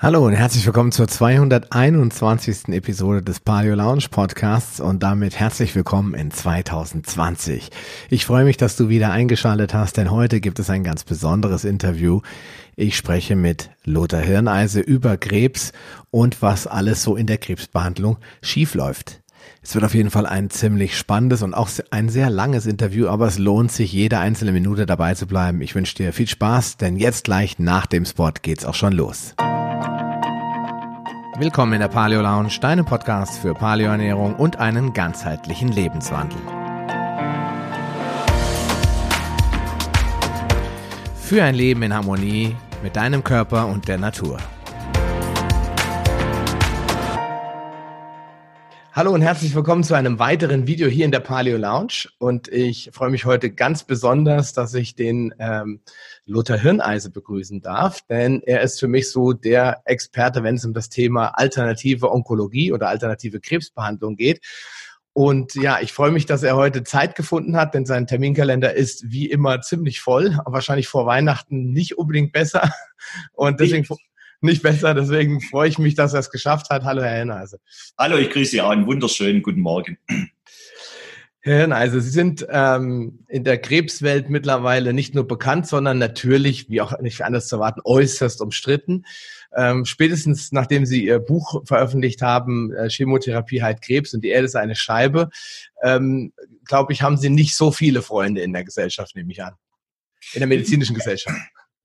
Hallo und herzlich willkommen zur 221. Episode des Paleo Lounge Podcasts und damit herzlich willkommen in 2020. Ich freue mich, dass du wieder eingeschaltet hast, denn heute gibt es ein ganz besonderes Interview. Ich spreche mit Lothar Hirneise über Krebs und was alles so in der Krebsbehandlung schiefläuft. Es wird auf jeden Fall ein ziemlich spannendes und auch ein sehr langes Interview, aber es lohnt sich, jede einzelne Minute dabei zu bleiben. Ich wünsche dir viel Spaß, denn jetzt gleich nach dem Spot geht's auch schon los. Willkommen in der Paleo Lounge, deinem Podcast für Paleoernährung und einen ganzheitlichen Lebenswandel. Für ein Leben in Harmonie mit deinem Körper und der Natur. Hallo und herzlich willkommen zu einem weiteren Video hier in der Paleo Lounge. Und ich freue mich heute ganz besonders, dass ich den ähm, Lothar Hirneise begrüßen darf, denn er ist für mich so der Experte, wenn es um das Thema alternative Onkologie oder alternative Krebsbehandlung geht. Und ja, ich freue mich, dass er heute Zeit gefunden hat, denn sein Terminkalender ist wie immer ziemlich voll, wahrscheinlich vor Weihnachten nicht unbedingt besser. Und deswegen nicht besser. Deswegen freue ich mich, dass er es geschafft hat. Hallo, Herr Henneise. Hallo, ich grüße Sie auch. Einen wunderschönen guten Morgen. Herr Henneise, Sie sind ähm, in der Krebswelt mittlerweile nicht nur bekannt, sondern natürlich, wie auch nicht anders zu erwarten, äußerst umstritten. Ähm, spätestens nachdem Sie Ihr Buch veröffentlicht haben, äh, Chemotherapie heilt Krebs und die Erde ist eine Scheibe, ähm, glaube ich, haben Sie nicht so viele Freunde in der Gesellschaft, nehme ich an. In der medizinischen Gesellschaft.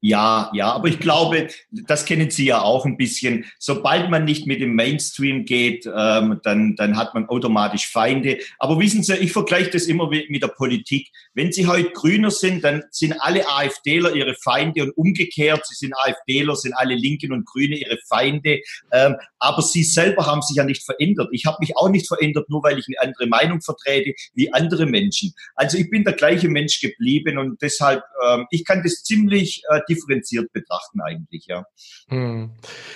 Ja, ja, aber ich glaube, das kennen Sie ja auch ein bisschen. Sobald man nicht mit dem Mainstream geht, ähm, dann, dann hat man automatisch Feinde. Aber wissen Sie, ich vergleiche das immer mit der Politik. Wenn Sie heute Grüner sind, dann sind alle AfDler Ihre Feinde und umgekehrt, Sie sind AfDler, sind alle Linken und Grüne Ihre Feinde. Ähm, aber Sie selber haben sich ja nicht verändert. Ich habe mich auch nicht verändert, nur weil ich eine andere Meinung vertrete wie andere Menschen. Also ich bin der gleiche Mensch geblieben und deshalb, ähm, ich kann das ziemlich äh, differenziert betrachten eigentlich, ja. Hm.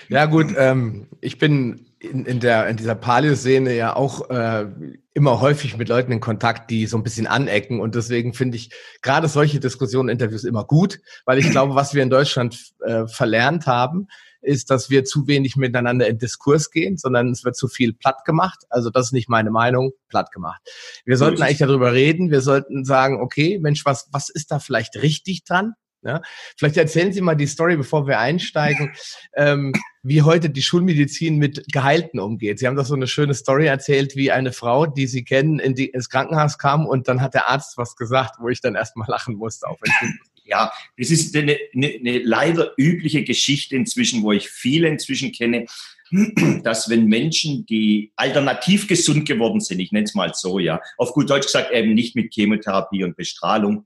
Ja gut, ähm, ich bin in, in, der, in dieser Paleo-Szene ja auch äh, immer häufig mit Leuten in Kontakt, die so ein bisschen anecken. Und deswegen finde ich gerade solche Diskussionen, Interviews immer gut, weil ich glaube, was wir in Deutschland äh, verlernt haben, ist, dass wir zu wenig miteinander in Diskurs gehen, sondern es wird zu viel platt gemacht. Also das ist nicht meine Meinung, platt gemacht. Wir sollten eigentlich darüber reden. Wir sollten sagen, okay, Mensch, was, was ist da vielleicht richtig dran? Ja? Vielleicht erzählen Sie mal die Story, bevor wir einsteigen, ähm, wie heute die Schulmedizin mit Geheilten umgeht. Sie haben doch so eine schöne Story erzählt, wie eine Frau, die Sie kennen, in die, ins Krankenhaus kam und dann hat der Arzt was gesagt, wo ich dann erstmal lachen musste. Auch ja, das ist eine, eine, eine leider übliche Geschichte inzwischen, wo ich viele inzwischen kenne, dass wenn Menschen, die alternativ gesund geworden sind, ich nenne es mal so, ja, auf gut Deutsch gesagt eben nicht mit Chemotherapie und Bestrahlung,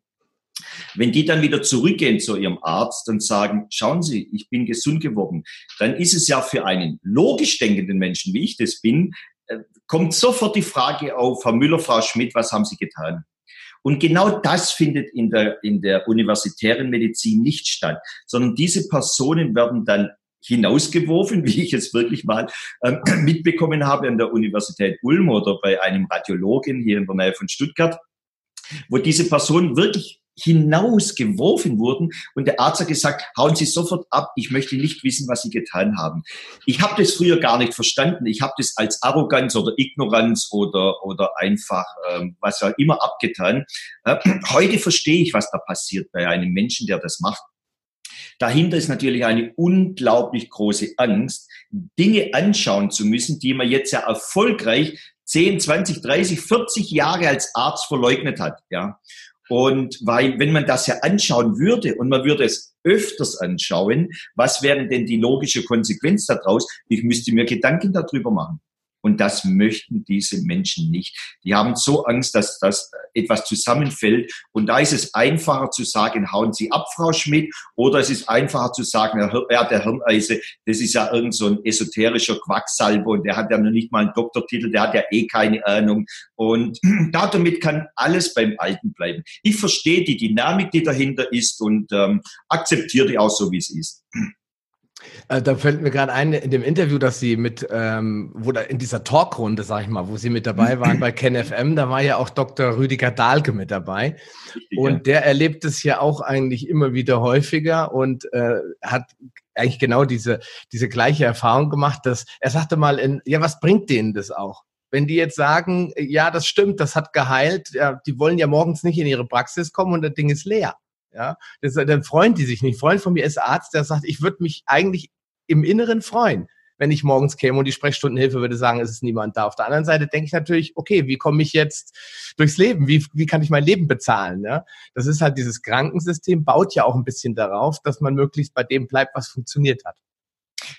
wenn die dann wieder zurückgehen zu ihrem Arzt und sagen, schauen Sie, ich bin gesund geworden, dann ist es ja für einen logisch denkenden Menschen, wie ich das bin, äh, kommt sofort die Frage auf, Herr Müller, Frau Schmidt, was haben Sie getan? Und genau das findet in der, in der universitären Medizin nicht statt, sondern diese Personen werden dann hinausgeworfen, wie ich es wirklich mal ähm, mitbekommen habe an der Universität Ulm oder bei einem Radiologen hier in der Nähe von Stuttgart, wo diese Personen wirklich hinausgeworfen wurden und der Arzt hat gesagt, hauen Sie sofort ab, ich möchte nicht wissen, was Sie getan haben. Ich habe das früher gar nicht verstanden. Ich habe das als Arroganz oder Ignoranz oder, oder einfach ähm, was auch immer abgetan. Äh, heute verstehe ich, was da passiert bei einem Menschen, der das macht. Dahinter ist natürlich eine unglaublich große Angst, Dinge anschauen zu müssen, die man jetzt ja erfolgreich 10, 20, 30, 40 Jahre als Arzt verleugnet hat. Ja. Und weil, wenn man das ja anschauen würde und man würde es öfters anschauen, was wären denn die logische Konsequenz daraus? Ich müsste mir Gedanken darüber machen. Und das möchten diese Menschen nicht. Die haben so Angst, dass das etwas zusammenfällt. Und da ist es einfacher zu sagen, hauen Sie ab, Frau Schmidt, oder es ist einfacher zu sagen, ja, der Hirneise, das ist ja irgend so ein esoterischer Quacksalber und der hat ja noch nicht mal einen Doktortitel, der hat ja eh keine Ahnung. Und damit kann alles beim Alten bleiben. Ich verstehe die Dynamik, die dahinter ist und ähm, akzeptiere die auch so, wie es ist. Äh, da fällt mir gerade ein, in dem Interview, dass Sie mit, ähm, wo da in dieser Talkrunde, sag ich mal, wo Sie mit dabei waren bei KenFM, da war ja auch Dr. Rüdiger Dahlke mit dabei. und der erlebt es ja auch eigentlich immer wieder häufiger und äh, hat eigentlich genau diese, diese gleiche Erfahrung gemacht, dass er sagte mal, in, ja, was bringt denen das auch? Wenn die jetzt sagen, ja, das stimmt, das hat geheilt, ja, die wollen ja morgens nicht in ihre Praxis kommen und das Ding ist leer. Ja, das, dann freuen die sich nicht. Ein Freund von mir ist Arzt, der sagt, ich würde mich eigentlich im Inneren freuen, wenn ich morgens käme und die Sprechstundenhilfe würde sagen, es ist niemand da. Auf der anderen Seite denke ich natürlich, okay, wie komme ich jetzt durchs Leben? Wie, wie kann ich mein Leben bezahlen? Ja? Das ist halt dieses Krankensystem, baut ja auch ein bisschen darauf, dass man möglichst bei dem bleibt, was funktioniert hat.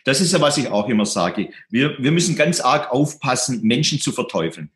Das ist ja, was ich auch immer sage. Wir, wir müssen ganz arg aufpassen, Menschen zu verteufeln.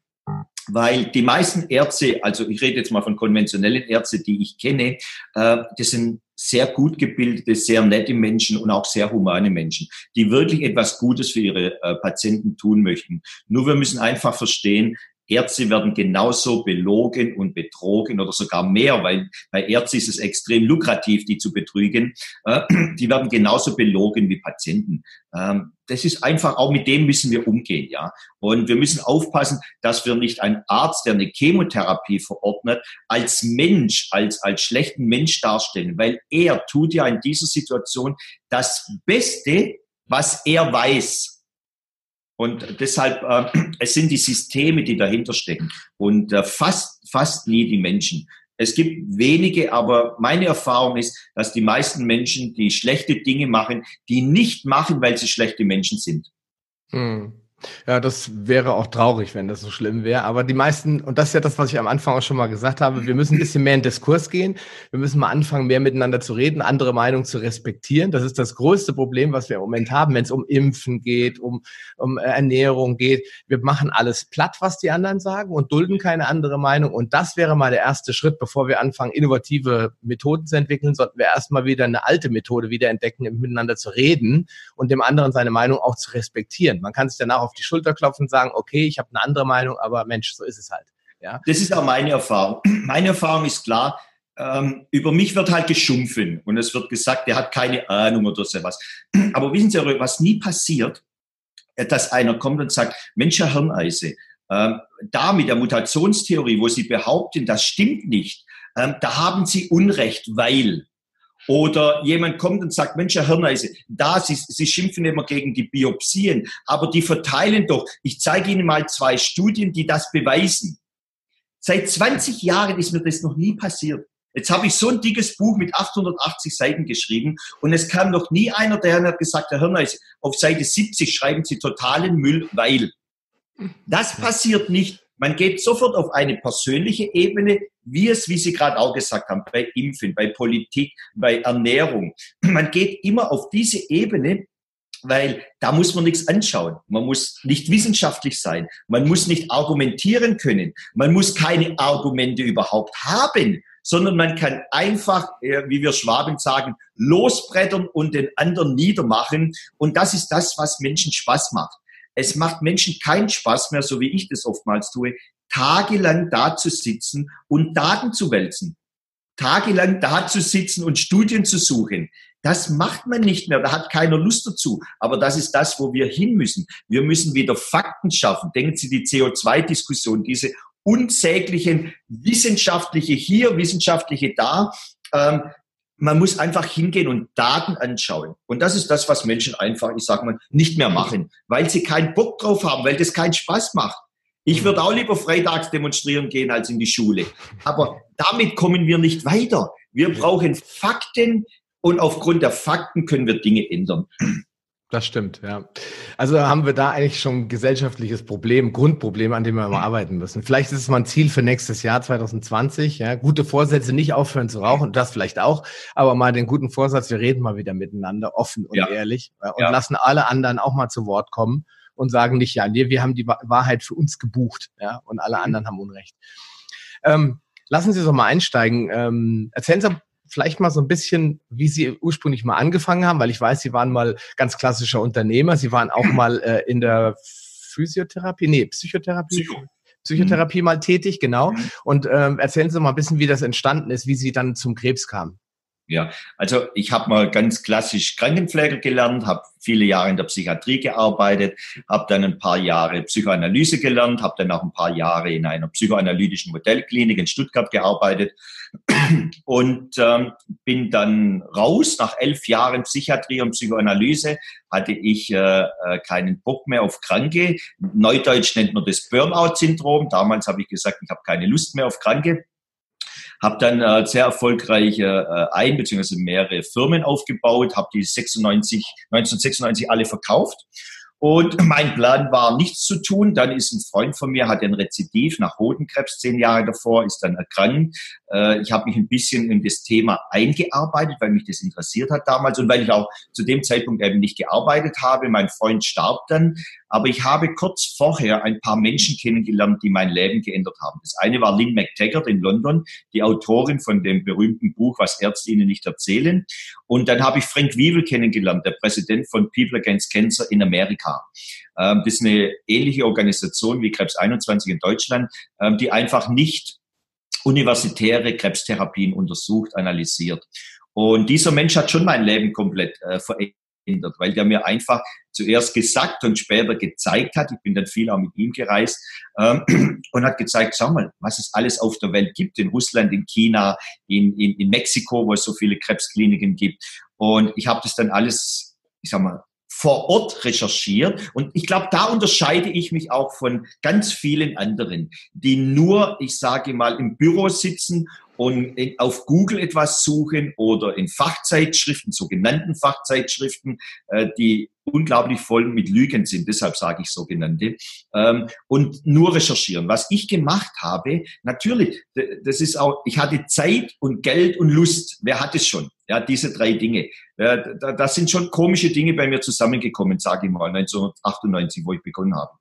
Weil die meisten Ärzte, also ich rede jetzt mal von konventionellen Ärzten, die ich kenne, äh, das sind sehr gut gebildete, sehr nette Menschen und auch sehr humane Menschen, die wirklich etwas Gutes für ihre äh, Patienten tun möchten. Nur wir müssen einfach verstehen, Ärzte werden genauso belogen und betrogen oder sogar mehr, weil bei Ärzten ist es extrem lukrativ, die zu betrügen. Äh, die werden genauso belogen wie Patienten. Ähm, das ist einfach, auch mit dem müssen wir umgehen, ja. Und wir müssen aufpassen, dass wir nicht einen Arzt, der eine Chemotherapie verordnet, als Mensch, als, als schlechten Mensch darstellen, weil er tut ja in dieser Situation das Beste, was er weiß. Und deshalb, äh, es sind die Systeme, die dahinter stecken und äh, fast, fast nie die Menschen. Es gibt wenige, aber meine Erfahrung ist, dass die meisten Menschen, die schlechte Dinge machen, die nicht machen, weil sie schlechte Menschen sind. Hm. Ja, das wäre auch traurig, wenn das so schlimm wäre. Aber die meisten, und das ist ja das, was ich am Anfang auch schon mal gesagt habe, wir müssen ein bisschen mehr in Diskurs gehen. Wir müssen mal anfangen, mehr miteinander zu reden, andere Meinungen zu respektieren. Das ist das größte Problem, was wir im Moment haben, wenn es um Impfen geht, um, um Ernährung geht. Wir machen alles platt, was die anderen sagen und dulden keine andere Meinung. Und das wäre mal der erste Schritt, bevor wir anfangen, innovative Methoden zu entwickeln, sollten wir erstmal wieder eine alte Methode wieder entdecken, miteinander zu reden und dem anderen seine Meinung auch zu respektieren. Man kann sich danach auf die Schulter klopfen und sagen, okay, ich habe eine andere Meinung, aber Mensch, so ist es halt. Ja. Das ist auch meine Erfahrung. Meine Erfahrung ist klar, ähm, über mich wird halt geschumpfen und es wird gesagt, der hat keine Ahnung oder sowas. Aber wissen Sie, was nie passiert, äh, dass einer kommt und sagt, Mensch, Herr Hirneise, ähm, da mit der Mutationstheorie, wo Sie behaupten, das stimmt nicht, ähm, da haben Sie Unrecht, weil. Oder jemand kommt und sagt, Mensch, Herr Hirneise, da, Sie, Sie schimpfen immer gegen die Biopsien, aber die verteilen doch. Ich zeige Ihnen mal zwei Studien, die das beweisen. Seit 20 Jahren ist mir das noch nie passiert. Jetzt habe ich so ein dickes Buch mit 880 Seiten geschrieben und es kam noch nie einer, der hat gesagt, Herr Hirneise, auf Seite 70 schreiben Sie totalen Müll, weil. Das passiert nicht. Man geht sofort auf eine persönliche Ebene, wie es, wie Sie gerade auch gesagt haben, bei Impfen, bei Politik, bei Ernährung. Man geht immer auf diese Ebene, weil da muss man nichts anschauen. Man muss nicht wissenschaftlich sein. Man muss nicht argumentieren können. Man muss keine Argumente überhaupt haben, sondern man kann einfach, äh, wie wir Schwaben sagen, losbrettern und den anderen niedermachen. Und das ist das, was Menschen Spaß macht. Es macht Menschen keinen Spaß mehr, so wie ich das oftmals tue, tagelang da zu sitzen und Daten zu wälzen. Tagelang da zu sitzen und Studien zu suchen. Das macht man nicht mehr. Da hat keiner Lust dazu. Aber das ist das, wo wir hin müssen. Wir müssen wieder Fakten schaffen. Denken Sie die CO2-Diskussion, diese unsäglichen wissenschaftliche hier, wissenschaftliche da. Ähm, man muss einfach hingehen und Daten anschauen. Und das ist das, was Menschen einfach, ich sag mal, nicht mehr machen, weil sie keinen Bock drauf haben, weil das keinen Spaß macht. Ich würde auch lieber freitags demonstrieren gehen als in die Schule. Aber damit kommen wir nicht weiter. Wir brauchen Fakten und aufgrund der Fakten können wir Dinge ändern. Das stimmt, ja. Also haben wir da eigentlich schon ein gesellschaftliches Problem, Grundproblem, an dem wir mal arbeiten müssen. Vielleicht ist es mal ein Ziel für nächstes Jahr 2020, ja. Gute Vorsätze, nicht aufhören zu rauchen, das vielleicht auch, aber mal den guten Vorsatz, wir reden mal wieder miteinander, offen und ja. ehrlich und ja. lassen alle anderen auch mal zu Wort kommen und sagen nicht, ja, nee, wir haben die Wahrheit für uns gebucht, ja, und alle mhm. anderen haben Unrecht. Ähm, lassen Sie uns doch mal einsteigen. Ähm, erzählen Sie vielleicht mal so ein bisschen, wie Sie ursprünglich mal angefangen haben, weil ich weiß, Sie waren mal ganz klassischer Unternehmer. Sie waren auch mal äh, in der Physiotherapie, nee, Psychotherapie. Psycho. Psychotherapie mhm. mal tätig, genau. Mhm. Und ähm, erzählen Sie mal ein bisschen, wie das entstanden ist, wie Sie dann zum Krebs kamen. Ja, also ich habe mal ganz klassisch Krankenpfleger gelernt, habe viele Jahre in der Psychiatrie gearbeitet, habe dann ein paar Jahre Psychoanalyse gelernt, habe dann auch ein paar Jahre in einer psychoanalytischen Modellklinik in Stuttgart gearbeitet und ähm, bin dann raus. Nach elf Jahren Psychiatrie und Psychoanalyse hatte ich äh, äh keinen Bock mehr auf Kranke. Neudeutsch nennt man das Burnout-Syndrom. Damals habe ich gesagt, ich habe keine Lust mehr auf Kranke habe dann äh, sehr erfolgreiche äh, ein bzw. mehrere Firmen aufgebaut, habe die 96, 1996 alle verkauft und mein Plan war, nichts zu tun. Dann ist ein Freund von mir, hat ein Rezidiv nach Hodenkrebs zehn Jahre davor, ist dann erkrankt. Äh, ich habe mich ein bisschen in das Thema eingearbeitet, weil mich das interessiert hat damals und weil ich auch zu dem Zeitpunkt eben nicht gearbeitet habe. Mein Freund starb dann. Aber ich habe kurz vorher ein paar Menschen kennengelernt, die mein Leben geändert haben. Das eine war Lynn McTaggart in London, die Autorin von dem berühmten Buch, was Ärzte Ihnen nicht erzählen. Und dann habe ich Frank Wiebel kennengelernt, der Präsident von People Against Cancer in Amerika. Ähm, das ist eine ähnliche Organisation wie Krebs 21 in Deutschland, ähm, die einfach nicht universitäre Krebstherapien untersucht, analysiert. Und dieser Mensch hat schon mein Leben komplett äh, verändert, weil der mir einfach zuerst gesagt und später gezeigt hat, ich bin dann viel auch mit ihm gereist, ähm, und hat gezeigt, schau mal, was es alles auf der Welt gibt, in Russland, in China, in, in, in Mexiko, wo es so viele Krebskliniken gibt. Und ich habe das dann alles, ich sag mal, vor Ort recherchiert. Und ich glaube, da unterscheide ich mich auch von ganz vielen anderen, die nur, ich sage mal, im Büro sitzen und auf Google etwas suchen oder in Fachzeitschriften, sogenannten Fachzeitschriften, äh, die unglaublich voll mit Lügen sind, deshalb sage ich sogenannte, ähm, und nur recherchieren. Was ich gemacht habe, natürlich, das ist auch, ich hatte Zeit und Geld und Lust. Wer hat es schon? Ja, diese drei Dinge. Ja, da, da sind schon komische Dinge bei mir zusammengekommen, sage ich mal, 1998, wo ich begonnen habe.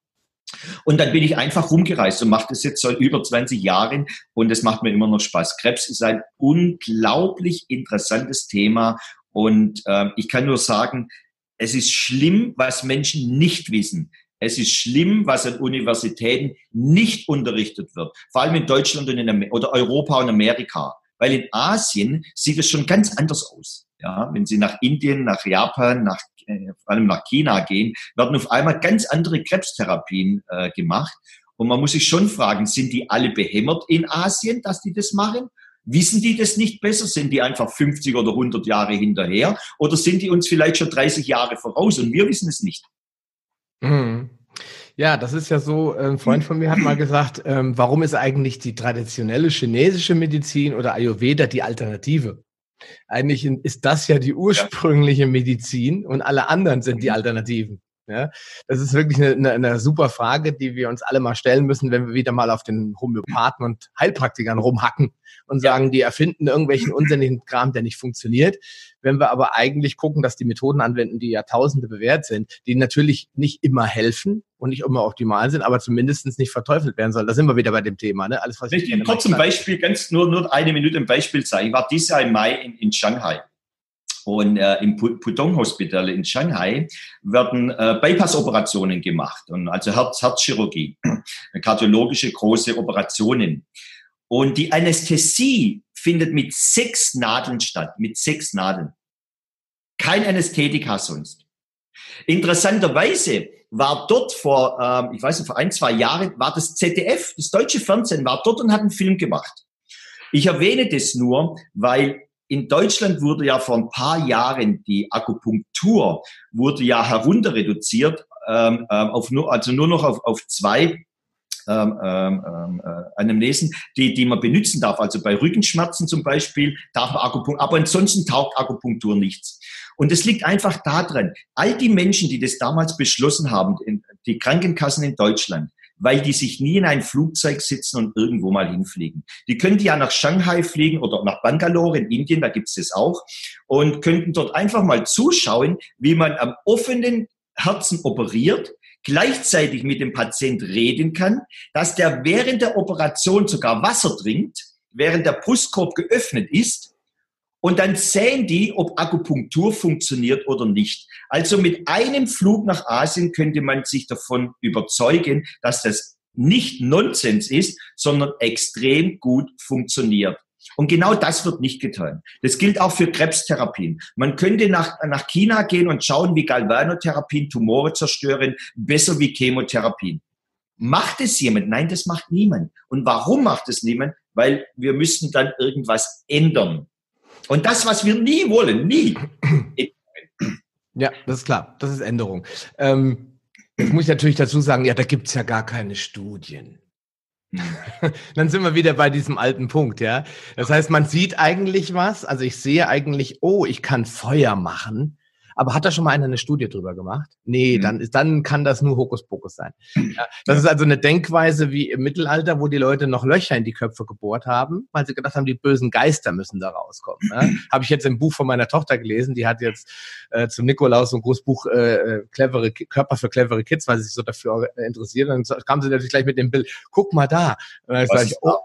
Und dann bin ich einfach rumgereist und mache das jetzt seit über 20 Jahren und es macht mir immer noch Spaß. Krebs ist ein unglaublich interessantes Thema und äh, ich kann nur sagen, es ist schlimm, was Menschen nicht wissen. Es ist schlimm, was an Universitäten nicht unterrichtet wird. Vor allem in Deutschland und in oder Europa und Amerika. Weil in Asien sieht es schon ganz anders aus. Ja, wenn Sie nach Indien, nach Japan, nach, äh, vor allem nach China gehen, werden auf einmal ganz andere Krebstherapien äh, gemacht. Und man muss sich schon fragen, sind die alle behämmert in Asien, dass die das machen? Wissen die das nicht besser? Sind die einfach 50 oder 100 Jahre hinterher? Oder sind die uns vielleicht schon 30 Jahre voraus und wir wissen es nicht? Mhm. Ja, das ist ja so, ein Freund von mir hat mal gesagt, ähm, warum ist eigentlich die traditionelle chinesische Medizin oder Ayurveda die Alternative? Eigentlich ist das ja die ursprüngliche Medizin und alle anderen sind die mhm. Alternativen. Ja, das ist wirklich eine, eine, eine, super Frage, die wir uns alle mal stellen müssen, wenn wir wieder mal auf den Homöopathen und Heilpraktikern rumhacken und sagen, die erfinden irgendwelchen unsinnigen Kram, der nicht funktioniert. Wenn wir aber eigentlich gucken, dass die Methoden anwenden, die Jahrtausende bewährt sind, die natürlich nicht immer helfen und nicht immer optimal sind, aber zumindest nicht verteufelt werden sollen. Da sind wir wieder bei dem Thema. Ne? Alles, was ich, ich kurz ein Beispiel, ganz nur, nur eine Minute ein Beispiel zeigen. Ich war dieses Jahr im Mai in, in Shanghai. Und äh, im Pudong Hospital in Shanghai werden äh, Bypass-Operationen gemacht, und also Herz Herzchirurgie, kardiologische große Operationen. Und die Anästhesie findet mit sechs Nadeln statt, mit sechs Nadeln. Kein Anästhetika sonst. Interessanterweise war dort vor, ähm, ich weiß nicht, vor ein, zwei Jahren, war das ZDF, das deutsche Fernsehen, war dort und hat einen Film gemacht. Ich erwähne das nur, weil in Deutschland wurde ja vor ein paar Jahren die Akupunktur wurde ja herunter reduziert ähm, ähm, auf nur also nur noch auf, auf zwei ähm, ähm, äh, Anamnesen, die, die man benutzen darf. Also bei Rückenschmerzen zum Beispiel darf man Akupunktur, aber ansonsten taugt Akupunktur nichts. Und es liegt einfach daran, all die Menschen, die das damals beschlossen haben, die Krankenkassen in Deutschland, weil die sich nie in ein Flugzeug sitzen und irgendwo mal hinfliegen. Die könnten ja nach Shanghai fliegen oder nach Bangalore in Indien, da gibt's das auch, und könnten dort einfach mal zuschauen, wie man am offenen Herzen operiert, gleichzeitig mit dem Patient reden kann, dass der während der Operation sogar Wasser trinkt, während der Brustkorb geöffnet ist und dann sehen die, ob Akupunktur funktioniert oder nicht. Also mit einem Flug nach Asien könnte man sich davon überzeugen, dass das nicht Nonsens ist, sondern extrem gut funktioniert. Und genau das wird nicht getan. Das gilt auch für Krebstherapien. Man könnte nach, nach China gehen und schauen, wie Galvanotherapien Tumore zerstören, besser wie Chemotherapien. Macht es jemand? Nein, das macht niemand. Und warum macht es niemand? Weil wir müssten dann irgendwas ändern. Und das, was wir nie wollen, nie. Ja, das ist klar. Das ist Änderung. Ähm, jetzt muss ich natürlich dazu sagen, ja, da gibt's ja gar keine Studien. Dann sind wir wieder bei diesem alten Punkt, ja. Das heißt, man sieht eigentlich was, also ich sehe eigentlich, oh, ich kann Feuer machen, aber hat da schon mal einer eine Studie drüber gemacht? Nee, mhm. dann, dann kann das nur Hokuspokus sein. Ja, das ja. ist also eine Denkweise wie im Mittelalter, wo die Leute noch Löcher in die Köpfe gebohrt haben, weil sie gedacht haben, die bösen Geister müssen da rauskommen. Ja? Habe ich jetzt im Buch von meiner Tochter gelesen, die hat jetzt äh, zum Nikolaus so ein großes Buch äh, äh clevere Körper für clevere Kids, weil sie sich so dafür interessiert. Und dann kam sie natürlich gleich mit dem Bild, guck mal da. Und dann sag ich, oh.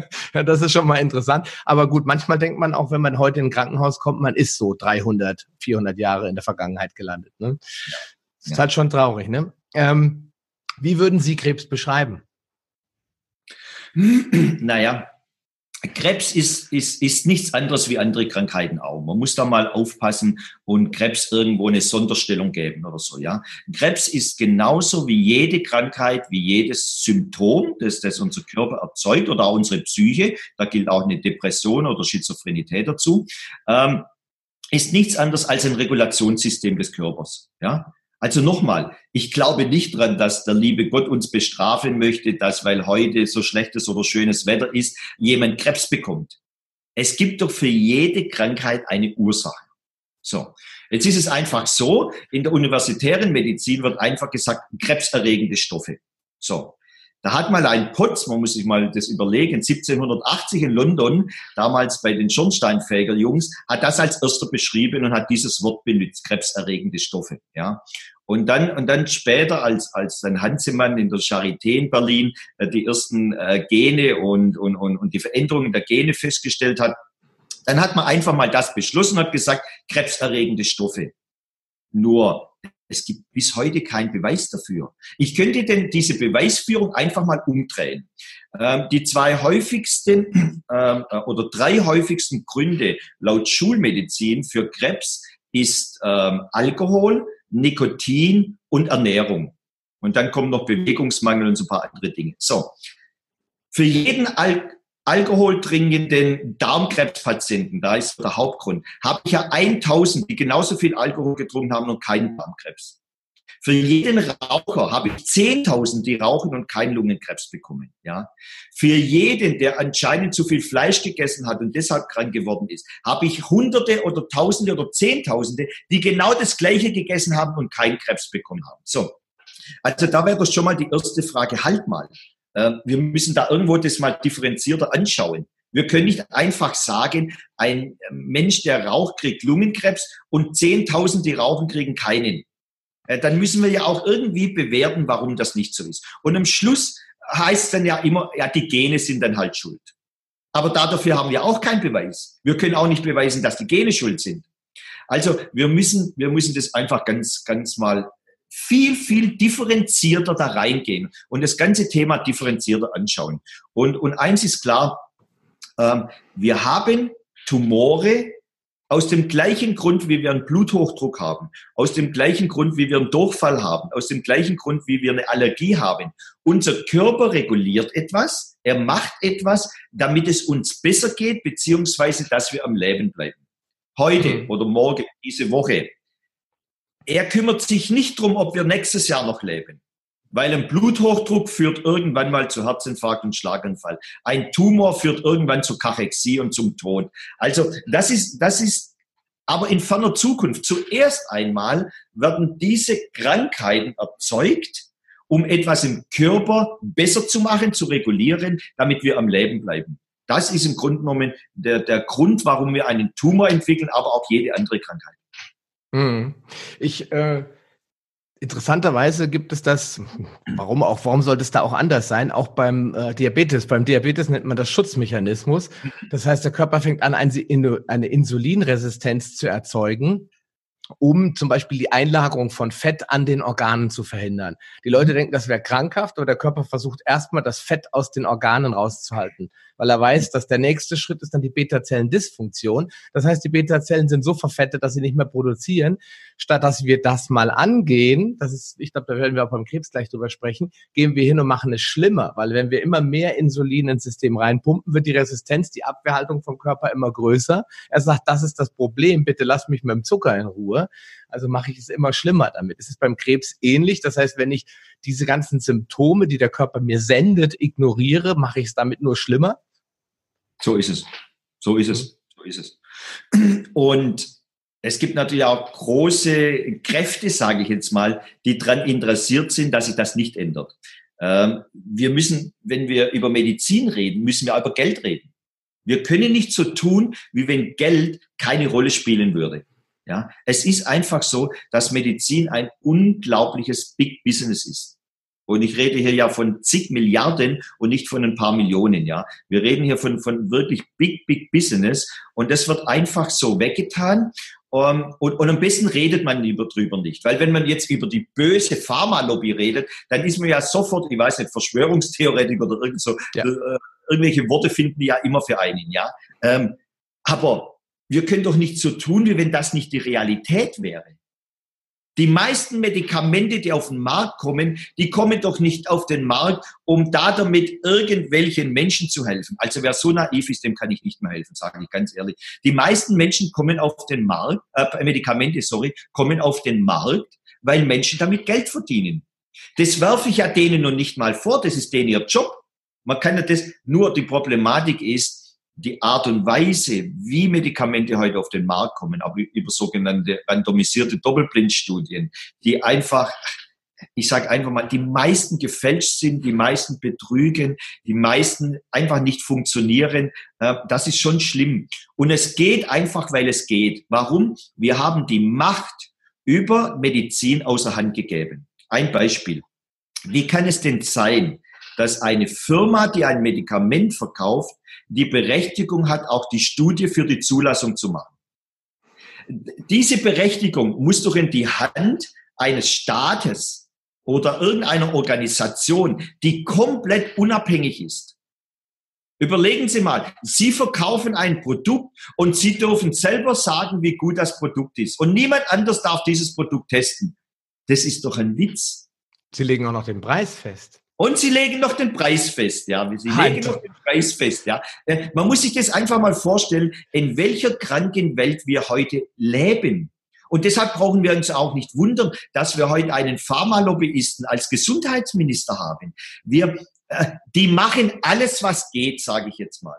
ja, das ist schon mal interessant. Aber gut, manchmal denkt man auch, wenn man heute in ein Krankenhaus kommt, man ist so 300, 400 Jahre in der Vergangenheit gelandet. Ne? Das ist halt schon traurig. Ne? Ähm, wie würden Sie Krebs beschreiben? Naja, Krebs ist, ist, ist nichts anderes wie andere Krankheiten auch. Man muss da mal aufpassen und Krebs irgendwo eine Sonderstellung geben oder so, ja. Krebs ist genauso wie jede Krankheit, wie jedes Symptom, das, das unser Körper erzeugt oder auch unsere Psyche. Da gilt auch eine Depression oder Schizophrenität dazu. Ähm, ist nichts anderes als ein Regulationssystem des Körpers, ja. Also nochmal, ich glaube nicht dran, dass der liebe Gott uns bestrafen möchte, dass weil heute so schlechtes oder schönes Wetter ist, jemand Krebs bekommt. Es gibt doch für jede Krankheit eine Ursache. So. Jetzt ist es einfach so, in der universitären Medizin wird einfach gesagt, krebserregende Stoffe. So. Da hat mal ein Potts, man muss sich mal das überlegen, 1780 in London, damals bei den Schornsteinfeger-Jungs, hat das als erster beschrieben und hat dieses Wort benutzt, krebserregende Stoffe. Ja. Und dann, und dann später, als, als dann Hansemann in der Charité in Berlin äh, die ersten äh, Gene und, und, und, und die Veränderungen der Gene festgestellt hat, dann hat man einfach mal das beschlossen und hat gesagt, krebserregende Stoffe. Nur es gibt bis heute keinen Beweis dafür. Ich könnte denn diese Beweisführung einfach mal umdrehen. Ähm, die zwei häufigsten ähm, äh, oder drei häufigsten Gründe laut Schulmedizin für Krebs ist ähm, Alkohol, Nikotin und Ernährung. Und dann kommen noch Bewegungsmangel und so ein paar andere Dinge. So. Für jeden Al alkoholtrinkenden Darmkrebspatienten, da ist der Hauptgrund, habe ich ja 1000, die genauso viel Alkohol getrunken haben und keinen Darmkrebs. Für jeden Raucher habe ich 10.000, die rauchen und keinen Lungenkrebs bekommen. Ja. Für jeden, der anscheinend zu viel Fleisch gegessen hat und deshalb krank geworden ist, habe ich Hunderte oder Tausende oder Zehntausende, die genau das Gleiche gegessen haben und keinen Krebs bekommen haben. So. Also da wäre das schon mal die erste Frage. Halt mal. Ähm, wir müssen da irgendwo das mal differenzierter anschauen. Wir können nicht einfach sagen, ein Mensch, der raucht, kriegt Lungenkrebs und 10.000, die rauchen, kriegen keinen. Äh, dann müssen wir ja auch irgendwie bewerten, warum das nicht so ist. Und am Schluss heißt dann ja immer, ja, die Gene sind dann halt schuld. Aber dafür haben wir auch keinen Beweis. Wir können auch nicht beweisen, dass die Gene schuld sind. Also wir müssen, wir müssen das einfach ganz, ganz mal viel, viel differenzierter da reingehen und das ganze Thema differenzierter anschauen. Und, und eins ist klar, ähm, wir haben Tumore aus dem gleichen Grund, wie wir einen Bluthochdruck haben, aus dem gleichen Grund, wie wir einen Durchfall haben, aus dem gleichen Grund, wie wir eine Allergie haben. Unser Körper reguliert etwas, er macht etwas, damit es uns besser geht, beziehungsweise dass wir am Leben bleiben. Heute mhm. oder morgen, diese Woche er kümmert sich nicht drum, ob wir nächstes Jahr noch leben. Weil ein Bluthochdruck führt irgendwann mal zu Herzinfarkt und Schlaganfall. Ein Tumor führt irgendwann zu Kachexie und zum Tod. Also das ist, das ist aber in ferner Zukunft. Zuerst einmal werden diese Krankheiten erzeugt, um etwas im Körper besser zu machen, zu regulieren, damit wir am Leben bleiben. Das ist im Grunde genommen der, der Grund, warum wir einen Tumor entwickeln, aber auch jede andere Krankheit. Mhm. Ich, äh, interessanterweise gibt es das, warum auch, warum sollte es da auch anders sein? Auch beim äh, Diabetes. Beim Diabetes nennt man das Schutzmechanismus. Das heißt, der Körper fängt an, eine Insulinresistenz zu erzeugen um zum Beispiel die Einlagerung von Fett an den Organen zu verhindern. Die Leute denken, das wäre krankhaft, aber der Körper versucht erstmal das Fett aus den Organen rauszuhalten. Weil er weiß, dass der nächste Schritt ist dann die Beta-Zellen-Dysfunktion. Das heißt, die Beta-Zellen sind so verfettet, dass sie nicht mehr produzieren. Statt dass wir das mal angehen, das ist, ich glaube, da werden wir auch beim Krebs gleich drüber sprechen, gehen wir hin und machen es schlimmer, weil wenn wir immer mehr Insulin ins System reinpumpen, wird die Resistenz, die Abwehrhaltung vom Körper immer größer. Er sagt, das ist das Problem, bitte lass mich mit dem Zucker in Ruhe. Also mache ich es immer schlimmer damit. Es ist beim Krebs ähnlich. Das heißt, wenn ich diese ganzen Symptome, die der Körper mir sendet, ignoriere, mache ich es damit nur schlimmer. So ist es. So ist es. So ist es. Und es gibt natürlich auch große Kräfte, sage ich jetzt mal, die daran interessiert sind, dass sich das nicht ändert. Ähm, wir müssen, wenn wir über Medizin reden, müssen wir über Geld reden. Wir können nicht so tun, wie wenn Geld keine Rolle spielen würde. Ja, es ist einfach so, dass Medizin ein unglaubliches Big Business ist. Und ich rede hier ja von zig Milliarden und nicht von ein paar Millionen, ja. Wir reden hier von, von wirklich big, big Business. Und das wird einfach so weggetan. Um, ähm, und, und am besten redet man lieber drüber nicht. Weil wenn man jetzt über die böse Pharmalobby redet, dann ist man ja sofort, ich weiß nicht, Verschwörungstheoretiker oder irgend so, ja. äh, irgendwelche Worte finden die ja immer für einen, ja. Ähm, aber wir können doch nicht so tun, wie wenn das nicht die Realität wäre. Die meisten Medikamente, die auf den Markt kommen, die kommen doch nicht auf den Markt, um da damit irgendwelchen Menschen zu helfen. Also wer so naiv ist, dem kann ich nicht mehr helfen, sage ich ganz ehrlich. Die meisten Menschen kommen auf den Markt, äh, Medikamente, sorry, kommen auf den Markt, weil Menschen damit Geld verdienen. Das werfe ich ja denen noch nicht mal vor, das ist denen ihr Job. Man kann ja das, nur die Problematik ist, die Art und Weise, wie Medikamente heute auf den Markt kommen, aber über sogenannte randomisierte Doppelblindstudien, die einfach, ich sage einfach mal, die meisten gefälscht sind, die meisten betrügen, die meisten einfach nicht funktionieren, das ist schon schlimm. Und es geht einfach, weil es geht. Warum? Wir haben die Macht über Medizin außer Hand gegeben. Ein Beispiel. Wie kann es denn sein, dass eine Firma, die ein Medikament verkauft, die Berechtigung hat, auch die Studie für die Zulassung zu machen. Diese Berechtigung muss doch in die Hand eines Staates oder irgendeiner Organisation, die komplett unabhängig ist. Überlegen Sie mal, Sie verkaufen ein Produkt und Sie dürfen selber sagen, wie gut das Produkt ist. Und niemand anders darf dieses Produkt testen. Das ist doch ein Witz. Sie legen auch noch den Preis fest. Und sie legen noch den Preis fest, ja. Sie halt. legen noch den Preis fest, ja. Äh, man muss sich das einfach mal vorstellen, in welcher kranken Welt wir heute leben. Und deshalb brauchen wir uns auch nicht wundern, dass wir heute einen Pharmalobbyisten als Gesundheitsminister haben. Wir, äh, die machen alles, was geht, sage ich jetzt mal.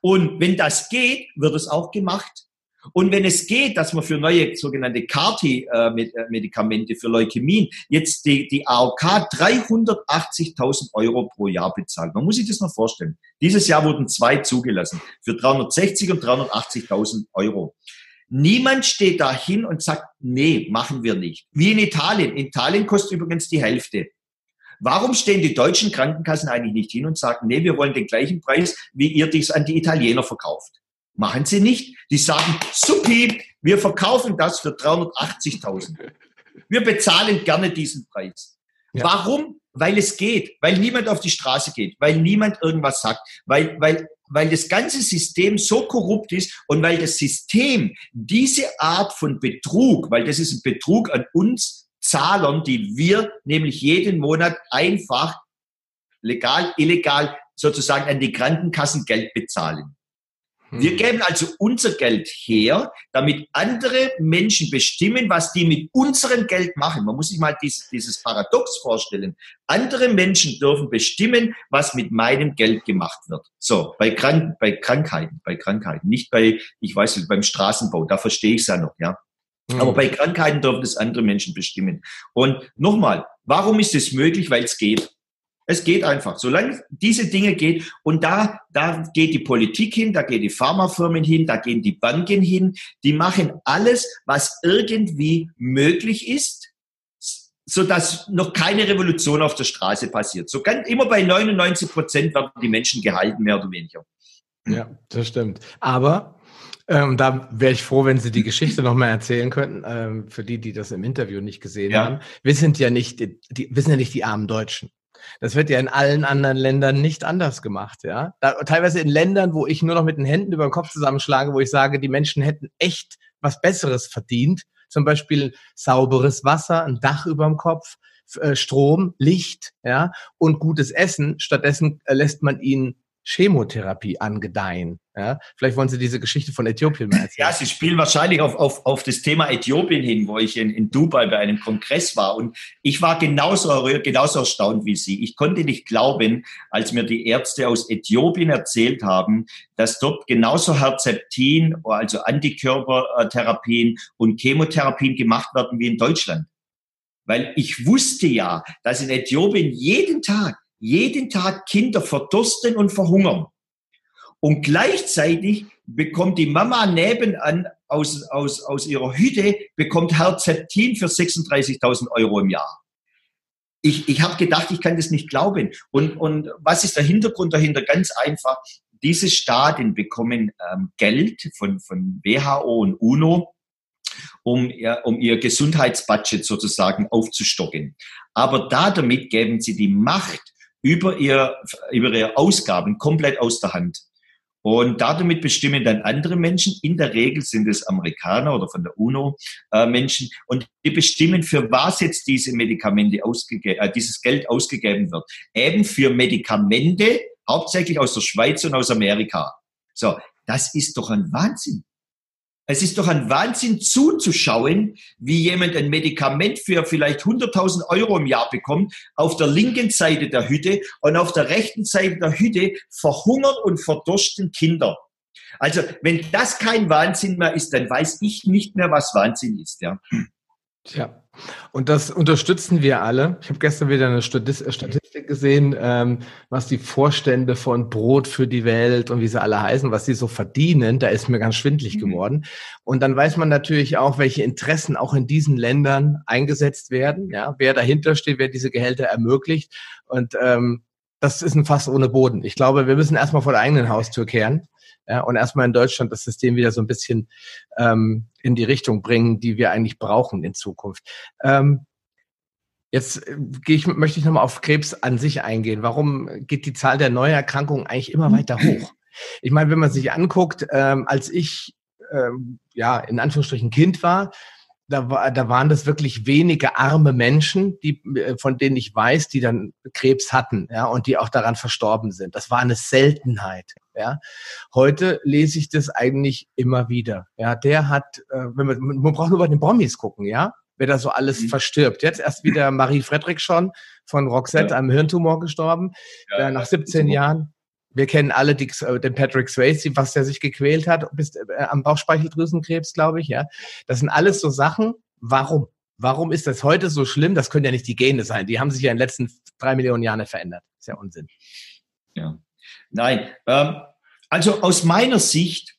Und wenn das geht, wird es auch gemacht. Und wenn es geht, dass man für neue sogenannte CAR-T-Medikamente für Leukämien jetzt die, die AOK 380.000 Euro pro Jahr bezahlt. Man muss sich das noch vorstellen. Dieses Jahr wurden zwei zugelassen für 360 und 380.000 Euro. Niemand steht da hin und sagt, nee, machen wir nicht. Wie in Italien. In Italien kostet übrigens die Hälfte. Warum stehen die deutschen Krankenkassen eigentlich nicht hin und sagen, nee, wir wollen den gleichen Preis, wie ihr dies an die Italiener verkauft? Machen sie nicht. Die sagen, supi, wir verkaufen das für 380.000. Wir bezahlen gerne diesen Preis. Ja. Warum? Weil es geht, weil niemand auf die Straße geht, weil niemand irgendwas sagt, weil, weil, weil das ganze System so korrupt ist und weil das System diese Art von Betrug, weil das ist ein Betrug an uns Zahlern, die wir nämlich jeden Monat einfach legal, illegal sozusagen an die Krankenkassen Geld bezahlen. Wir hm. geben also unser Geld her, damit andere Menschen bestimmen, was die mit unserem Geld machen. Man muss sich mal dieses, dieses Paradox vorstellen. Andere Menschen dürfen bestimmen, was mit meinem Geld gemacht wird. So, bei, Krank bei Krankheiten, bei Krankheiten, nicht bei, ich weiß nicht, beim Straßenbau, da verstehe ich es ja noch, ja. Mhm. Aber bei Krankheiten dürfen es andere Menschen bestimmen. Und nochmal, warum ist es möglich? Weil es geht. Es geht einfach. Solange diese Dinge geht und da, da geht die Politik hin, da gehen die Pharmafirmen hin, da gehen die Banken hin, die machen alles, was irgendwie möglich ist, so dass noch keine Revolution auf der Straße passiert. So ganz, immer bei 99 Prozent werden die Menschen gehalten, mehr oder weniger. Ja, das stimmt. Aber ähm, da wäre ich froh, wenn Sie die Geschichte noch mal erzählen könnten, ähm, für die, die das im Interview nicht gesehen ja. haben. Wir sind ja nicht, die, wir sind ja nicht die armen Deutschen. Das wird ja in allen anderen Ländern nicht anders gemacht, ja. Da, teilweise in Ländern, wo ich nur noch mit den Händen über den Kopf zusammenschlage, wo ich sage, die Menschen hätten echt was Besseres verdient. Zum Beispiel sauberes Wasser, ein Dach über dem Kopf, äh, Strom, Licht, ja, und gutes Essen. Stattdessen äh, lässt man ihnen Chemotherapie angedeihen. Ja? Vielleicht wollen Sie diese Geschichte von Äthiopien mal erzählen. Ja, Sie spielen wahrscheinlich auf, auf, auf das Thema Äthiopien hin, wo ich in, in Dubai bei einem Kongress war. Und ich war genauso, genauso erstaunt wie Sie. Ich konnte nicht glauben, als mir die Ärzte aus Äthiopien erzählt haben, dass dort genauso Herzeptin, also Antikörpertherapien und Chemotherapien gemacht werden wie in Deutschland. Weil ich wusste ja, dass in Äthiopien jeden Tag jeden Tag Kinder verdursten und verhungern. Und gleichzeitig bekommt die Mama nebenan aus, aus, aus ihrer Hütte, bekommt Herzeptin für 36.000 Euro im Jahr. Ich, ich habe gedacht, ich kann das nicht glauben. Und, und was ist der Hintergrund dahinter? Ganz einfach, diese Staaten bekommen ähm, Geld von, von WHO und UNO, um, ja, um ihr Gesundheitsbudget sozusagen aufzustocken. Aber da damit geben sie die Macht über, ihr, über ihre Ausgaben komplett aus der Hand. Und damit bestimmen dann andere Menschen, in der Regel sind es Amerikaner oder von der UNO äh, Menschen, und die bestimmen, für was jetzt diese Medikamente ausgegeben, äh, dieses Geld ausgegeben wird. Eben für Medikamente, hauptsächlich aus der Schweiz und aus Amerika. So, das ist doch ein Wahnsinn. Es ist doch ein Wahnsinn zuzuschauen, wie jemand ein Medikament für vielleicht 100.000 Euro im Jahr bekommt, auf der linken Seite der Hütte und auf der rechten Seite der Hütte verhungern und verdursten Kinder. Also, wenn das kein Wahnsinn mehr ist, dann weiß ich nicht mehr, was Wahnsinn ist, ja. Tja. Und das unterstützen wir alle. Ich habe gestern wieder eine Statistik gesehen, ähm, was die Vorstände von Brot für die Welt und wie sie alle heißen, was sie so verdienen. Da ist mir ganz schwindlig mhm. geworden. Und dann weiß man natürlich auch, welche Interessen auch in diesen Ländern eingesetzt werden. Ja, wer dahinter steht, wer diese Gehälter ermöglicht. Und ähm, das ist ein Fass ohne Boden. Ich glaube, wir müssen erstmal vor der eigenen Haustür kehren ja, und erstmal in Deutschland das System wieder so ein bisschen ähm, in die Richtung bringen, die wir eigentlich brauchen in Zukunft. Ähm, Jetzt äh, gehe ich, möchte ich nochmal auf Krebs an sich eingehen. Warum geht die Zahl der Neuerkrankungen eigentlich immer weiter hoch? Ich meine, wenn man sich anguckt, ähm, als ich ähm, ja in Anführungsstrichen Kind war, da, war, da waren das wirklich wenige arme Menschen, die, äh, von denen ich weiß, die dann Krebs hatten, ja, und die auch daran verstorben sind. Das war eine Seltenheit, ja. Heute lese ich das eigentlich immer wieder, ja. Der hat, äh, wenn man, man braucht nur bei den Promis gucken, ja, wer da so alles mhm. verstirbt. Jetzt erst wieder Marie Frederick schon von Roxette, ja. einem Hirntumor gestorben, ja, äh, nach 17 Jahren. Wir kennen alle die, äh, den Patrick Swayze, was der sich gequält hat, bis äh, am Bauchspeicheldrüsenkrebs, glaube ich. Ja, das sind alles so Sachen. Warum? Warum ist das heute so schlimm? Das können ja nicht die Gene sein. Die haben sich ja in den letzten drei Millionen Jahren verändert. Ist ja Unsinn. Ja, nein. Ähm, also aus meiner Sicht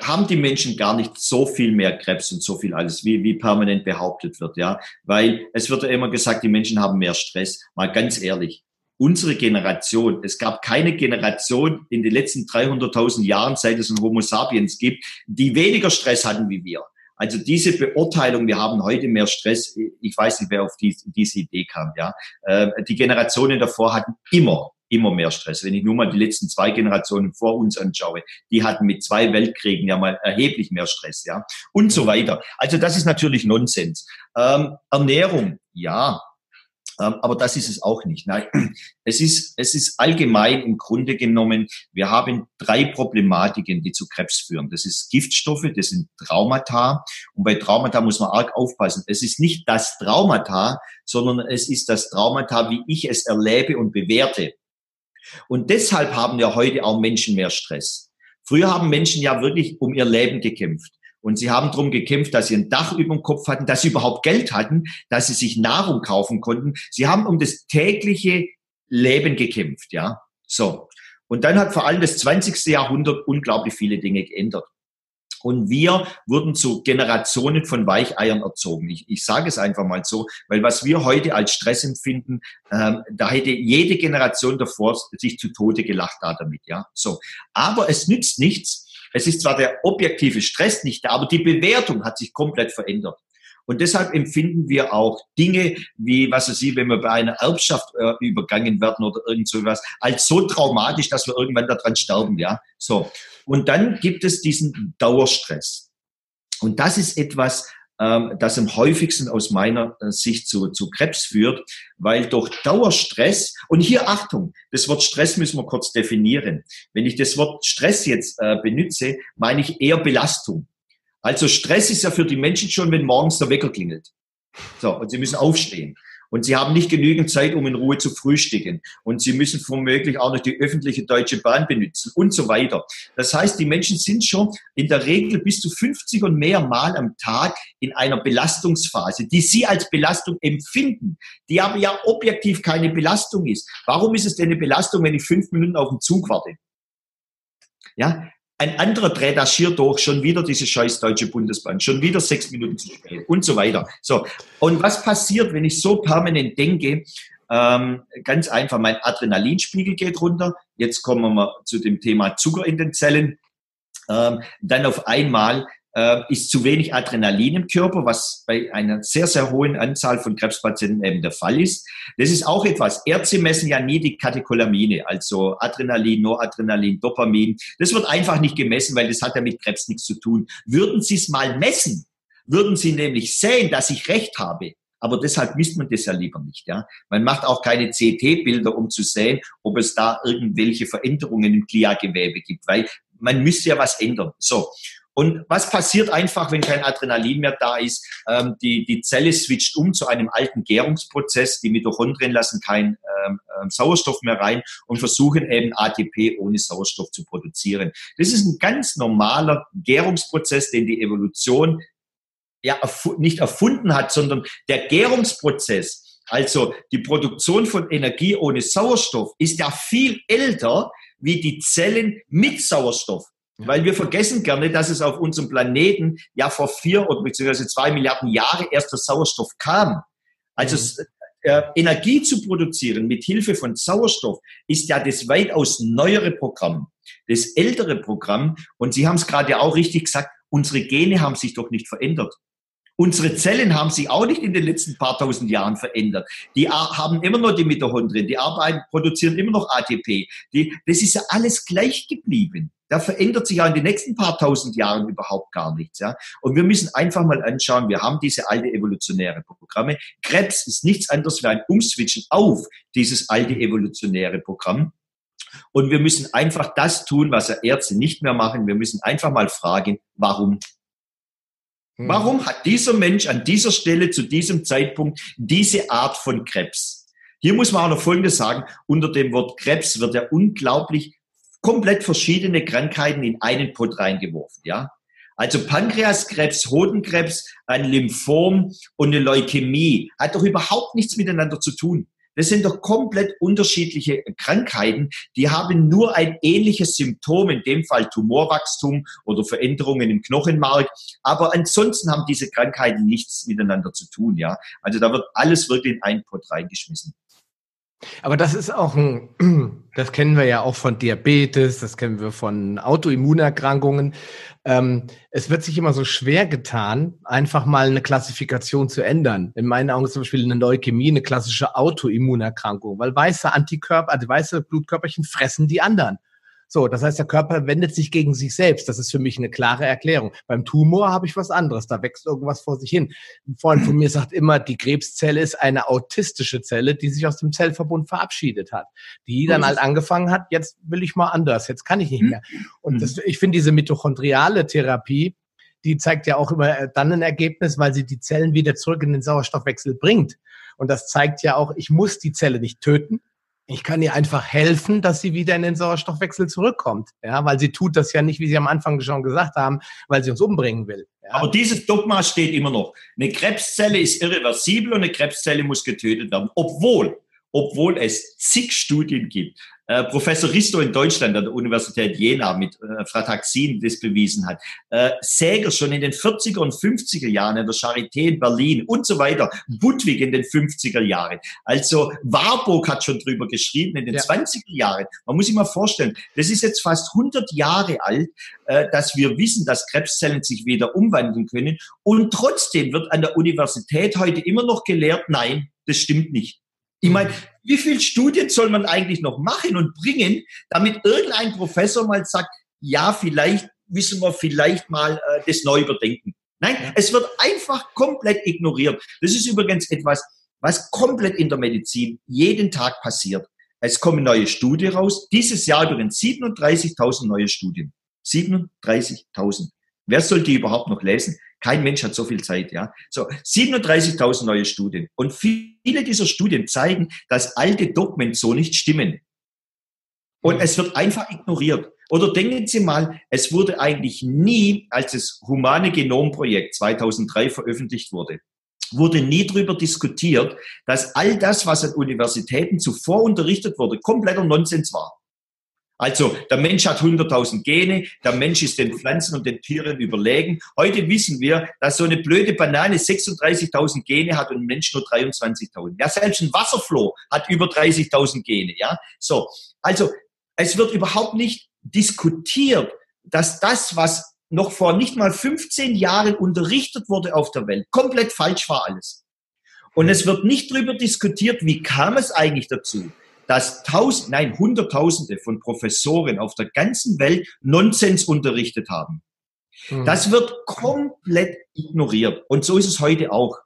haben die Menschen gar nicht so viel mehr Krebs und so viel alles, wie, wie permanent behauptet wird, ja. Weil es wird ja immer gesagt, die Menschen haben mehr Stress. Mal ganz ehrlich unsere Generation, es gab keine Generation in den letzten 300.000 Jahren, seit es ein Homo sapiens gibt, die weniger Stress hatten wie wir. Also diese Beurteilung, wir haben heute mehr Stress, ich weiß nicht, wer auf die, diese Idee kam, ja. Äh, die Generationen davor hatten immer, immer mehr Stress. Wenn ich nur mal die letzten zwei Generationen vor uns anschaue, die hatten mit zwei Weltkriegen ja mal erheblich mehr Stress, ja. Und so weiter. Also das ist natürlich Nonsens. Ähm, Ernährung, ja, ähm, aber das ist es auch nicht. Nein, es ist, es ist allgemein im Grunde genommen, wir haben drei Problematiken, die zu Krebs führen. Das ist Giftstoffe, das sind Traumata. Und bei Traumata muss man arg aufpassen. Es ist nicht das Traumata, sondern es ist das Traumata, wie ich es erlebe und bewerte. Und deshalb haben ja heute auch Menschen mehr Stress. Früher haben Menschen ja wirklich um ihr Leben gekämpft. Und sie haben darum gekämpft, dass sie ein Dach über dem Kopf hatten, dass sie überhaupt Geld hatten, dass sie sich Nahrung kaufen konnten. Sie haben um das tägliche Leben gekämpft, ja. So. Und dann hat vor allem das 20. Jahrhundert unglaublich viele Dinge geändert. Und wir wurden zu Generationen von Weicheiern erzogen. Ich, ich sage es einfach mal so, weil was wir heute als Stress empfinden, ähm, da hätte jede Generation davor sich zu Tode gelacht da damit, ja. So. Aber es nützt nichts, es ist zwar der objektive Stress nicht da, aber die Bewertung hat sich komplett verändert. Und deshalb empfinden wir auch Dinge wie, was weiß ich, wenn wir bei einer Erbschaft äh, übergangen werden oder irgend so was, als so traumatisch, dass wir irgendwann daran sterben, ja. So. Und dann gibt es diesen Dauerstress. Und das ist etwas, ähm, das am häufigsten aus meiner äh, Sicht zu, zu Krebs führt, weil durch Dauerstress, und hier Achtung, das Wort Stress müssen wir kurz definieren. Wenn ich das Wort Stress jetzt äh, benütze, meine ich eher Belastung. Also Stress ist ja für die Menschen schon, wenn morgens der Wecker klingelt. So, und sie müssen aufstehen. Und sie haben nicht genügend Zeit, um in Ruhe zu frühstücken. Und sie müssen womöglich auch noch die öffentliche Deutsche Bahn benutzen und so weiter. Das heißt, die Menschen sind schon in der Regel bis zu 50 und mehr Mal am Tag in einer Belastungsphase, die sie als Belastung empfinden, die aber ja objektiv keine Belastung ist. Warum ist es denn eine Belastung, wenn ich fünf Minuten auf den Zug warte? Ja, ein anderer dreht das schier durch, schon wieder diese scheiß Deutsche Bundesbahn, schon wieder sechs Minuten zu spät und so weiter. So. Und was passiert, wenn ich so permanent denke? Ähm, ganz einfach, mein Adrenalinspiegel geht runter. Jetzt kommen wir mal zu dem Thema Zucker in den Zellen. Ähm, dann auf einmal äh, ist zu wenig Adrenalin im Körper, was bei einer sehr, sehr hohen Anzahl von Krebspatienten eben der Fall ist. Das ist auch etwas. Ärzte messen ja nie die Katecholamine, also Adrenalin, Noradrenalin, Dopamin. Das wird einfach nicht gemessen, weil das hat ja mit Krebs nichts zu tun. Würden Sie es mal messen, würden Sie nämlich sehen, dass ich recht habe. Aber deshalb misst man das ja lieber nicht. Ja? Man macht auch keine CT-Bilder, um zu sehen, ob es da irgendwelche Veränderungen im Gliagewebe gibt, weil man müsste ja was ändern. So. Und was passiert einfach, wenn kein Adrenalin mehr da ist? Ähm, die, die Zelle switcht um zu einem alten Gärungsprozess. Die Mitochondrien lassen keinen ähm, ähm, Sauerstoff mehr rein und versuchen eben ATP ohne Sauerstoff zu produzieren. Das ist ein ganz normaler Gärungsprozess, den die Evolution ja erfu nicht erfunden hat, sondern der Gärungsprozess, also die Produktion von Energie ohne Sauerstoff, ist ja viel älter wie die Zellen mit Sauerstoff. Weil wir vergessen gerne, dass es auf unserem Planeten ja vor vier oder beziehungsweise zwei Milliarden Jahre erst der Sauerstoff kam. Also mhm. äh, Energie zu produzieren mit Hilfe von Sauerstoff ist ja das weitaus neuere Programm, das ältere Programm. Und Sie haben es gerade auch richtig gesagt, unsere Gene haben sich doch nicht verändert. Unsere Zellen haben sich auch nicht in den letzten paar tausend Jahren verändert. Die haben immer noch die Mitochondrien, die arbeiten, produzieren immer noch ATP. Die, das ist ja alles gleich geblieben. Da verändert sich ja in den nächsten paar tausend Jahren überhaupt gar nichts. Ja? Und wir müssen einfach mal anschauen, wir haben diese alte evolutionäre Programme. Krebs ist nichts anderes wie ein Umswitchen auf dieses alte evolutionäre Programm. Und wir müssen einfach das tun, was Ärzte nicht mehr machen. Wir müssen einfach mal fragen, warum. Warum hat dieser Mensch an dieser Stelle zu diesem Zeitpunkt diese Art von Krebs? Hier muss man auch noch Folgendes sagen. Unter dem Wort Krebs wird ja unglaublich komplett verschiedene Krankheiten in einen Pott reingeworfen, ja. Also Pankreaskrebs, Hodenkrebs, ein Lymphom und eine Leukämie hat doch überhaupt nichts miteinander zu tun. Das sind doch komplett unterschiedliche Krankheiten. Die haben nur ein ähnliches Symptom, in dem Fall Tumorwachstum oder Veränderungen im Knochenmark. Aber ansonsten haben diese Krankheiten nichts miteinander zu tun, ja. Also da wird alles wirklich in einen Pott reingeschmissen. Aber das ist auch ein, das kennen wir ja auch von Diabetes, das kennen wir von Autoimmunerkrankungen. Ähm, es wird sich immer so schwer getan, einfach mal eine Klassifikation zu ändern. In meinen Augen ist zum Beispiel eine Leukämie eine klassische Autoimmunerkrankung, weil weiße Antikörper, also weiße Blutkörperchen fressen die anderen. So, das heißt, der Körper wendet sich gegen sich selbst. Das ist für mich eine klare Erklärung. Beim Tumor habe ich was anderes. Da wächst irgendwas vor sich hin. Ein Freund von mir sagt immer, die Krebszelle ist eine autistische Zelle, die sich aus dem Zellverbund verabschiedet hat. Die dann halt angefangen hat, jetzt will ich mal anders, jetzt kann ich nicht mehr. Und das, ich finde diese mitochondriale Therapie, die zeigt ja auch immer äh, dann ein Ergebnis, weil sie die Zellen wieder zurück in den Sauerstoffwechsel bringt. Und das zeigt ja auch, ich muss die Zelle nicht töten, ich kann ihr einfach helfen, dass sie wieder in den Sauerstoffwechsel zurückkommt. Ja, weil sie tut das ja nicht, wie Sie am Anfang schon gesagt haben, weil sie uns umbringen will. Ja. Aber dieses Dogma steht immer noch. Eine Krebszelle ist irreversibel und eine Krebszelle muss getötet werden. Obwohl, obwohl es zig Studien gibt, äh, Professor Risto in Deutschland an der Universität Jena mit äh, Frataxin das bewiesen hat, äh, Säger schon in den 40er und 50er Jahren in der Charité in Berlin und so weiter, Budwig in den 50er Jahren. Also Warburg hat schon drüber geschrieben in den ja. 20er Jahren. Man muss sich mal vorstellen, das ist jetzt fast 100 Jahre alt, äh, dass wir wissen, dass Krebszellen sich wieder umwandeln können und trotzdem wird an der Universität heute immer noch gelehrt, nein, das stimmt nicht. Ich meine, wie viele Studien soll man eigentlich noch machen und bringen, damit irgendein Professor mal sagt, ja, vielleicht müssen wir vielleicht mal äh, das neu überdenken. Nein, es wird einfach komplett ignoriert. Das ist übrigens etwas, was komplett in der Medizin jeden Tag passiert. Es kommen neue Studien raus. Dieses Jahr übrigens 37.000 neue Studien. 37.000. Wer soll die überhaupt noch lesen? Kein Mensch hat so viel Zeit, ja. So, 37.000 neue Studien. Und viele dieser Studien zeigen, dass alte Dogmen so nicht stimmen. Und es wird einfach ignoriert. Oder denken Sie mal, es wurde eigentlich nie, als das Humane Genomprojekt 2003 veröffentlicht wurde, wurde nie darüber diskutiert, dass all das, was an Universitäten zuvor unterrichtet wurde, kompletter Nonsens war. Also der Mensch hat 100.000 Gene, der Mensch ist den Pflanzen und den Tieren überlegen. Heute wissen wir, dass so eine blöde Banane 36.000 Gene hat und ein Mensch nur 23.000. Ja, selbst ein Wasserfloh hat über 30.000 Gene. Ja, so. Also es wird überhaupt nicht diskutiert, dass das, was noch vor nicht mal 15 Jahren unterrichtet wurde auf der Welt, komplett falsch war alles. Und es wird nicht darüber diskutiert, wie kam es eigentlich dazu, dass tausend, nein, hunderttausende von Professoren auf der ganzen Welt Nonsens unterrichtet haben. Mhm. Das wird komplett ignoriert. Und so ist es heute auch.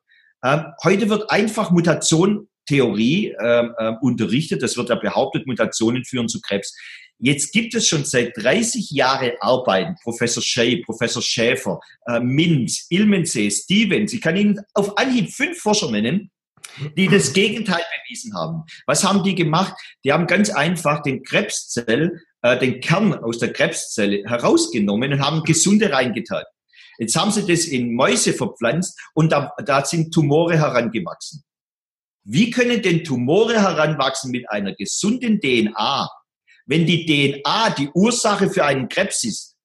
Ähm, heute wird einfach Mutation Theorie ähm, äh, unterrichtet. Das wird ja behauptet, Mutationen führen zu Krebs. Jetzt gibt es schon seit 30 Jahren Arbeiten, Professor Shea, Professor Schäfer, äh, Minz, Ilmensee, Stevens, ich kann Ihnen auf Anhieb fünf Forscher nennen, die das Gegenteil bewiesen haben. Was haben die gemacht? Die haben ganz einfach den Krebszell, äh, den Kern aus der Krebszelle herausgenommen und haben gesunde reingetan. Jetzt haben sie das in Mäuse verpflanzt und da, da sind Tumore herangewachsen. Wie können denn Tumore heranwachsen mit einer gesunden DNA, wenn die DNA die Ursache für einen Krebs ist?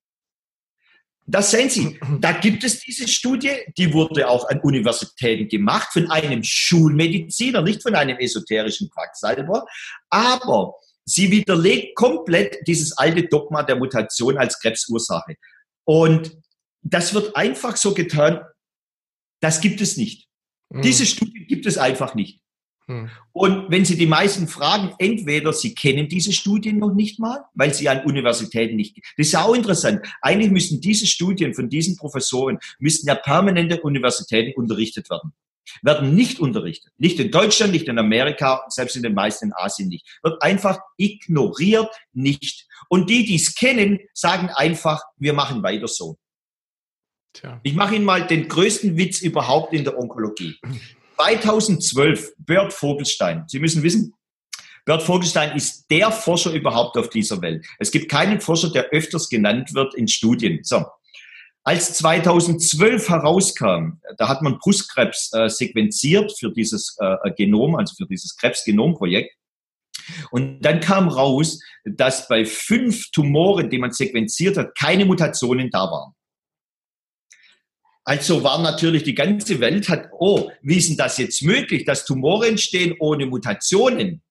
Das sehen Sie, da gibt es diese Studie, die wurde auch an Universitäten gemacht, von einem Schulmediziner, nicht von einem esoterischen Quacksalber, aber sie widerlegt komplett dieses alte Dogma der Mutation als Krebsursache. Und das wird einfach so getan, das gibt es nicht. Mhm. Diese Studie gibt es einfach nicht. Hm. Und wenn Sie die meisten fragen, entweder Sie kennen diese Studien noch nicht mal, weil sie an Universitäten nicht, das ist ja auch interessant. Eigentlich müssen diese Studien von diesen Professoren, müssten ja permanente Universitäten unterrichtet werden. Werden nicht unterrichtet. Nicht in Deutschland, nicht in Amerika, selbst in den meisten in Asien nicht. Wird einfach ignoriert, nicht. Und die, die es kennen, sagen einfach, wir machen weiter so. Tja. Ich mache Ihnen mal den größten Witz überhaupt in der Onkologie. 2012, Bert Vogelstein. Sie müssen wissen, Bert Vogelstein ist der Forscher überhaupt auf dieser Welt. Es gibt keinen Forscher, der öfters genannt wird in Studien. So. Als 2012 herauskam, da hat man Brustkrebs äh, sequenziert für dieses äh, Genom, also für dieses Krebsgenomprojekt. Und dann kam raus, dass bei fünf Tumoren, die man sequenziert hat, keine Mutationen da waren. Also war natürlich die ganze Welt hat, oh, wie ist denn das jetzt möglich, dass Tumore entstehen ohne Mutationen?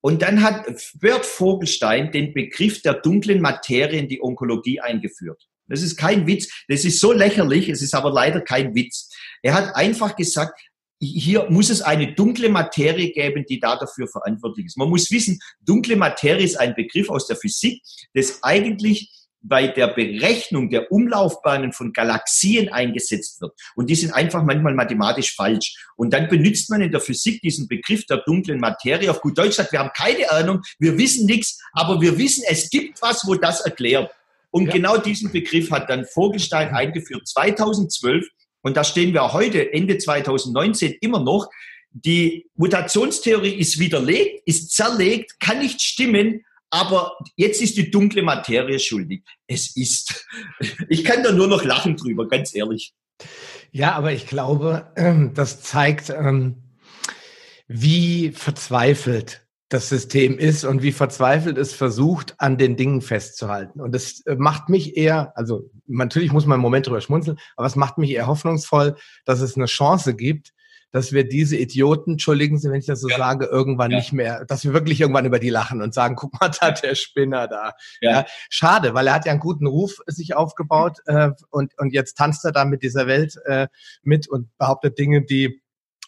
Und dann hat Bert Vogelstein den Begriff der dunklen Materie in die Onkologie eingeführt. Das ist kein Witz, das ist so lächerlich, es ist aber leider kein Witz. Er hat einfach gesagt, hier muss es eine dunkle Materie geben, die da dafür verantwortlich ist. Man muss wissen, dunkle Materie ist ein Begriff aus der Physik, das eigentlich bei der Berechnung der Umlaufbahnen von Galaxien eingesetzt wird. Und die sind einfach manchmal mathematisch falsch. Und dann benutzt man in der Physik diesen Begriff der dunklen Materie. Auf gut Deutsch sagt, wir haben keine Ahnung, wir wissen nichts, aber wir wissen, es gibt was, wo das erklärt. Und ja. genau diesen Begriff hat dann Vogelstein eingeführt 2012. Und da stehen wir heute, Ende 2019, immer noch. Die Mutationstheorie ist widerlegt, ist zerlegt, kann nicht stimmen, aber jetzt ist die dunkle Materie schuldig. Es ist. Ich kann da nur noch lachen drüber, ganz ehrlich. Ja, aber ich glaube, ähm, das zeigt, ähm, wie verzweifelt das System ist und wie verzweifelt es versucht, an den Dingen festzuhalten. Und das äh, macht mich eher, also natürlich muss man einen Moment drüber schmunzeln, aber es macht mich eher hoffnungsvoll, dass es eine Chance gibt, dass wir diese Idioten, entschuldigen Sie, wenn ich das so ja. sage, irgendwann ja. nicht mehr, dass wir wirklich irgendwann über die lachen und sagen, guck mal, da der Spinner da. Ja. ja. Schade, weil er hat ja einen guten Ruf sich aufgebaut äh, und, und jetzt tanzt er da mit dieser Welt äh, mit und behauptet Dinge, die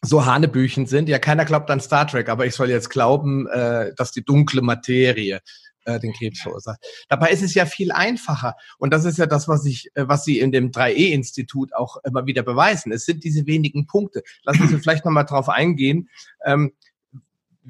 so Hanebüchen sind. Ja, keiner glaubt an Star Trek, aber ich soll jetzt glauben, äh, dass die dunkle Materie äh, den Krebs verursacht. Dabei ist es ja viel einfacher. Und das ist ja das, was ich, äh, was Sie in dem 3E-Institut auch immer wieder beweisen. Es sind diese wenigen Punkte. Lassen Sie vielleicht nochmal drauf eingehen. Ähm,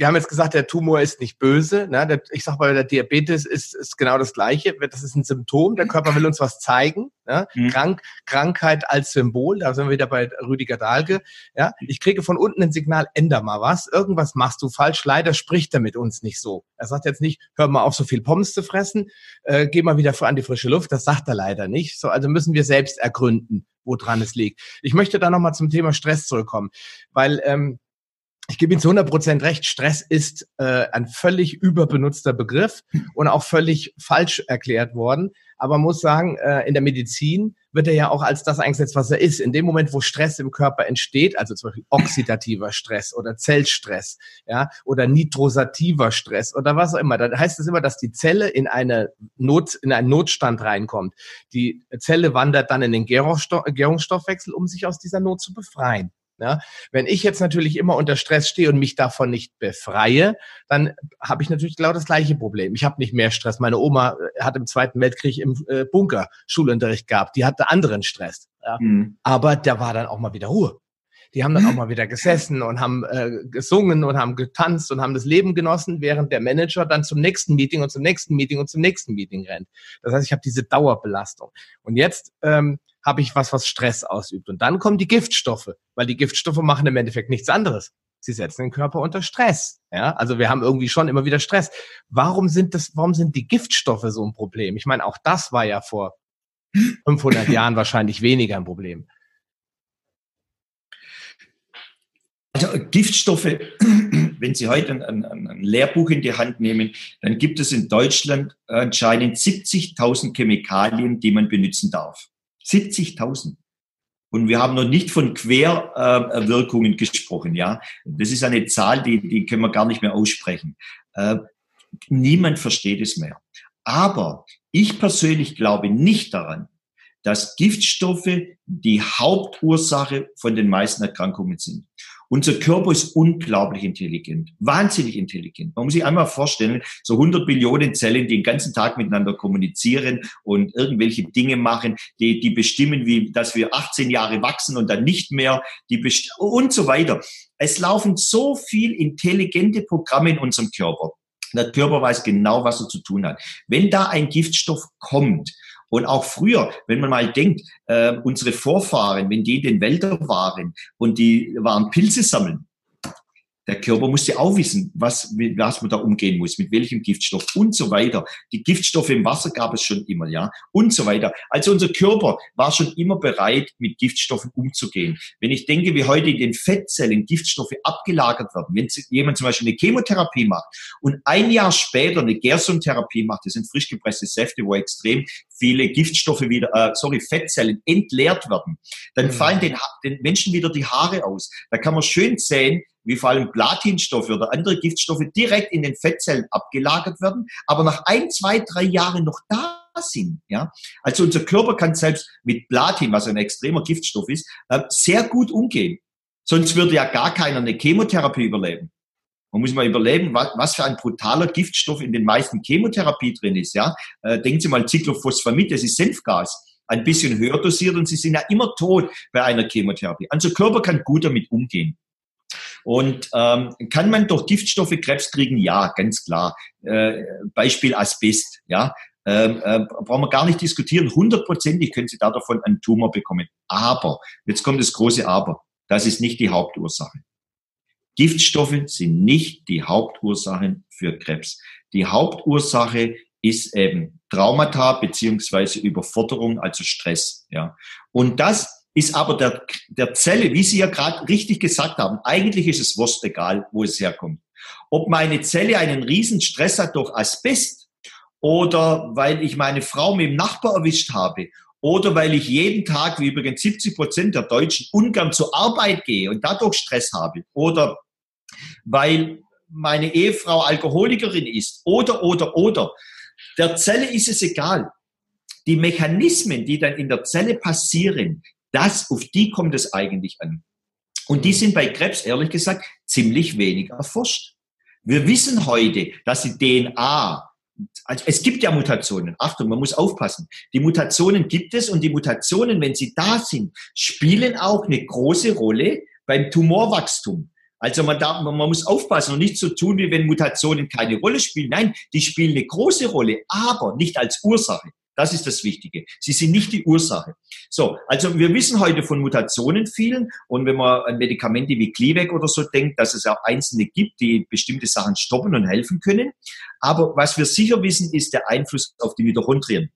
wir haben jetzt gesagt, der Tumor ist nicht böse. Ne? Ich sage mal, der Diabetes ist, ist genau das Gleiche. Das ist ein Symptom. Der Körper will uns was zeigen. Ne? Mhm. Krank, Krankheit als Symbol. Da sind wir wieder bei Rüdiger Dahlke. Ja? Ich kriege von unten ein Signal, änder mal was. Irgendwas machst du falsch. Leider spricht er mit uns nicht so. Er sagt jetzt nicht, hör mal auf, so viel Pommes zu fressen. Äh, geh mal wieder an die frische Luft. Das sagt er leider nicht. So, also müssen wir selbst ergründen, woran es liegt. Ich möchte da nochmal zum Thema Stress zurückkommen, weil ähm, ich gebe Ihnen zu 100 Prozent recht, Stress ist äh, ein völlig überbenutzter Begriff und auch völlig falsch erklärt worden. Aber man muss sagen, äh, in der Medizin wird er ja auch als das eingesetzt, was er ist. In dem Moment, wo Stress im Körper entsteht, also zum Beispiel oxidativer Stress oder Zellstress, ja, oder nitrosativer Stress oder was auch immer, dann heißt es immer, dass die Zelle in eine Not, in einen Notstand reinkommt. Die Zelle wandert dann in den Gärungsstoffwechsel, um sich aus dieser Not zu befreien. Ja, wenn ich jetzt natürlich immer unter Stress stehe und mich davon nicht befreie, dann habe ich natürlich genau das gleiche Problem. Ich habe nicht mehr Stress. Meine Oma äh, hat im Zweiten Weltkrieg im äh, Bunker Schulunterricht gehabt. Die hatte anderen Stress. Ja. Mhm. Aber da war dann auch mal wieder Ruhe. Die haben dann auch mal wieder gesessen und haben äh, gesungen und haben getanzt und haben das Leben genossen, während der Manager dann zum nächsten Meeting und zum nächsten Meeting und zum nächsten Meeting rennt. Das heißt, ich habe diese Dauerbelastung. Und jetzt ähm, habe ich was, was Stress ausübt. Und dann kommen die Giftstoffe, weil die Giftstoffe machen im Endeffekt nichts anderes. Sie setzen den Körper unter Stress. Ja, also wir haben irgendwie schon immer wieder Stress. Warum sind das, warum sind die Giftstoffe so ein Problem? Ich meine, auch das war ja vor 500 Jahren wahrscheinlich weniger ein Problem. Also Giftstoffe, wenn Sie heute ein, ein, ein, Lehrbuch in die Hand nehmen, dann gibt es in Deutschland anscheinend 70.000 Chemikalien, die man benutzen darf. 70.000. Und wir haben noch nicht von Querwirkungen äh, gesprochen, ja. Das ist eine Zahl, die, die können wir gar nicht mehr aussprechen. Äh, niemand versteht es mehr. Aber ich persönlich glaube nicht daran, dass Giftstoffe die Hauptursache von den meisten Erkrankungen sind. Unser Körper ist unglaublich intelligent, wahnsinnig intelligent. Man muss sich einmal vorstellen, so 100 Billionen Zellen, die den ganzen Tag miteinander kommunizieren und irgendwelche Dinge machen, die, die bestimmen, wie, dass wir 18 Jahre wachsen und dann nicht mehr, die und so weiter. Es laufen so viel intelligente Programme in unserem Körper. Der Körper weiß genau, was er zu tun hat. Wenn da ein Giftstoff kommt, und auch früher, wenn man mal denkt, äh, unsere Vorfahren, wenn die in den Wäldern waren und die waren Pilze sammeln, der Körper musste auch wissen, was, mit was man da umgehen muss, mit welchem Giftstoff und so weiter. Die Giftstoffe im Wasser gab es schon immer, ja, und so weiter. Also unser Körper war schon immer bereit, mit Giftstoffen umzugehen. Wenn ich denke, wie heute in den Fettzellen Giftstoffe abgelagert werden, wenn jemand zum Beispiel eine Chemotherapie macht und ein Jahr später eine Gerson-Therapie macht, das sind frisch gepresste Säfte, wo extrem viele Giftstoffe wieder, äh, sorry, Fettzellen entleert werden, dann mhm. fallen den, den Menschen wieder die Haare aus. Da kann man schön sehen, wie vor allem Platinstoffe oder andere Giftstoffe direkt in den Fettzellen abgelagert werden, aber nach ein, zwei, drei Jahren noch da sind. Ja? Also unser Körper kann selbst mit Platin, was ein extremer Giftstoff ist, äh, sehr gut umgehen. Sonst würde ja gar keiner eine Chemotherapie überleben. Man muss mal überlegen, was, für ein brutaler Giftstoff in den meisten Chemotherapie drin ist. Ja? Äh, denken Sie mal Cyclophosphamid, das ist Senfgas. Ein bisschen höher dosiert und Sie sind ja immer tot bei einer Chemotherapie. Also Körper kann gut damit umgehen. Und ähm, kann man durch Giftstoffe Krebs kriegen? Ja, ganz klar. Äh, Beispiel Asbest, ja. Ähm, äh, brauchen wir gar nicht diskutieren. Hundertprozentig können Sie da davon einen Tumor bekommen. Aber, jetzt kommt das große Aber, das ist nicht die Hauptursache. Giftstoffe sind nicht die Hauptursachen für Krebs. Die Hauptursache ist eben Traumata beziehungsweise Überforderung, also Stress. Ja. Und das ist aber der, der Zelle, wie Sie ja gerade richtig gesagt haben, eigentlich ist es wurscht egal, wo es herkommt. Ob meine Zelle einen riesen Stress hat durch Asbest oder weil ich meine Frau mit dem Nachbar erwischt habe oder weil ich jeden Tag, wie übrigens 70 Prozent der Deutschen, ungern zur Arbeit gehe und dadurch Stress habe oder weil meine Ehefrau Alkoholikerin ist oder, oder, oder. Der Zelle ist es egal. Die Mechanismen, die dann in der Zelle passieren, das, auf die kommt es eigentlich an. Und die sind bei Krebs, ehrlich gesagt, ziemlich wenig erforscht. Wir wissen heute, dass die DNA, also es gibt ja Mutationen. Achtung, man muss aufpassen. Die Mutationen gibt es und die Mutationen, wenn sie da sind, spielen auch eine große Rolle beim Tumorwachstum. Also man, darf, man muss aufpassen und nicht so tun, wie wenn Mutationen keine Rolle spielen. Nein, die spielen eine große Rolle, aber nicht als Ursache. Das ist das Wichtige. Sie sind nicht die Ursache. So, also wir wissen heute von Mutationen vielen und wenn man an Medikamente wie Glivec oder so denkt, dass es auch einzelne gibt, die bestimmte Sachen stoppen und helfen können. Aber was wir sicher wissen, ist der Einfluss auf die Mitochondrien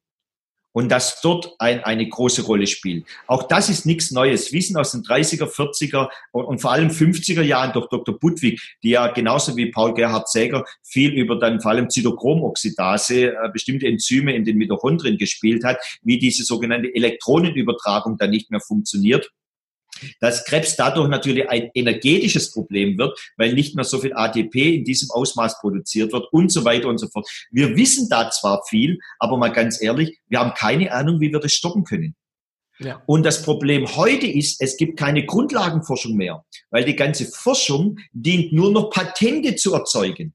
und dass dort ein, eine große Rolle spielt. Auch das ist nichts Neues. Wissen aus den 30er, 40er und, und, vor allem 50er Jahren durch Dr. Budwig, die ja genauso wie Paul Gerhard Säger viel über dann vor allem Zytochromoxidase, äh, bestimmte Enzyme in den Mitochondrien gespielt hat, wie diese sogenannte Elektronenübertragung dann nicht mehr funktioniert dass Krebs dadurch natürlich ein energetisches Problem wird, weil nicht mehr so viel ATP in diesem Ausmaß produziert wird und so weiter und so fort. Wir wissen da zwar viel, aber mal ganz ehrlich, wir haben keine Ahnung, wie wir das stoppen können. Ja. Und das Problem heute ist, es gibt keine Grundlagenforschung mehr, weil die ganze Forschung dient nur noch Patente zu erzeugen.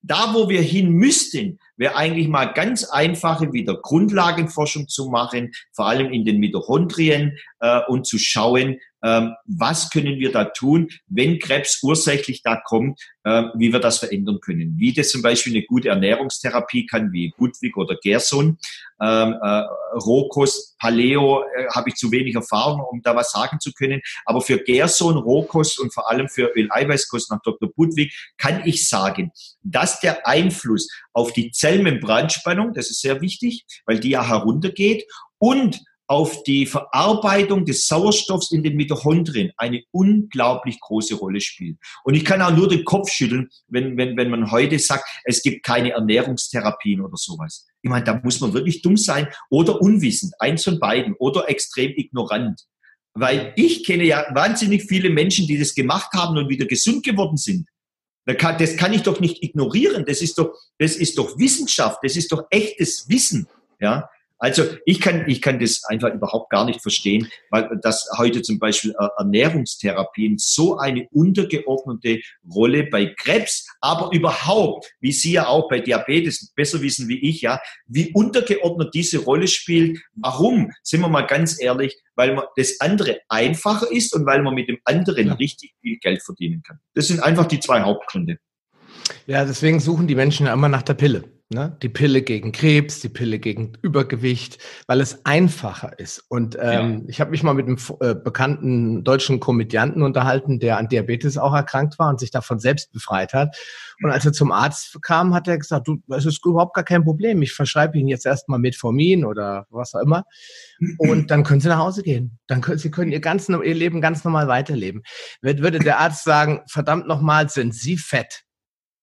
Da, wo wir hin müssten, wäre eigentlich mal ganz einfache wieder Grundlagenforschung zu machen, vor allem in den Mitochondrien äh, und zu schauen, ähm, was können wir da tun, wenn Krebs ursächlich da kommt, äh, wie wir das verändern können. Wie das zum Beispiel eine gute Ernährungstherapie kann, wie Budwig oder Gerson. Ähm, äh, Rohkost, Paleo äh, habe ich zu wenig Erfahrung, um da was sagen zu können. Aber für Gerson, Rohkost und vor allem für Öl-Eiweißkost nach Dr. Budwig kann ich sagen, dass der Einfluss auf die Zellmembranspannung, das ist sehr wichtig, weil die ja heruntergeht, und auf die Verarbeitung des Sauerstoffs in den Mitochondrien eine unglaublich große Rolle spielt. Und ich kann auch nur den Kopf schütteln, wenn, wenn, wenn man heute sagt, es gibt keine Ernährungstherapien oder sowas. Ich meine, da muss man wirklich dumm sein oder unwissend, eins von beiden, oder extrem ignorant. Weil ich kenne ja wahnsinnig viele Menschen, die das gemacht haben und wieder gesund geworden sind. Das kann ich doch nicht ignorieren. Das ist doch, das ist doch Wissenschaft. Das ist doch echtes Wissen. Ja, also ich kann, ich kann das einfach überhaupt gar nicht verstehen, weil dass heute zum Beispiel äh, Ernährungstherapien so eine untergeordnete Rolle bei Krebs, aber überhaupt, wie Sie ja auch bei Diabetes besser wissen wie ich, ja, wie untergeordnet diese Rolle spielt. Warum? Sind wir mal ganz ehrlich, weil man das andere einfacher ist und weil man mit dem anderen ja. richtig viel Geld verdienen kann. Das sind einfach die zwei Hauptgründe. Ja, deswegen suchen die Menschen immer nach der Pille. Ne? Die Pille gegen Krebs, die Pille gegen Übergewicht, weil es einfacher ist. Und ähm, ja. ich habe mich mal mit einem äh, bekannten deutschen Komödianten unterhalten, der an Diabetes auch erkrankt war und sich davon selbst befreit hat. Und als er zum Arzt kam, hat er gesagt, du, es ist überhaupt gar kein Problem. Ich verschreibe Ihnen jetzt erstmal Metformin oder was auch immer. Und dann können Sie nach Hause gehen. Dann können Sie können Ihr, ganz, Ihr Leben ganz normal weiterleben. Würde der Arzt sagen, verdammt nochmal, sind Sie fett?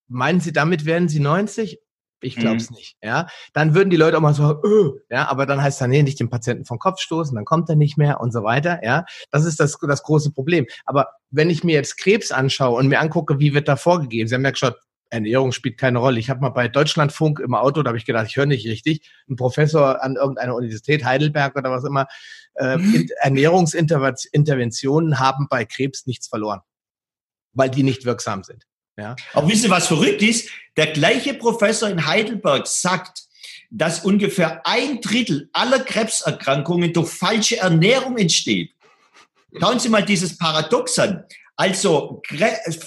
Meinen Sie, damit werden Sie 90? Ich glaube es mhm. nicht. Ja, dann würden die Leute auch mal so, öh, ja, aber dann heißt dann nee, nicht den Patienten vom Kopf stoßen, dann kommt er nicht mehr und so weiter. Ja, das ist das das große Problem. Aber wenn ich mir jetzt Krebs anschaue und mir angucke, wie wird da vorgegeben, Sie haben ja geschaut, Ernährung spielt keine Rolle. Ich habe mal bei Deutschlandfunk im Auto, da habe ich gedacht, ich höre nicht richtig. Ein Professor an irgendeiner Universität, Heidelberg oder was immer, äh, mhm. Ernährungsinterventionen haben bei Krebs nichts verloren, weil die nicht wirksam sind. Ja. Aber wissen Sie, was verrückt ist? Der gleiche Professor in Heidelberg sagt, dass ungefähr ein Drittel aller Krebserkrankungen durch falsche Ernährung entsteht. Schauen Sie mal dieses Paradox an. Also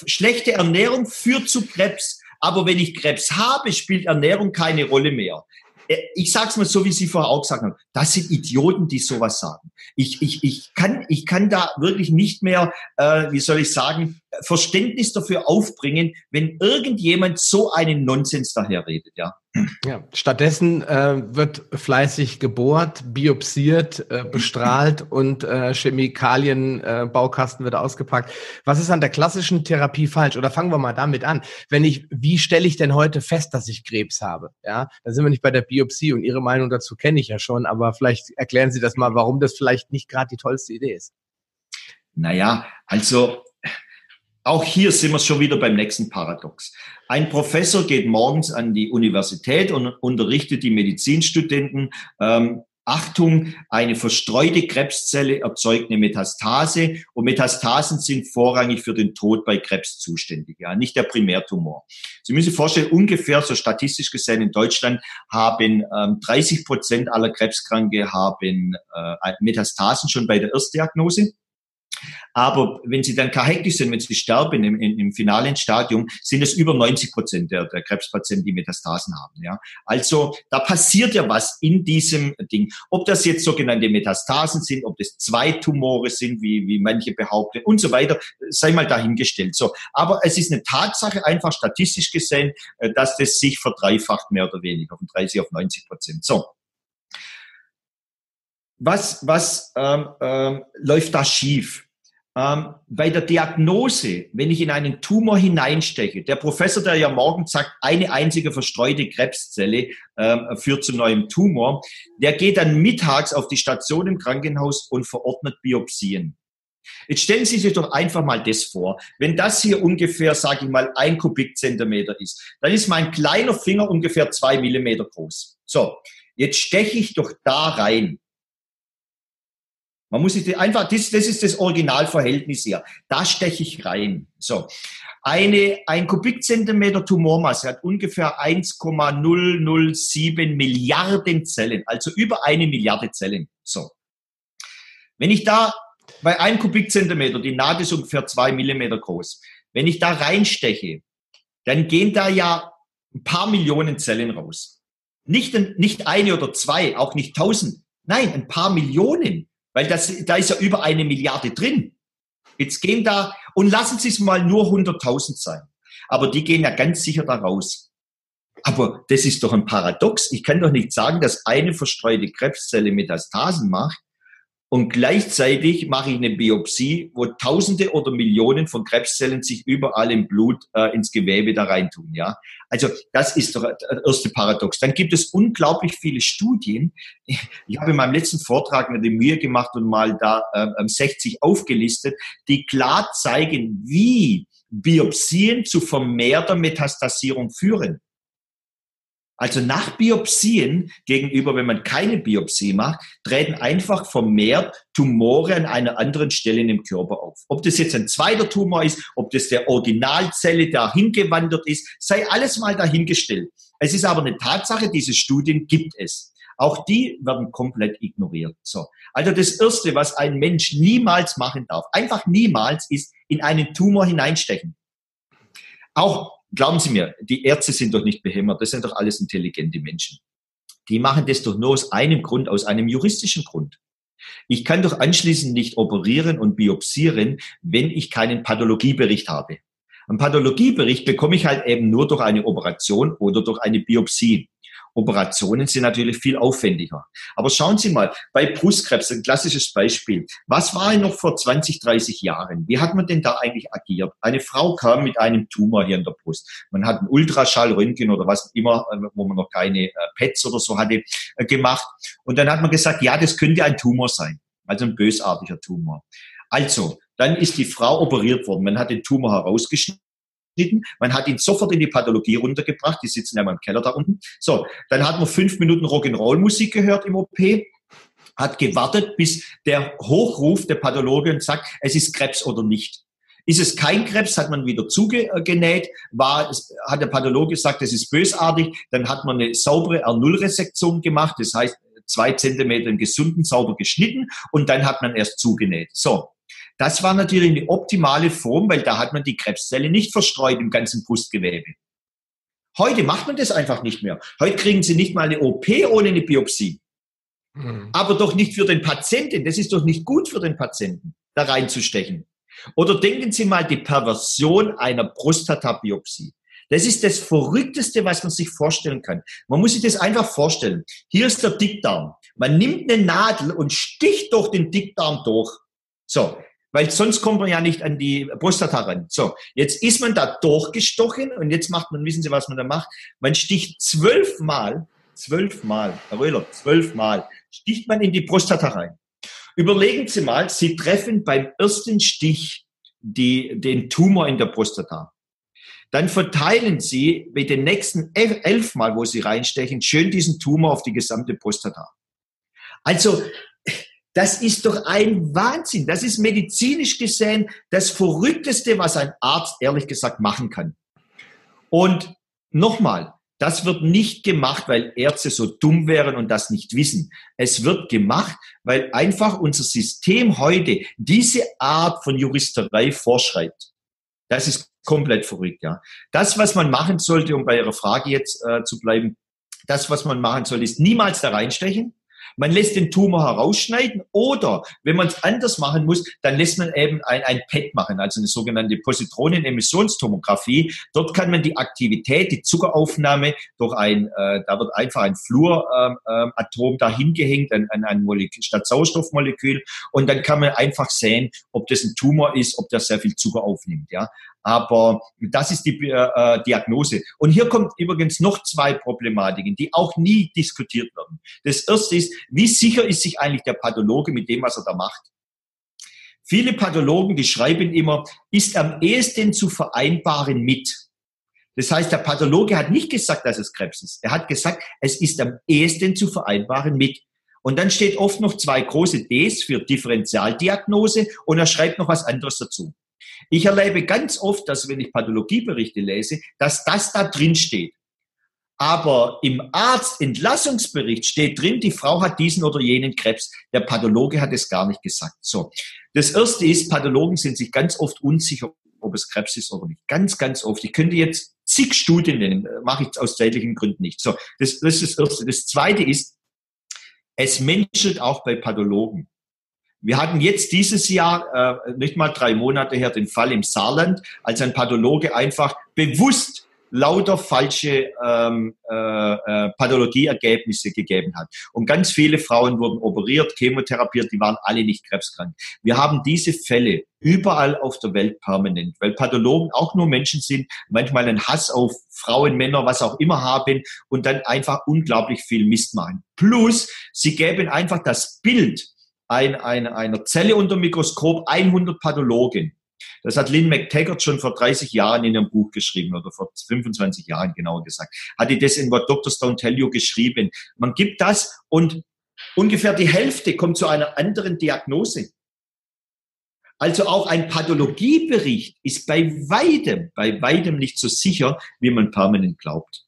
schlechte Ernährung führt zu Krebs, aber wenn ich Krebs habe, spielt Ernährung keine Rolle mehr. Äh, ich sag's mal so, wie Sie vorher auch gesagt haben. Das sind Idioten, die sowas sagen. Ich, ich, ich, kann, ich kann da wirklich nicht mehr, äh, wie soll ich sagen, Verständnis dafür aufbringen, wenn irgendjemand so einen Nonsens daherredet, ja. Ja, stattdessen äh, wird fleißig gebohrt, biopsiert, äh, bestrahlt und äh, Chemikalienbaukasten äh, wird ausgepackt. Was ist an der klassischen Therapie falsch? Oder fangen wir mal damit an. Wenn ich, wie stelle ich denn heute fest, dass ich Krebs habe? Ja, da sind wir nicht bei der Biopsie und Ihre Meinung dazu kenne ich ja schon, aber vielleicht erklären Sie das mal, warum das vielleicht nicht gerade die tollste Idee ist. Naja, also auch hier sind wir schon wieder beim nächsten Paradox. Ein Professor geht morgens an die Universität und unterrichtet die Medizinstudenten, ähm, Achtung, eine verstreute Krebszelle erzeugt eine Metastase und Metastasen sind vorrangig für den Tod bei Krebs zuständig, ja, nicht der Primärtumor. Sie müssen sich vorstellen, ungefähr so statistisch gesehen in Deutschland haben ähm, 30 Prozent aller Krebskranke haben äh, Metastasen schon bei der Erstdiagnose. Aber wenn sie dann kahektisch sind, wenn sie sterben im, im, im finalen Stadium, sind es über 90 Prozent der, der Krebspatienten, die Metastasen haben. Ja? Also da passiert ja was in diesem Ding. Ob das jetzt sogenannte Metastasen sind, ob das zwei Tumore sind, wie, wie manche behaupten und so weiter, sei mal dahingestellt. So, aber es ist eine Tatsache, einfach statistisch gesehen, äh, dass das sich verdreifacht, mehr oder weniger, von 30 auf 90 Prozent. So, was, was ähm, ähm, läuft da schief? Ähm, bei der Diagnose, wenn ich in einen Tumor hineinsteche, der Professor, der ja morgen sagt, eine einzige verstreute Krebszelle ähm, führt zu neuem Tumor, der geht dann mittags auf die Station im Krankenhaus und verordnet Biopsien. Jetzt stellen Sie sich doch einfach mal das vor. Wenn das hier ungefähr, sage ich mal, ein Kubikzentimeter ist, dann ist mein kleiner Finger ungefähr zwei Millimeter groß. So, jetzt steche ich doch da rein. Man muss sich einfach, das, das ist das Originalverhältnis hier. Da steche ich rein. So. Eine, ein Kubikzentimeter Tumormasse hat ungefähr 1,007 Milliarden Zellen, also über eine Milliarde Zellen. So. Wenn ich da bei einem Kubikzentimeter, die Naht ist ungefähr zwei Millimeter groß, wenn ich da reinsteche, dann gehen da ja ein paar Millionen Zellen raus. Nicht, nicht eine oder zwei, auch nicht tausend. Nein, ein paar Millionen. Weil das, da ist ja über eine Milliarde drin. Jetzt gehen da, und lassen Sie es mal nur 100.000 sein. Aber die gehen ja ganz sicher da raus. Aber das ist doch ein Paradox. Ich kann doch nicht sagen, dass eine verstreute Krebszelle Metastasen macht und gleichzeitig mache ich eine Biopsie, wo Tausende oder Millionen von Krebszellen sich überall im Blut äh, ins Gewebe da reintun. Ja, also das ist doch der erste Paradox. Dann gibt es unglaublich viele Studien. Ich habe in meinem letzten Vortrag mir die Mühe gemacht und mal da äh, 60 aufgelistet, die klar zeigen, wie Biopsien zu vermehrter Metastasierung führen. Also nach Biopsien gegenüber, wenn man keine Biopsie macht, treten einfach vermehrt Tumore an einer anderen Stelle im Körper auf. Ob das jetzt ein zweiter Tumor ist, ob das der Originalzelle dahin gewandert ist, sei alles mal dahingestellt. Es ist aber eine Tatsache, diese Studien gibt es. Auch die werden komplett ignoriert. So. Also das erste, was ein Mensch niemals machen darf, einfach niemals, ist in einen Tumor hineinstechen. Auch glauben Sie mir, die Ärzte sind doch nicht behämmert, das sind doch alles intelligente Menschen. Die machen das doch nur aus einem Grund, aus einem juristischen Grund. Ich kann doch anschließend nicht operieren und biopsieren, wenn ich keinen Pathologiebericht habe. Einen Pathologiebericht bekomme ich halt eben nur durch eine Operation oder durch eine Biopsie. Operationen sind natürlich viel aufwendiger. Aber schauen Sie mal, bei Brustkrebs, ein klassisches Beispiel. Was war noch vor 20, 30 Jahren? Wie hat man denn da eigentlich agiert? Eine Frau kam mit einem Tumor hier in der Brust. Man hat einen Ultraschall, Röntgen oder was immer, äh, wo man noch keine äh, PETs oder so hatte, äh, gemacht. Und dann hat man gesagt, ja, das könnte ein Tumor sein. Also ein bösartiger Tumor. Also, dann ist die Frau operiert worden. Man hat den Tumor herausgeschnitten geschnitten. Man hat ihn sofort in die Pathologie runtergebracht. Die sitzen ja mal im Keller da unten. So, dann hat man fünf Minuten Rock'n'Roll-Musik gehört im OP hat gewartet, bis der Hochruf der Pathologe sagt, es ist Krebs oder nicht. Ist es kein Krebs, hat man wieder zugenäht, war, hat der Pathologe gesagt, es ist bösartig, dann hat man eine saubere R0-Resektion gemacht, das heißt zwei Zentimeter im gesunden, sauber geschnitten und dann hat man erst zugenäht. So, das war natürlich eine optimale Form, weil da hat man die Krebszelle nicht verstreut im ganzen Brustgewebe. Heute macht man das einfach nicht mehr. Heute kriegen Sie nicht mal eine OP ohne eine Biopsie. Mhm. Aber doch nicht für den Patienten. Das ist doch nicht gut für den Patienten, da reinzustechen. Oder denken Sie mal die Perversion einer Prostatabiopsie. Das ist das Verrückteste, was man sich vorstellen kann. Man muss sich das einfach vorstellen. Hier ist der Dickdarm. Man nimmt eine Nadel und sticht durch den Dickdarm durch. So. Weil sonst kommt man ja nicht an die Prostata ran. So. Jetzt ist man da durchgestochen und jetzt macht man, wissen Sie, was man da macht? Man sticht zwölfmal, zwölfmal, Herr Röhler, zwölfmal, sticht man in die Prostata rein. Überlegen Sie mal, Sie treffen beim ersten Stich die, den Tumor in der Prostata dann verteilen Sie mit den nächsten elf Mal, wo Sie reinstechen, schön diesen Tumor auf die gesamte Prostata. Also, das ist doch ein Wahnsinn. Das ist medizinisch gesehen das Verrückteste, was ein Arzt ehrlich gesagt machen kann. Und nochmal, das wird nicht gemacht, weil Ärzte so dumm wären und das nicht wissen. Es wird gemacht, weil einfach unser System heute diese Art von Juristerei vorschreibt. Das ist komplett verrückt, ja. Das, was man machen sollte, um bei Ihrer Frage jetzt äh, zu bleiben, das, was man machen soll, ist niemals da reinstechen. Man lässt den Tumor herausschneiden oder wenn man es anders machen muss, dann lässt man eben ein, ein PET machen, also eine sogenannte Positronenemissionstomographie. Dort kann man die Aktivität, die Zuckeraufnahme durch ein, äh, da wird einfach ein Fluoratom ähm, äh, dahin gehängt, an, an ein Molekül, statt Sauerstoffmolekül und dann kann man einfach sehen, ob das ein Tumor ist, ob der sehr viel Zucker aufnimmt. Ja, aber das ist die äh, Diagnose. Und hier kommt übrigens noch zwei Problematiken, die auch nie diskutiert werden. Das erste ist, wie sicher ist sich eigentlich der Pathologe mit dem, was er da macht? Viele Pathologen, die schreiben immer, ist am ehesten zu vereinbaren mit. Das heißt, der Pathologe hat nicht gesagt, dass es Krebs ist. Er hat gesagt, es ist am ehesten zu vereinbaren mit. Und dann steht oft noch zwei große Ds für Differentialdiagnose und er schreibt noch was anderes dazu. Ich erlebe ganz oft, dass wenn ich Pathologieberichte lese, dass das da drin steht. Aber im Arztentlassungsbericht steht drin, die Frau hat diesen oder jenen Krebs. Der Pathologe hat es gar nicht gesagt. So. Das erste ist, Pathologen sind sich ganz oft unsicher, ob es Krebs ist oder nicht. Ganz, ganz oft. Ich könnte jetzt zig Studien nennen, mache ich aus zeitlichen Gründen nicht. So. Das, das ist das erste. Das zweite ist, es menschelt auch bei Pathologen. Wir hatten jetzt dieses Jahr, äh, nicht mal drei Monate her, den Fall im Saarland, als ein Pathologe einfach bewusst lauter falsche ähm, äh, äh, Pathologieergebnisse gegeben hat. Und ganz viele Frauen wurden operiert, chemotherapiert, die waren alle nicht krebskrank. Wir haben diese Fälle überall auf der Welt permanent, weil Pathologen auch nur Menschen sind, manchmal einen Hass auf Frauen, Männer, was auch immer haben und dann einfach unglaublich viel Mist machen. Plus, sie geben einfach das Bild ein, ein, einer Zelle unter Mikroskop 100 Pathologen. Das hat Lynn McTaggart schon vor 30 Jahren in ihrem Buch geschrieben oder vor 25 Jahren genauer gesagt. Hat die das in What Doctors Don't Tell You geschrieben. Man gibt das und ungefähr die Hälfte kommt zu einer anderen Diagnose. Also auch ein Pathologiebericht ist bei weitem, bei weitem nicht so sicher, wie man permanent glaubt.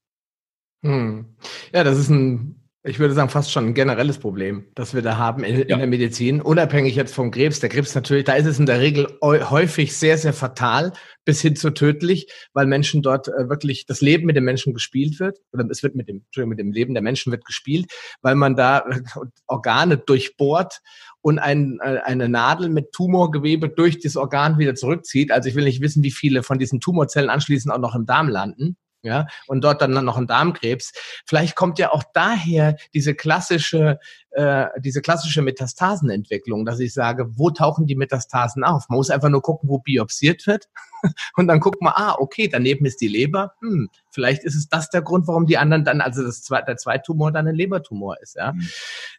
Hm. Ja, das ist ein ich würde sagen, fast schon ein generelles Problem, das wir da haben in, ja. in, der Medizin, unabhängig jetzt vom Krebs. Der Krebs natürlich, da ist es in der Regel häufig sehr, sehr fatal bis hin zu tödlich, weil Menschen dort äh, wirklich das Leben mit den Menschen gespielt wird. Oder es wird mit dem, mit dem Leben der Menschen wird gespielt, weil man da äh, Organe durchbohrt und ein, äh, eine Nadel mit Tumorgewebe durch das Organ wieder zurückzieht. Also ich will nicht wissen, wie viele von diesen Tumorzellen anschließend auch noch im Darm landen ja, und dort dann noch ein Darmkrebs. Vielleicht kommt ja auch daher diese klassische, äh, diese klassische Metastasenentwicklung, dass ich sage, wo tauchen die Metastasen auf? Man muss einfach nur gucken, wo biopsiert wird und dann guckt man, ah, okay, daneben ist die Leber. Hm, vielleicht ist es das der Grund, warum die anderen dann, also das zwei, der Zweitumor dann ein Lebertumor ist. Ja. Mhm.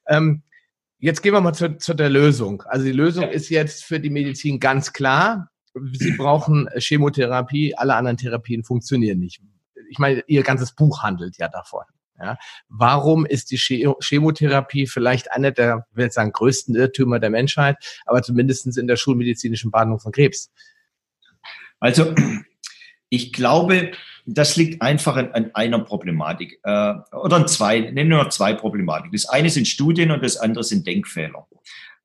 Ähm, jetzt gehen wir mal zu, zu der Lösung. Also die Lösung ja. ist jetzt für die Medizin ganz klar. Sie brauchen Chemotherapie, alle anderen Therapien funktionieren nicht ich meine, ihr ganzes Buch handelt ja davon. Ja, warum ist die Chemotherapie vielleicht einer der, ich will jetzt sagen, größten Irrtümer der Menschheit, aber zumindestens in der schulmedizinischen Behandlung von Krebs? Also, ich glaube, das liegt einfach an, an einer Problematik äh, oder an zwei, nehmen wir zwei Problematiken. Das eine sind Studien und das andere sind Denkfehler.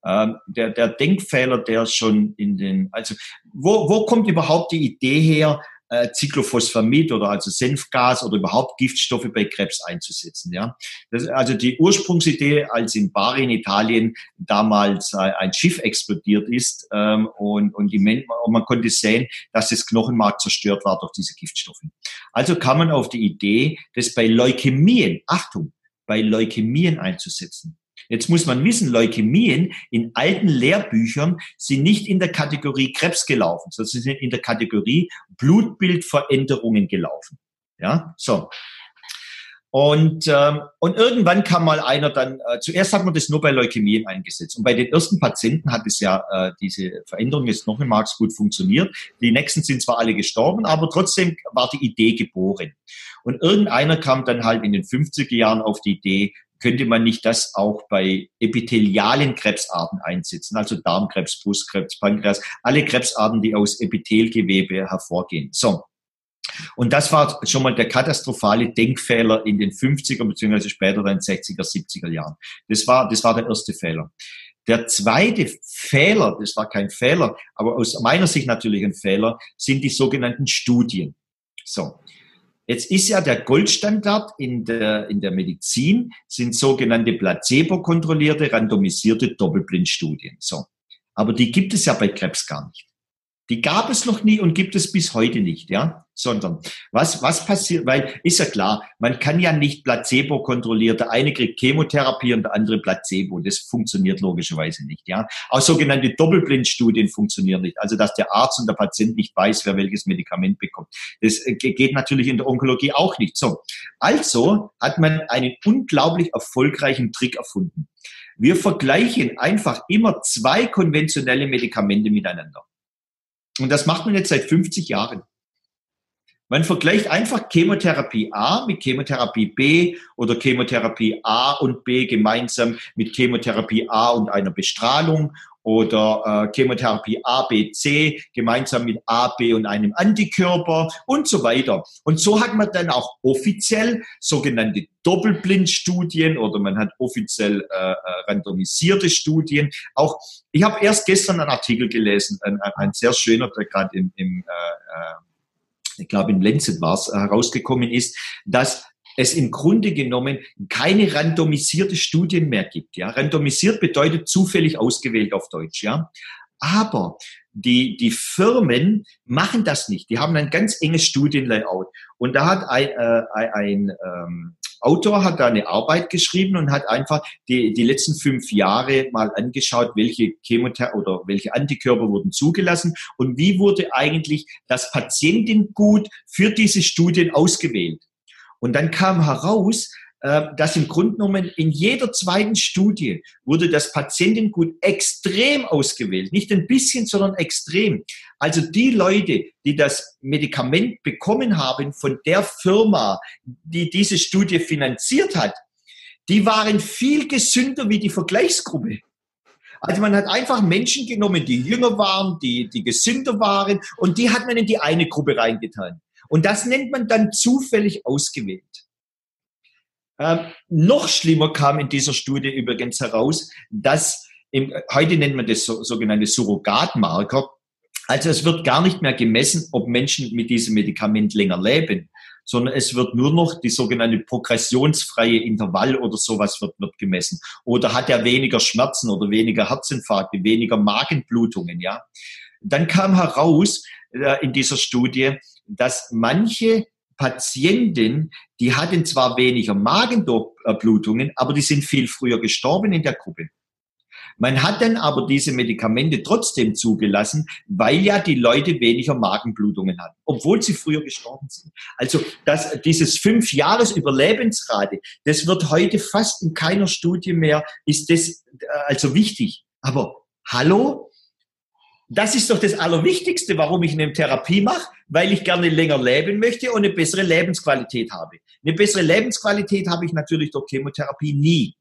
Ähm, der, der Denkfehler, der schon in den, also wo, wo kommt überhaupt die Idee her, äh, Cyclophosphamid oder also Senfgas oder überhaupt Giftstoffe bei Krebs einzusetzen. Ja, das, also die Ursprungsidee, als in Bari in Italien damals äh, ein Schiff explodiert ist ähm, und, und, die Men und man konnte sehen, dass das Knochenmark zerstört war durch diese Giftstoffe. Also kam man auf die Idee, das bei Leukämien, Achtung, bei Leukämien einzusetzen. Jetzt muss man wissen, Leukämien in alten Lehrbüchern sind nicht in der Kategorie Krebs gelaufen, sondern sie sind in der Kategorie Blutbildveränderungen gelaufen. Ja, so. Und, ähm, und irgendwann kam mal einer dann, äh, zuerst hat man das nur bei Leukämien eingesetzt. Und bei den ersten Patienten hat es ja äh, diese Veränderung des Knochenmarks gut funktioniert. Die nächsten sind zwar alle gestorben, aber trotzdem war die Idee geboren. Und irgendeiner kam dann halt in den 50er Jahren auf die Idee, könnte man nicht das auch bei epithelialen Krebsarten einsetzen, also Darmkrebs, Brustkrebs, Pankreas, alle Krebsarten, die aus Epithelgewebe hervorgehen. So. Und das war schon mal der katastrophale Denkfehler in den 50er beziehungsweise später dann 60er, 70er Jahren. Das war, das war der erste Fehler. Der zweite Fehler, das war kein Fehler, aber aus meiner Sicht natürlich ein Fehler, sind die sogenannten Studien. So. Jetzt ist ja der Goldstandard in der, in der Medizin, sind sogenannte placebo-kontrollierte, randomisierte Doppelblindstudien. So. Aber die gibt es ja bei Krebs gar nicht. Die gab es noch nie und gibt es bis heute nicht, ja. Sondern was, was passiert, weil ist ja klar, man kann ja nicht Placebo kontrollieren. Der eine kriegt Chemotherapie und der andere Placebo. Das funktioniert logischerweise nicht, ja. Auch sogenannte Doppelblindstudien funktionieren nicht. Also, dass der Arzt und der Patient nicht weiß, wer welches Medikament bekommt. Das äh, geht natürlich in der Onkologie auch nicht. So. Also hat man einen unglaublich erfolgreichen Trick erfunden. Wir vergleichen einfach immer zwei konventionelle Medikamente miteinander. Und das macht man jetzt seit 50 Jahren. Man vergleicht einfach Chemotherapie A mit Chemotherapie B oder Chemotherapie A und B gemeinsam mit Chemotherapie A und einer Bestrahlung oder äh, Chemotherapie A, B, C gemeinsam mit A, B und einem Antikörper und so weiter. Und so hat man dann auch offiziell sogenannte Doppelblindstudien oder man hat offiziell äh, äh randomisierte Studien. Auch ich habe erst gestern einen Artikel gelesen, ein, ein sehr schöner, der gerade im, im äh, äh ich glaube in Lancet war es, herausgekommen ist, dass es im Grunde genommen keine randomisierte Studien mehr gibt. Ja, randomisiert bedeutet zufällig ausgewählt auf Deutsch. Ja, aber die, die Firmen machen das nicht. Die haben ein ganz enges Studienlayout. Und da hat ein, äh, ein ähm, Autor hat da eine Arbeit geschrieben und hat einfach die, die letzten fünf Jahre mal angeschaut, welche Chemotherapie oder welche Antikörper wurden zugelassen und wie wurde eigentlich das Patientengut für diese Studien ausgewählt. Und dann kam heraus, äh, dass im Grunde genommen in jeder zweiten Studie wurde das Patientengut extrem ausgewählt. Nicht ein bisschen, sondern extrem. Also die Leute, die das Medikament bekommen haben von der Firma, die diese Studie finanziert hat, die waren viel gesünder wie die Vergleichsgruppe. Also man hat einfach Menschen genommen, die jünger waren, die, die gesünder waren und die hat man in die eine Gruppe reingetan. Und das nennt man dann zufällig ausgewählt. Ähm, noch schlimmer kam in dieser Studie übrigens heraus, dass im, heute nennt man das so, sogenannte Surrogatmarker. Also es wird gar nicht mehr gemessen, ob Menschen mit diesem Medikament länger leben, sondern es wird nur noch die sogenannte progressionsfreie Intervall oder sowas wird, wird gemessen. Oder hat er weniger Schmerzen oder weniger Herzinfarkte, weniger Magenblutungen, ja. Dann kam heraus äh, in dieser Studie, dass manche Patienten, die hatten zwar weniger Magenblutungen, aber die sind viel früher gestorben in der Gruppe. Man hat dann aber diese Medikamente trotzdem zugelassen, weil ja die Leute weniger Magenblutungen hatten, obwohl sie früher gestorben sind. Also das, dieses fünf Jahres Überlebensrate, das wird heute fast in keiner Studie mehr, ist das äh, also wichtig. Aber hallo, das ist doch das Allerwichtigste, warum ich eine Therapie mache, weil ich gerne länger leben möchte und eine bessere Lebensqualität habe. Eine bessere Lebensqualität habe ich natürlich durch Chemotherapie nie.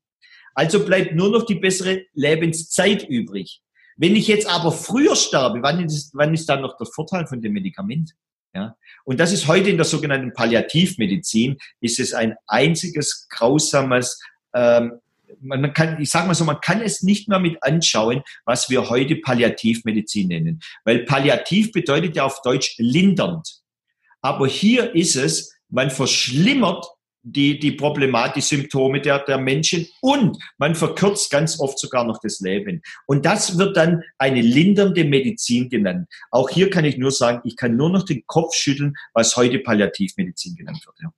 Also bleibt nur noch die bessere Lebenszeit übrig. Wenn ich jetzt aber früher sterbe, wann ist, wann ist dann noch der Vorteil von dem Medikament? Ja? Und das ist heute in der sogenannten Palliativmedizin, ist es ein einziges grausames ähm, man kann, ich sage mal so, man kann es nicht mehr mit anschauen, was wir heute Palliativmedizin nennen. Weil Palliativ bedeutet ja auf Deutsch lindernd. Aber hier ist es, man verschlimmert die, die Problematik, die Symptome der, der Menschen und man verkürzt ganz oft sogar noch das Leben. Und das wird dann eine lindernde Medizin genannt. Auch hier kann ich nur sagen, ich kann nur noch den Kopf schütteln, was heute Palliativmedizin genannt wird. Ja.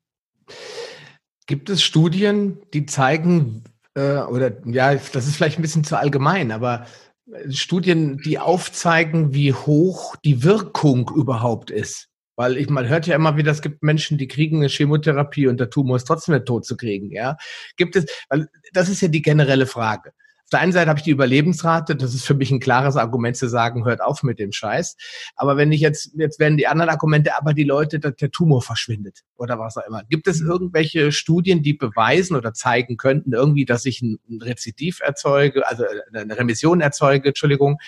Gibt es Studien, die zeigen, äh, oder ja, das ist vielleicht ein bisschen zu allgemein, aber äh, Studien, die aufzeigen, wie hoch die Wirkung überhaupt ist? Weil ich, man hört ja immer wieder, es gibt Menschen, die kriegen eine Chemotherapie und der Tumor ist trotzdem nicht tot zu kriegen, ja. Gibt es, weil das ist ja die generelle Frage. Auf der einen Seite habe ich die Überlebensrate, das ist für mich ein klares Argument zu sagen, hört auf mit dem Scheiß. Aber wenn ich jetzt, jetzt werden die anderen Argumente, aber die Leute, dass der Tumor verschwindet oder was auch immer. Gibt es irgendwelche Studien, die beweisen oder zeigen könnten, irgendwie, dass ich ein Rezidiv erzeuge, also eine Remission erzeuge, Entschuldigung,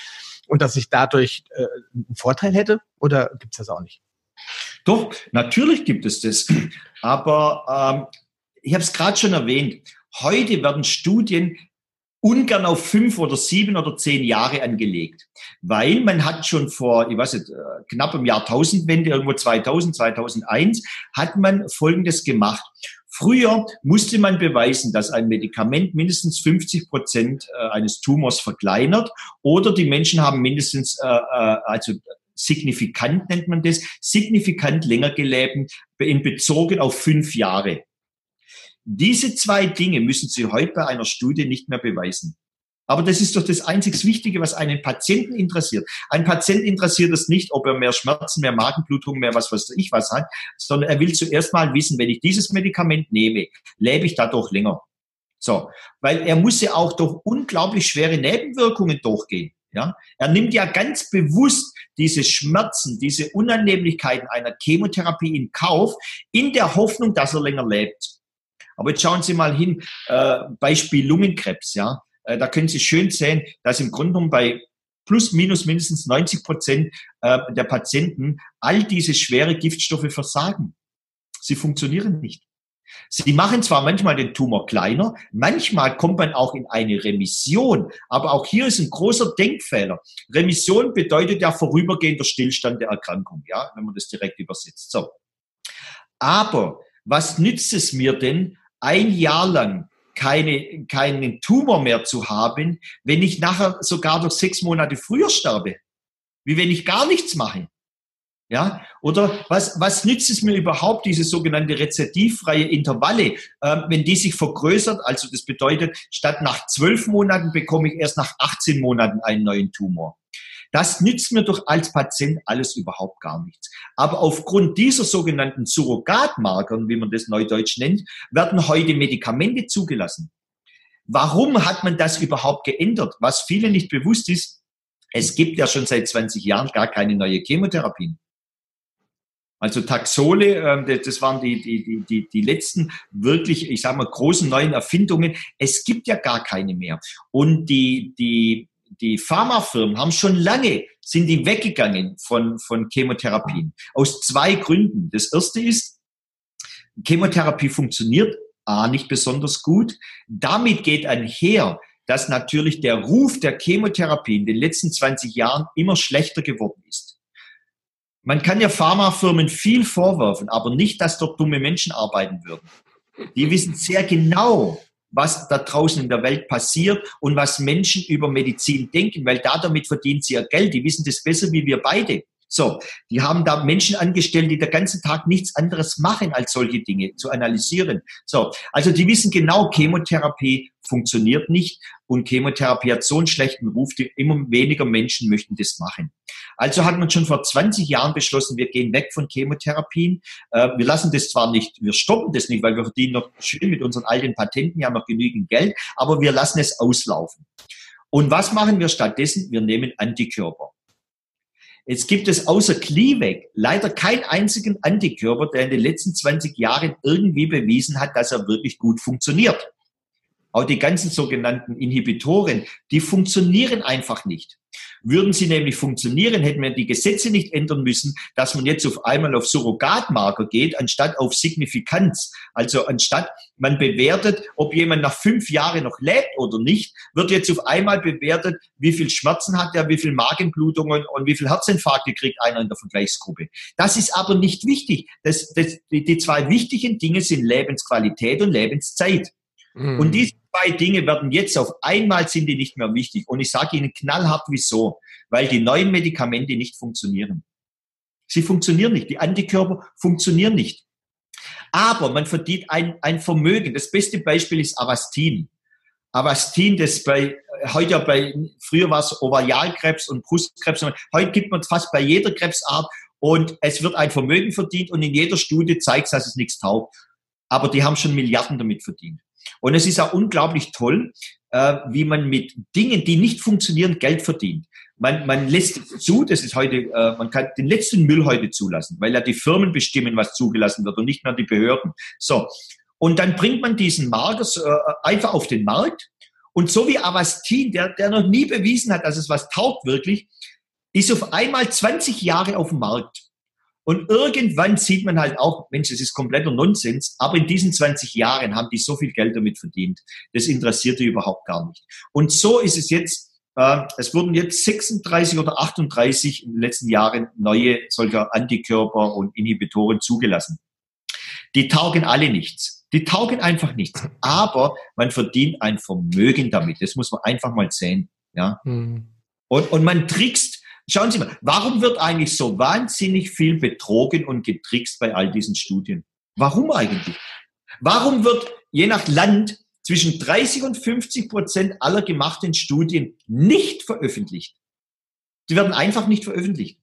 und dass ich dadurch äh, einen Vorteil hätte? Oder gibt es das auch nicht? Doch, natürlich gibt es das. Aber ähm, ich habe es gerade schon erwähnt. Heute werden Studien ungern auf fünf oder sieben oder zehn Jahre angelegt, weil man hat schon vor, ich weiß nicht, äh, knapp im Jahrtausendwende, irgendwo 2000, 2001, hat man Folgendes gemacht. Früher musste man beweisen, dass ein Medikament mindestens 50 Prozent äh, eines Tumors verkleinert oder die Menschen haben mindestens, äh, also signifikant nennt man das, signifikant länger gelebt in bezogen auf fünf Jahre. Diese zwei Dinge müssen Sie heute bei einer Studie nicht mehr beweisen. Aber das ist doch das einzig Wichtige, was einen Patienten interessiert. Ein Patient interessiert es nicht, ob er mehr Schmerzen, mehr Magenblutung, mehr was weiß ich was hat, sondern er will zuerst mal wissen, wenn ich dieses Medikament nehme, lebe ich dadurch länger. So, weil er muss ja auch durch unglaublich schwere Nebenwirkungen durchgehen. Ja, er nimmt ja ganz bewusst diese Schmerzen, diese Unannehmlichkeiten einer Chemotherapie in Kauf, in der Hoffnung, dass er länger lebt. Aber jetzt schauen Sie mal hin, äh, Beispiel Lungenkrebs, ja. Äh, da können Sie schön sehen, dass im Grunde genommen bei plus minus mindestens 90 Prozent äh, der Patienten all diese schwere Giftstoffe versagen. Sie funktionieren nicht. Sie machen zwar manchmal den Tumor kleiner, manchmal kommt man auch in eine Remission, aber auch hier ist ein großer Denkfehler. Remission bedeutet ja vorübergehender Stillstand der Erkrankung, ja, wenn man das direkt übersetzt. So. Aber was nützt es mir denn, ein Jahr lang keine, keinen Tumor mehr zu haben, wenn ich nachher sogar durch sechs Monate früher sterbe? Wie wenn ich gar nichts mache? Ja, oder was, was nützt es mir überhaupt, diese sogenannte rezidivfreie Intervalle, äh, wenn die sich vergrößert? Also das bedeutet, statt nach zwölf Monaten bekomme ich erst nach 18 Monaten einen neuen Tumor. Das nützt mir doch als Patient alles überhaupt gar nichts. Aber aufgrund dieser sogenannten Surrogatmarkern, wie man das neudeutsch nennt, werden heute Medikamente zugelassen. Warum hat man das überhaupt geändert? Was vielen nicht bewusst ist, es gibt ja schon seit 20 Jahren gar keine neue Chemotherapien. Also Taxole, äh, das waren die, die, die, die, die letzten wirklich, ich sage mal, großen neuen Erfindungen. Es gibt ja gar keine mehr. Und die, die, die Pharmafirmen haben schon lange, sind die weggegangen von, von Chemotherapien. Aus zwei Gründen. Das erste ist, Chemotherapie funktioniert A, nicht besonders gut. Damit geht einher, dass natürlich der Ruf der Chemotherapie in den letzten 20 Jahren immer schlechter geworden ist. Man kann ja Pharmafirmen viel vorwerfen, aber nicht, dass dort dumme Menschen arbeiten würden. Die wissen sehr genau, was da draußen in der Welt passiert und was Menschen über Medizin denken, weil da damit verdienen sie ihr Geld. Die wissen das besser wie wir beide. So, die haben da Menschen angestellt, die den ganzen Tag nichts anderes machen, als solche Dinge zu analysieren. So, also die wissen genau, Chemotherapie funktioniert nicht und Chemotherapie hat so einen schlechten Ruf, die immer weniger Menschen möchten das machen. Also hat man schon vor 20 Jahren beschlossen, wir gehen weg von Chemotherapien. Äh, wir lassen das zwar nicht, wir stoppen das nicht, weil wir verdienen noch schön mit unseren alten Patenten ja noch genügend Geld, aber wir lassen es auslaufen. Und was machen wir stattdessen? Wir nehmen Antikörper. Jetzt gibt es außer Kliweg leider keinen einzigen Antikörper, der in den letzten 20 Jahren irgendwie bewiesen hat, dass er wirklich gut funktioniert. Auch die ganzen sogenannten Inhibitoren, die funktionieren einfach nicht. Würden sie nämlich funktionieren, hätten wir die Gesetze nicht ändern müssen, dass man jetzt auf einmal auf Surrogatmarker geht, anstatt auf Signifikanz. Also anstatt man bewertet, ob jemand nach fünf Jahren noch lebt oder nicht, wird jetzt auf einmal bewertet, wie viel Schmerzen hat er, wie viel Magenblutungen und wie viel Herzinfarkte kriegt einer in der Vergleichsgruppe. Das ist aber nicht wichtig. Das, das, die, die zwei wichtigen Dinge sind Lebensqualität und Lebenszeit. Mhm. Und diese zwei Dinge werden jetzt auf einmal sind die nicht mehr wichtig. Und ich sage Ihnen knallhart wieso. Weil die neuen Medikamente nicht funktionieren. Sie funktionieren nicht. Die Antikörper funktionieren nicht. Aber man verdient ein, ein Vermögen. Das beste Beispiel ist Avastin. Avastin, das bei, heute bei, früher war es Ovarialkrebs und Brustkrebs. Heute gibt man fast bei jeder Krebsart und es wird ein Vermögen verdient und in jeder Studie zeigt es, dass es nichts taugt. Aber die haben schon Milliarden damit verdient. Und es ist auch unglaublich toll, äh, wie man mit Dingen, die nicht funktionieren, Geld verdient. Man, man lässt zu, das ist heute, äh, man kann den letzten Müll heute zulassen, weil ja die Firmen bestimmen, was zugelassen wird und nicht mehr die Behörden. So. Und dann bringt man diesen Marker äh, einfach auf den Markt. Und so wie Avastin, der, der noch nie bewiesen hat, dass es was taugt wirklich, ist auf einmal 20 Jahre auf dem Markt. Und irgendwann sieht man halt auch, Mensch, das ist kompletter Nonsens, aber in diesen 20 Jahren haben die so viel Geld damit verdient. Das interessiert die überhaupt gar nicht. Und so ist es jetzt, äh, es wurden jetzt 36 oder 38 in den letzten Jahren neue solcher Antikörper und Inhibitoren zugelassen. Die taugen alle nichts. Die taugen einfach nichts. Aber man verdient ein Vermögen damit. Das muss man einfach mal sehen. Ja. Mhm. Und, und man trickst Schauen Sie mal, warum wird eigentlich so wahnsinnig viel betrogen und getrickst bei all diesen Studien? Warum eigentlich? Warum wird je nach Land zwischen 30 und 50 Prozent aller gemachten Studien nicht veröffentlicht? Die werden einfach nicht veröffentlicht.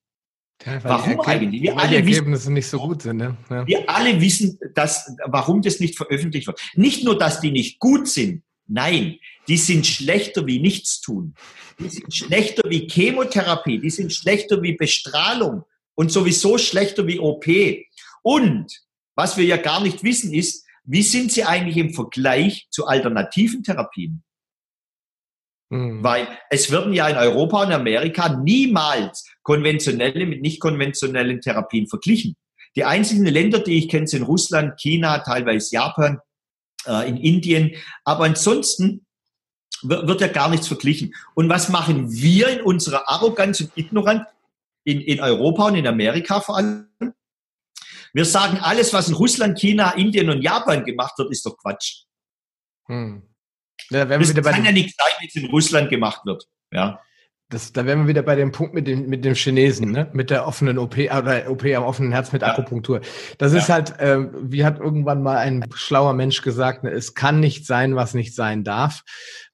Ja, warum eigentlich? Wir alle die Ergebnisse wissen, nicht so gut sind. Ne? Ja. Wir alle wissen, dass, warum das nicht veröffentlicht wird. Nicht nur, dass die nicht gut sind, Nein, die sind schlechter wie Nichtstun. Die sind schlechter wie Chemotherapie. Die sind schlechter wie Bestrahlung und sowieso schlechter wie OP. Und was wir ja gar nicht wissen ist, wie sind sie eigentlich im Vergleich zu alternativen Therapien? Mhm. Weil es werden ja in Europa und Amerika niemals konventionelle mit nicht konventionellen Therapien verglichen. Die einzigen Länder, die ich kenne, sind Russland, China, teilweise Japan äh, in Indien. Aber ansonsten wird ja gar nichts verglichen. Und was machen wir in unserer Arroganz und Ignoranz in, in Europa und in Amerika vor allem? Wir sagen, alles, was in Russland, China, Indien und Japan gemacht wird, ist doch Quatsch. Hm. Ja, das kann ja nicht sein, wie es in Russland gemacht wird. Ja. Das, da wären wir wieder bei dem Punkt mit dem, mit dem Chinesen, ne? mit der offenen OP oder OP am offenen Herz mit ja. Akupunktur. Das ja. ist halt, äh, wie hat irgendwann mal ein schlauer Mensch gesagt, ne? es kann nicht sein, was nicht sein darf.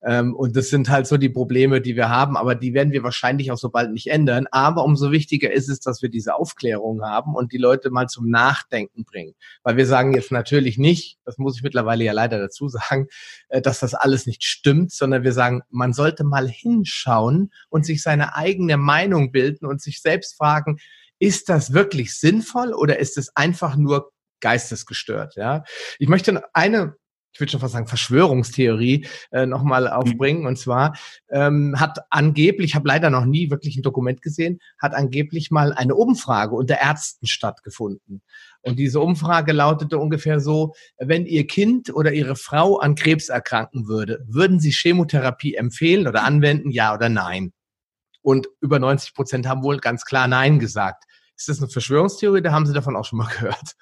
Ähm, und das sind halt so die Probleme, die wir haben, aber die werden wir wahrscheinlich auch so bald nicht ändern. Aber umso wichtiger ist es, dass wir diese Aufklärung haben und die Leute mal zum Nachdenken bringen. Weil wir sagen jetzt natürlich nicht, das muss ich mittlerweile ja leider dazu sagen, äh, dass das alles nicht stimmt, sondern wir sagen, man sollte mal hinschauen und sich seine eigene Meinung bilden und sich selbst fragen, ist das wirklich sinnvoll oder ist es einfach nur geistesgestört? Ja, ich möchte eine ich würde schon fast sagen, Verschwörungstheorie äh, nochmal mhm. aufbringen. Und zwar ähm, hat angeblich, ich habe leider noch nie wirklich ein Dokument gesehen, hat angeblich mal eine Umfrage unter Ärzten stattgefunden. Und diese Umfrage lautete ungefähr so, wenn Ihr Kind oder Ihre Frau an Krebs erkranken würde, würden Sie Chemotherapie empfehlen oder anwenden, ja oder nein? Und über 90 Prozent haben wohl ganz klar Nein gesagt. Ist das eine Verschwörungstheorie oder haben Sie davon auch schon mal gehört?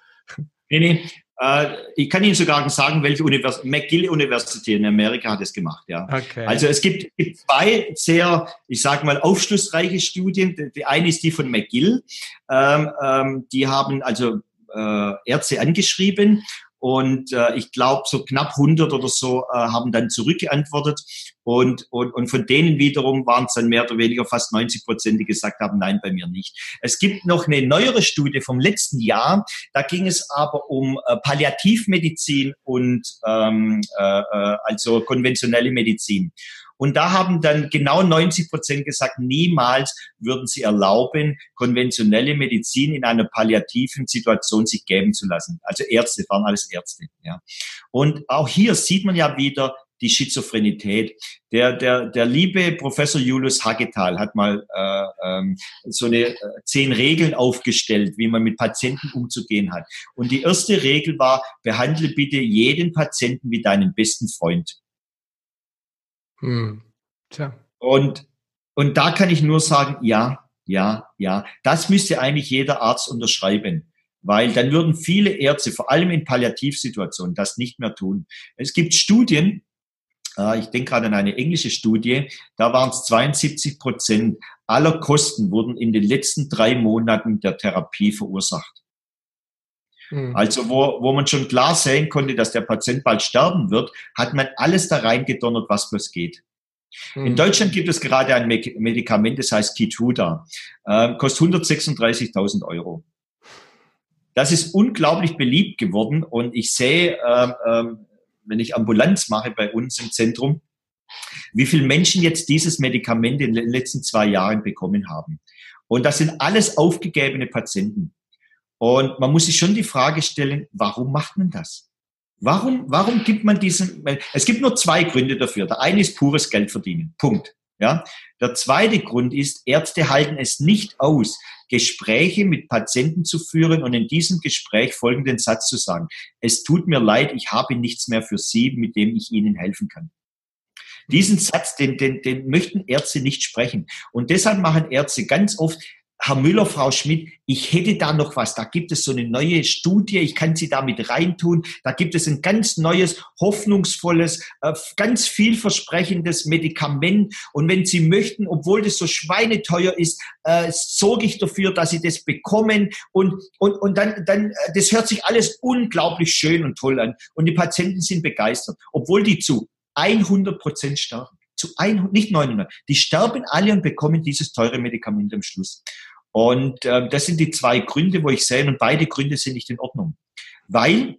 Nee, nee. Äh, ich kann Ihnen sogar sagen, welche Universität, McGill-Universität in Amerika hat es gemacht, ja. Okay. Also es gibt, gibt zwei sehr, ich sage mal, aufschlussreiche Studien. Die eine ist die von McGill. Ähm, ähm, die haben also äh, Ärzte angeschrieben und äh, ich glaube, so knapp 100 oder so äh, haben dann zurückgeantwortet. Und, und, und von denen wiederum waren es dann mehr oder weniger fast 90 Prozent, die gesagt haben, nein, bei mir nicht. Es gibt noch eine neuere Studie vom letzten Jahr. Da ging es aber um äh, Palliativmedizin und ähm, äh, äh also konventionelle Medizin. Und da haben dann genau 90 Prozent gesagt, niemals würden sie erlauben, konventionelle Medizin in einer palliativen Situation sich geben zu lassen. Also Ärzte waren alles Ärzte. Ja. Und auch hier sieht man ja wieder, die Schizophrenität. Der, der, der liebe Professor Julius Hagetal hat mal äh, ähm, so eine äh, zehn Regeln aufgestellt, wie man mit Patienten umzugehen hat. Und die erste Regel war, behandle bitte jeden Patienten wie deinen besten Freund. Hm. Tja. Und, und da kann ich nur sagen, ja, ja, ja. Das müsste eigentlich jeder Arzt unterschreiben. Weil dann würden viele Ärzte, vor allem in Palliativsituationen, das nicht mehr tun. Es gibt Studien, ich denke gerade an eine englische Studie, da waren es 72 Prozent aller Kosten wurden in den letzten drei Monaten der Therapie verursacht. Mhm. Also wo, wo man schon klar sehen konnte, dass der Patient bald sterben wird, hat man alles da reingedonnert, was bloß geht. In hm. Deutschland gibt es gerade ein Medikament, das heißt Kituda, äh, kostet 136.000 Euro. Das ist unglaublich beliebt geworden und ich sehe, äh, äh, wenn ich Ambulanz mache bei uns im Zentrum, wie viele Menschen jetzt dieses Medikament in den letzten zwei Jahren bekommen haben. Und das sind alles aufgegebene Patienten. Und man muss sich schon die Frage stellen, warum macht man das? Warum, warum gibt man diesen, es gibt nur zwei Gründe dafür. Der eine ist pures Geld verdienen. Punkt. Ja. Der zweite Grund ist, Ärzte halten es nicht aus, Gespräche mit Patienten zu führen und in diesem Gespräch folgenden Satz zu sagen. Es tut mir leid, ich habe nichts mehr für Sie, mit dem ich Ihnen helfen kann. Diesen Satz, den, den, den möchten Ärzte nicht sprechen. Und deshalb machen Ärzte ganz oft Herr Müller, Frau Schmidt, ich hätte da noch was. Da gibt es so eine neue Studie, ich kann Sie damit reintun. Da gibt es ein ganz neues, hoffnungsvolles, äh, ganz vielversprechendes Medikament. Und wenn Sie möchten, obwohl das so schweineteuer ist, äh, sorge ich dafür, dass Sie das bekommen. Und, und, und dann, dann, äh, das hört sich alles unglaublich schön und toll an. Und die Patienten sind begeistert, obwohl die zu 100 Prozent sterben zu 100, nicht 900. Die sterben alle und bekommen dieses teure Medikament am Schluss. Und äh, das sind die zwei Gründe, wo ich sehe, und beide Gründe sind nicht in Ordnung. Weil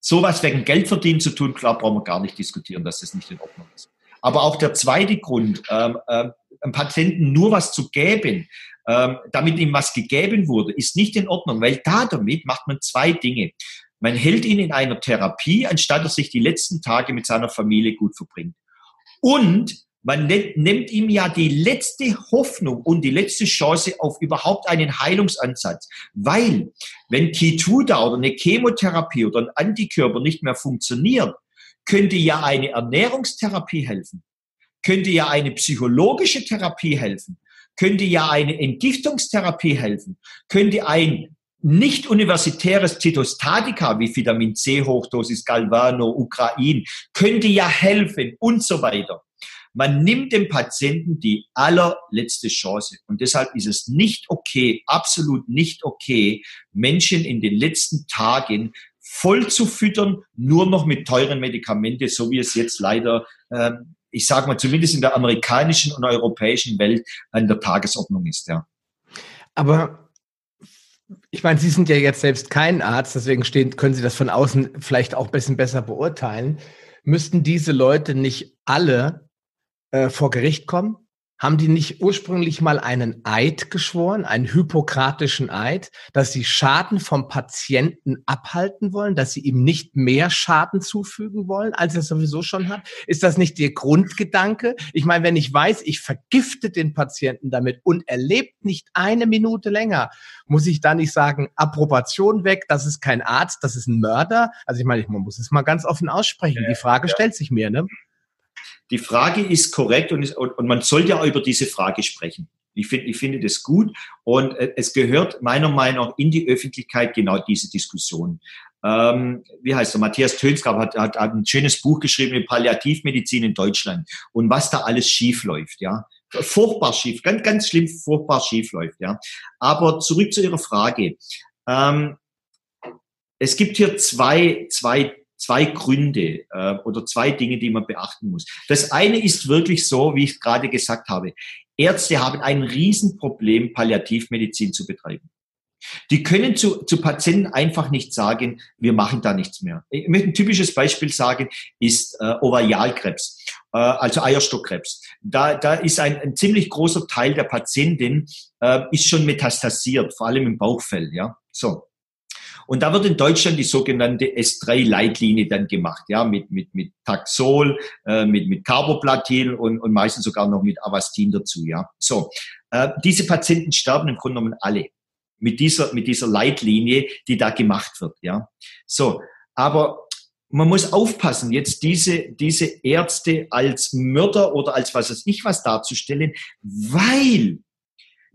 sowas wegen Geld verdienen zu tun, klar, brauchen wir gar nicht diskutieren, dass das nicht in Ordnung ist. Aber auch der zweite Grund, ähm, äh, einem Patienten nur was zu geben, ähm, damit ihm was gegeben wurde, ist nicht in Ordnung, weil da damit macht man zwei Dinge. Man hält ihn in einer Therapie, anstatt er sich die letzten Tage mit seiner Familie gut verbringt. Und man nimmt ihm ja die letzte Hoffnung und die letzte Chance auf überhaupt einen Heilungsansatz. Weil, wenn Keytruda oder eine Chemotherapie oder ein Antikörper nicht mehr funktioniert, könnte ja eine Ernährungstherapie helfen, könnte ja eine psychologische Therapie helfen, könnte ja eine Entgiftungstherapie helfen, könnte ein nicht universitäres Zytostatika wie Vitamin C, Hochdosis Galvano, Ukrain, könnte ja helfen und so weiter. Man nimmt dem Patienten die allerletzte Chance. Und deshalb ist es nicht okay, absolut nicht okay, Menschen in den letzten Tagen voll zu füttern, nur noch mit teuren Medikamenten, so wie es jetzt leider, äh, ich sage mal, zumindest in der amerikanischen und europäischen Welt an der Tagesordnung ist. Ja. Aber ich meine, Sie sind ja jetzt selbst kein Arzt, deswegen stehen, können Sie das von außen vielleicht auch ein bisschen besser beurteilen. Müssten diese Leute nicht alle äh, vor Gericht kommen? Haben die nicht ursprünglich mal einen Eid geschworen, einen hypokratischen Eid, dass sie Schaden vom Patienten abhalten wollen, dass sie ihm nicht mehr Schaden zufügen wollen, als er sowieso schon hat? Ist das nicht der Grundgedanke? Ich meine, wenn ich weiß, ich vergifte den Patienten damit und er lebt nicht eine Minute länger, muss ich da nicht sagen, Approbation weg, das ist kein Arzt, das ist ein Mörder? Also ich meine, man muss es mal ganz offen aussprechen. Die Frage ja. stellt sich mir, ne? Die Frage ist korrekt und, ist, und, und man sollte ja über diese Frage sprechen. Ich finde, ich finde das gut und äh, es gehört meiner Meinung nach in die Öffentlichkeit genau diese Diskussion. Ähm, wie heißt er? Matthias Tönsgrab hat, hat, hat ein schönes Buch geschrieben über Palliativmedizin in Deutschland und was da alles schief läuft, ja. Furchtbar schief, ganz, ganz schlimm, furchtbar schief läuft, ja. Aber zurück zu Ihrer Frage. Ähm, es gibt hier zwei, zwei zwei Gründe äh, oder zwei Dinge, die man beachten muss. Das eine ist wirklich so, wie ich gerade gesagt habe. Ärzte haben ein Riesenproblem, Palliativmedizin zu betreiben. Die können zu, zu Patienten einfach nicht sagen, wir machen da nichts mehr. Ich möchte ein typisches Beispiel sagen, ist äh, Ovarialkrebs, äh, also Eierstockkrebs. Da, da ist ein, ein ziemlich großer Teil der Patientin äh, ist schon metastasiert, vor allem im Bauchfell. Ja, so. Und da wird in Deutschland die sogenannte S3-Leitlinie dann gemacht, ja, mit, mit, mit Taxol, äh, mit, mit Carboplatin und, und meistens sogar noch mit Avastin dazu, ja. So, äh, diese Patienten sterben im Grunde genommen alle mit dieser, mit dieser Leitlinie, die da gemacht wird, ja. So, aber man muss aufpassen, jetzt diese, diese Ärzte als Mörder oder als was weiß ich was darzustellen, weil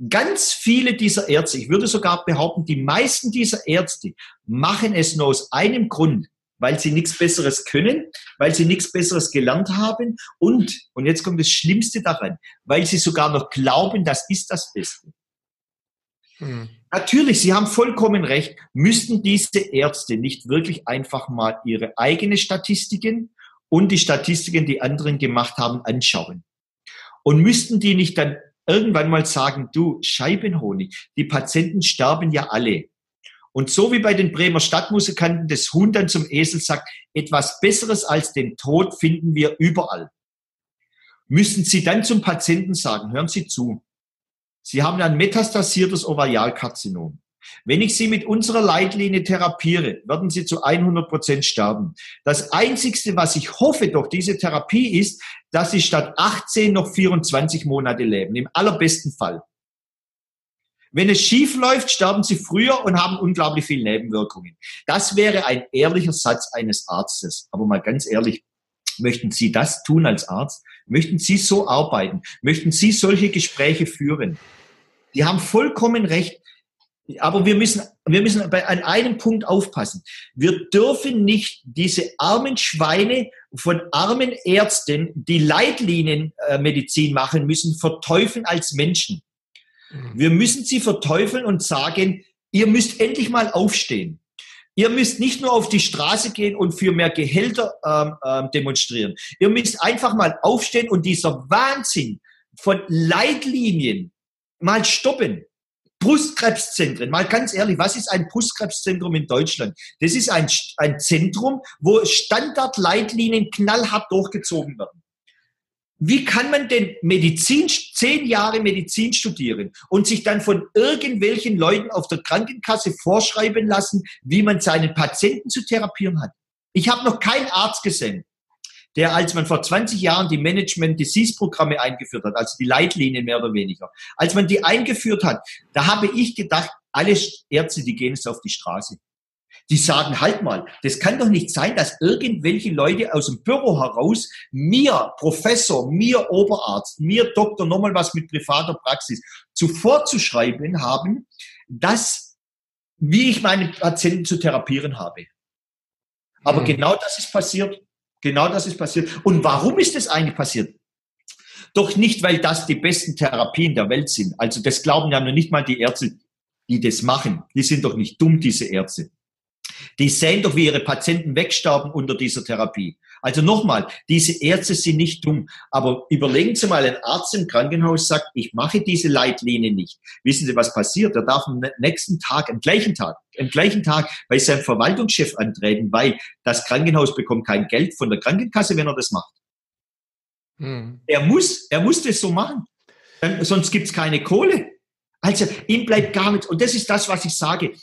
ganz viele dieser Ärzte, ich würde sogar behaupten, die meisten dieser Ärzte machen es nur aus einem Grund, weil sie nichts Besseres können, weil sie nichts Besseres gelernt haben und, und jetzt kommt das Schlimmste daran, weil sie sogar noch glauben, das ist das Beste. Hm. Natürlich, Sie haben vollkommen recht, müssten diese Ärzte nicht wirklich einfach mal ihre eigenen Statistiken und die Statistiken, die anderen gemacht haben, anschauen. Und müssten die nicht dann irgendwann mal sagen, du Scheibenhonig, die Patienten sterben ja alle. Und so wie bei den Bremer Stadtmusikanten das Huhn dann zum Esel sagt, etwas Besseres als den Tod finden wir überall. Müssen Sie dann zum Patienten sagen, hören Sie zu, Sie haben ein metastasiertes Ovarialkarzinom. Wenn ich Sie mit unserer Leitlinie therapiere, werden Sie zu 100 Prozent sterben. Das Einzigste, was ich hoffe durch diese Therapie ist, dass Sie statt 18 noch 24 Monate leben. Im allerbesten Fall. Wenn es schief läuft, sterben Sie früher und haben unglaublich viele Nebenwirkungen. Das wäre ein ehrlicher Satz eines Arztes. Aber mal ganz ehrlich, möchten Sie das tun als Arzt? Möchten Sie so arbeiten? Möchten Sie solche Gespräche führen? Die haben vollkommen recht. Aber wir müssen, wir müssen bei, an einem Punkt aufpassen. Wir dürfen nicht diese armen Schweine von armen Ärzten, die Leitlinienmedizin machen müssen, verteufeln als Menschen. Mhm. Wir müssen sie verteufeln und sagen, ihr müsst endlich mal aufstehen. Ihr müsst nicht nur auf die Straße gehen und für mehr Gehälter ähm, ähm, demonstrieren. Ihr müsst einfach mal aufstehen und dieser Wahnsinn von Leitlinien mal stoppen. Brustkrebszentren, mal ganz ehrlich, was ist ein Brustkrebszentrum in Deutschland? Das ist ein, ein Zentrum, wo Standardleitlinien knallhart durchgezogen werden. Wie kann man denn Medizin, zehn Jahre Medizin studieren und sich dann von irgendwelchen Leuten auf der Krankenkasse vorschreiben lassen, wie man seinen Patienten zu therapieren hat? Ich habe noch keinen Arzt gesehen, der, als man vor 20 Jahren die Management-Disease-Programme eingeführt hat, also die Leitlinien mehr oder weniger, als man die eingeführt hat, da habe ich gedacht, alle Ärzte, die gehen jetzt auf die Straße. Die sagen, halt mal, das kann doch nicht sein, dass irgendwelche Leute aus dem Büro heraus mir, Professor, mir Oberarzt, mir Doktor, nochmal was mit privater Praxis, zuvor zu schreiben haben, dass, wie ich meine Patienten zu therapieren habe. Aber mhm. genau das ist passiert. Genau das ist passiert. Und warum ist das eigentlich passiert? Doch nicht, weil das die besten Therapien der Welt sind. Also das glauben ja nur nicht mal die Ärzte, die das machen. Die sind doch nicht dumm, diese Ärzte. Die sehen doch, wie ihre Patienten wegsterben unter dieser Therapie. Also nochmal, diese Ärzte sind nicht dumm. Aber überlegen Sie mal, ein Arzt im Krankenhaus sagt, ich mache diese Leitlinie nicht. Wissen Sie, was passiert? Er darf am nächsten Tag, am gleichen Tag, am gleichen Tag bei seinem Verwaltungschef antreten, weil das Krankenhaus bekommt kein Geld von der Krankenkasse, wenn er das macht. Hm. Er muss, er muss das so machen. Dann, sonst gibt's keine Kohle. Also ihm bleibt gar nichts. Und das ist das, was ich sage.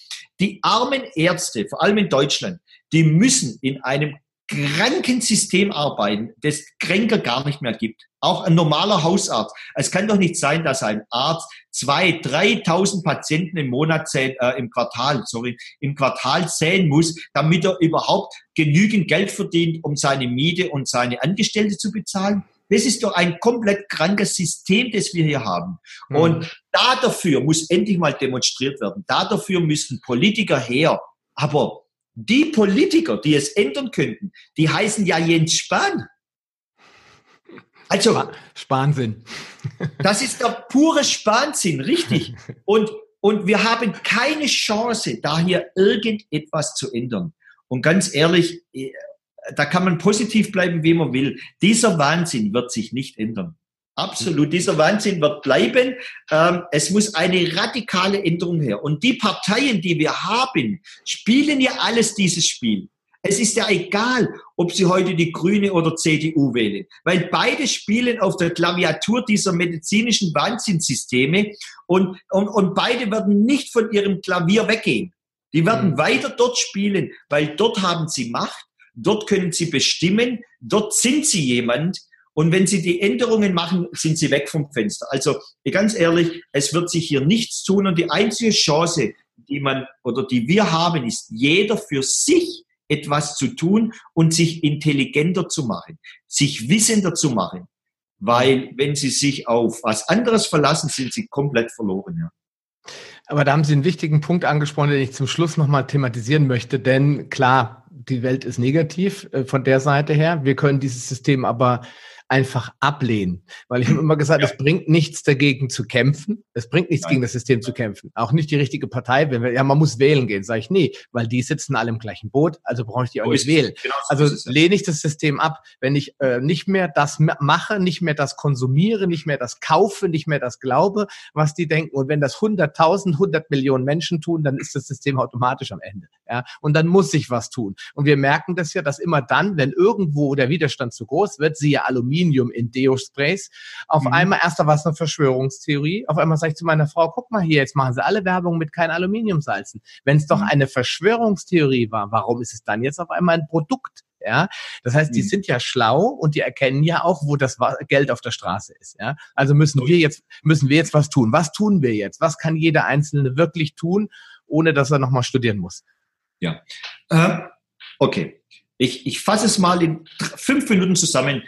Die armen Ärzte, vor allem in Deutschland, die müssen in einem kranken System arbeiten, das Kränker gar nicht mehr gibt. Auch ein normaler Hausarzt. Es kann doch nicht sein, dass ein Arzt zwei, dreitausend Patienten im Monat sehen, äh, im Quartal, sorry, im Quartal sehen muss, damit er überhaupt genügend Geld verdient, um seine Miete und seine Angestellte zu bezahlen. Das ist doch ein komplett krankes System, das wir hier haben. Mhm. Und da dafür muss endlich mal demonstriert werden. Da dafür müssen Politiker her. Aber die Politiker, die es ändern könnten, die heißen ja Jens Spahn. Also Spahnsinn. Das ist der pure Spahnsinn, richtig. Und, und wir haben keine Chance, da hier irgendetwas zu ändern. Und ganz ehrlich, äh, da kann man positiv bleiben, wie man will. Dieser Wahnsinn wird sich nicht ändern. Absolut, dieser Wahnsinn wird bleiben. Ähm, es muss eine radikale Änderung her. Und die Parteien, die wir haben, spielen ja alles dieses Spiel. Es ist ja egal, ob Sie heute die Grüne oder CDU wählen, weil beide spielen auf der Klaviatur dieser medizinischen Wahnsinnssysteme und, und, und beide werden nicht von ihrem Klavier weggehen. Die werden mhm. weiter dort spielen, weil dort haben sie Macht, dort können sie bestimmen, dort sind sie jemand. Und wenn sie die Änderungen machen, sind sie weg vom Fenster. Also ganz ehrlich, es wird sich hier nichts tun und die einzige Chance, die man oder die wir haben, ist jeder für sich etwas zu tun und sich intelligenter zu machen, sich wissender zu machen. Weil wenn sie sich auf was anderes verlassen, sind sie komplett verloren. Ja. Aber da haben Sie einen wichtigen Punkt angesprochen, den ich zum Schluss nochmal thematisieren möchte. Denn klar, die Welt ist negativ äh, von der Seite her. Wir können dieses System aber einfach ablehnen. Weil ich habe immer gesagt, ja. es bringt nichts dagegen zu kämpfen. Es bringt nichts Nein. gegen das System zu kämpfen. Auch nicht die richtige Partei. Wenn wir, ja, man muss wählen gehen. Sage ich, nee, weil die sitzen alle im gleichen Boot, also brauche ich die auch nicht wählen. Genau so also lehne ich das System ab, wenn ich äh, nicht mehr das mache, nicht mehr das konsumiere, nicht mehr das kaufe, nicht mehr das glaube, was die denken. Und wenn das 100.000, 100 Millionen Menschen tun, dann ist das System automatisch am Ende. Ja, und dann muss sich was tun. Und wir merken das ja, dass immer dann, wenn irgendwo der Widerstand zu groß wird, siehe Aluminium, Aluminium in Deo-Sprays. Auf mhm. einmal, erst war es eine Verschwörungstheorie. Auf einmal sage ich zu meiner Frau, guck mal hier, jetzt machen sie alle Werbung mit kein Aluminiumsalzen. Wenn es doch mhm. eine Verschwörungstheorie war, warum ist es dann jetzt auf einmal ein Produkt? Ja, das heißt, die mhm. sind ja schlau und die erkennen ja auch, wo das Geld auf der Straße ist. Ja, also müssen wir jetzt müssen wir jetzt was tun. Was tun wir jetzt? Was kann jeder Einzelne wirklich tun, ohne dass er nochmal studieren muss? Ja, äh, okay. Ich, ich fasse es mal in fünf Minuten zusammen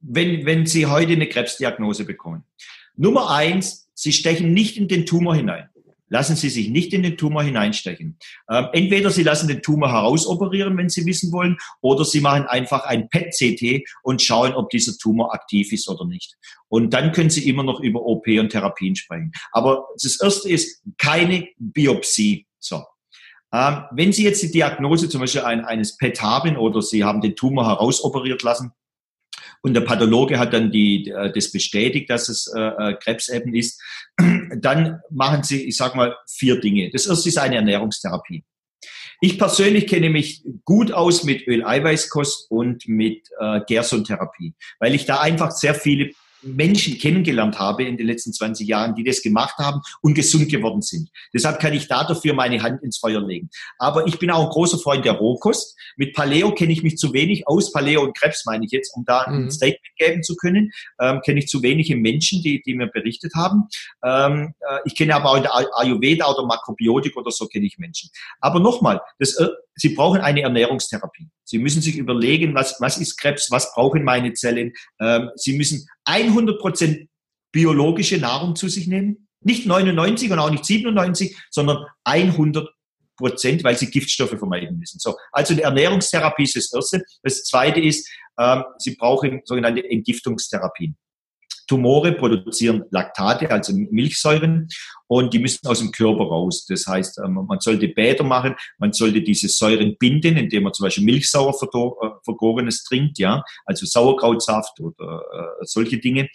wenn, wenn Sie heute eine Krebsdiagnose bekommen. Nummer eins, Sie stechen nicht in den Tumor hinein. Lassen Sie sich nicht in den Tumor hineinstechen. Ähm, entweder Sie lassen den Tumor herausoperieren, wenn Sie wissen wollen, oder Sie machen einfach ein PET-CT und schauen, ob dieser Tumor aktiv ist oder nicht. Und dann können Sie immer noch über OP und Therapien sprechen. Aber das erste ist keine Biopsie. So. Ähm, wenn Sie jetzt die Diagnose zum Beispiel eines PET haben oder Sie haben den Tumor herausoperiert lassen, und der Pathologe hat dann die, äh, das bestätigt, dass es äh, äh Krebs eben ist, dann machen sie, ich sag mal, vier Dinge. Das erste ist eine Ernährungstherapie. Ich persönlich kenne mich gut aus mit Öleiweißkost und mit äh, Gerson-Therapie, weil ich da einfach sehr viele Menschen kennengelernt habe in den letzten 20 Jahren, die das gemacht haben und gesund geworden sind. Deshalb kann ich da dafür meine Hand ins Feuer legen. Aber ich bin auch ein großer Freund der Rohkost. Mit Paleo kenne ich mich zu wenig aus, Paleo und Krebs meine ich jetzt, um da ein mhm. Statement geben zu können. Ähm, kenne ich zu wenige Menschen, die, die mir berichtet haben. Ähm, äh, ich kenne aber auch in der Ayurveda oder Makrobiotik oder so kenne ich Menschen. Aber nochmal, das, äh, Sie brauchen eine Ernährungstherapie. Sie müssen sich überlegen, was, was ist Krebs, was brauchen meine Zellen. Ähm, Sie müssen 100 Prozent biologische Nahrung zu sich nehmen. Nicht 99 und auch nicht 97, sondern 100 Prozent, weil sie Giftstoffe vermeiden müssen. So, also die Ernährungstherapie ist das Erste. Das Zweite ist, ähm, Sie brauchen sogenannte Entgiftungstherapien. Tumore produzieren Laktate, also Milchsäuren, und die müssen aus dem Körper raus. Das heißt, ähm, man sollte Bäder machen, man sollte diese Säuren binden, indem man zum Beispiel Milchsauer äh, vergorenes trinkt, ja, also Sauerkrautsaft oder äh, solche Dinge.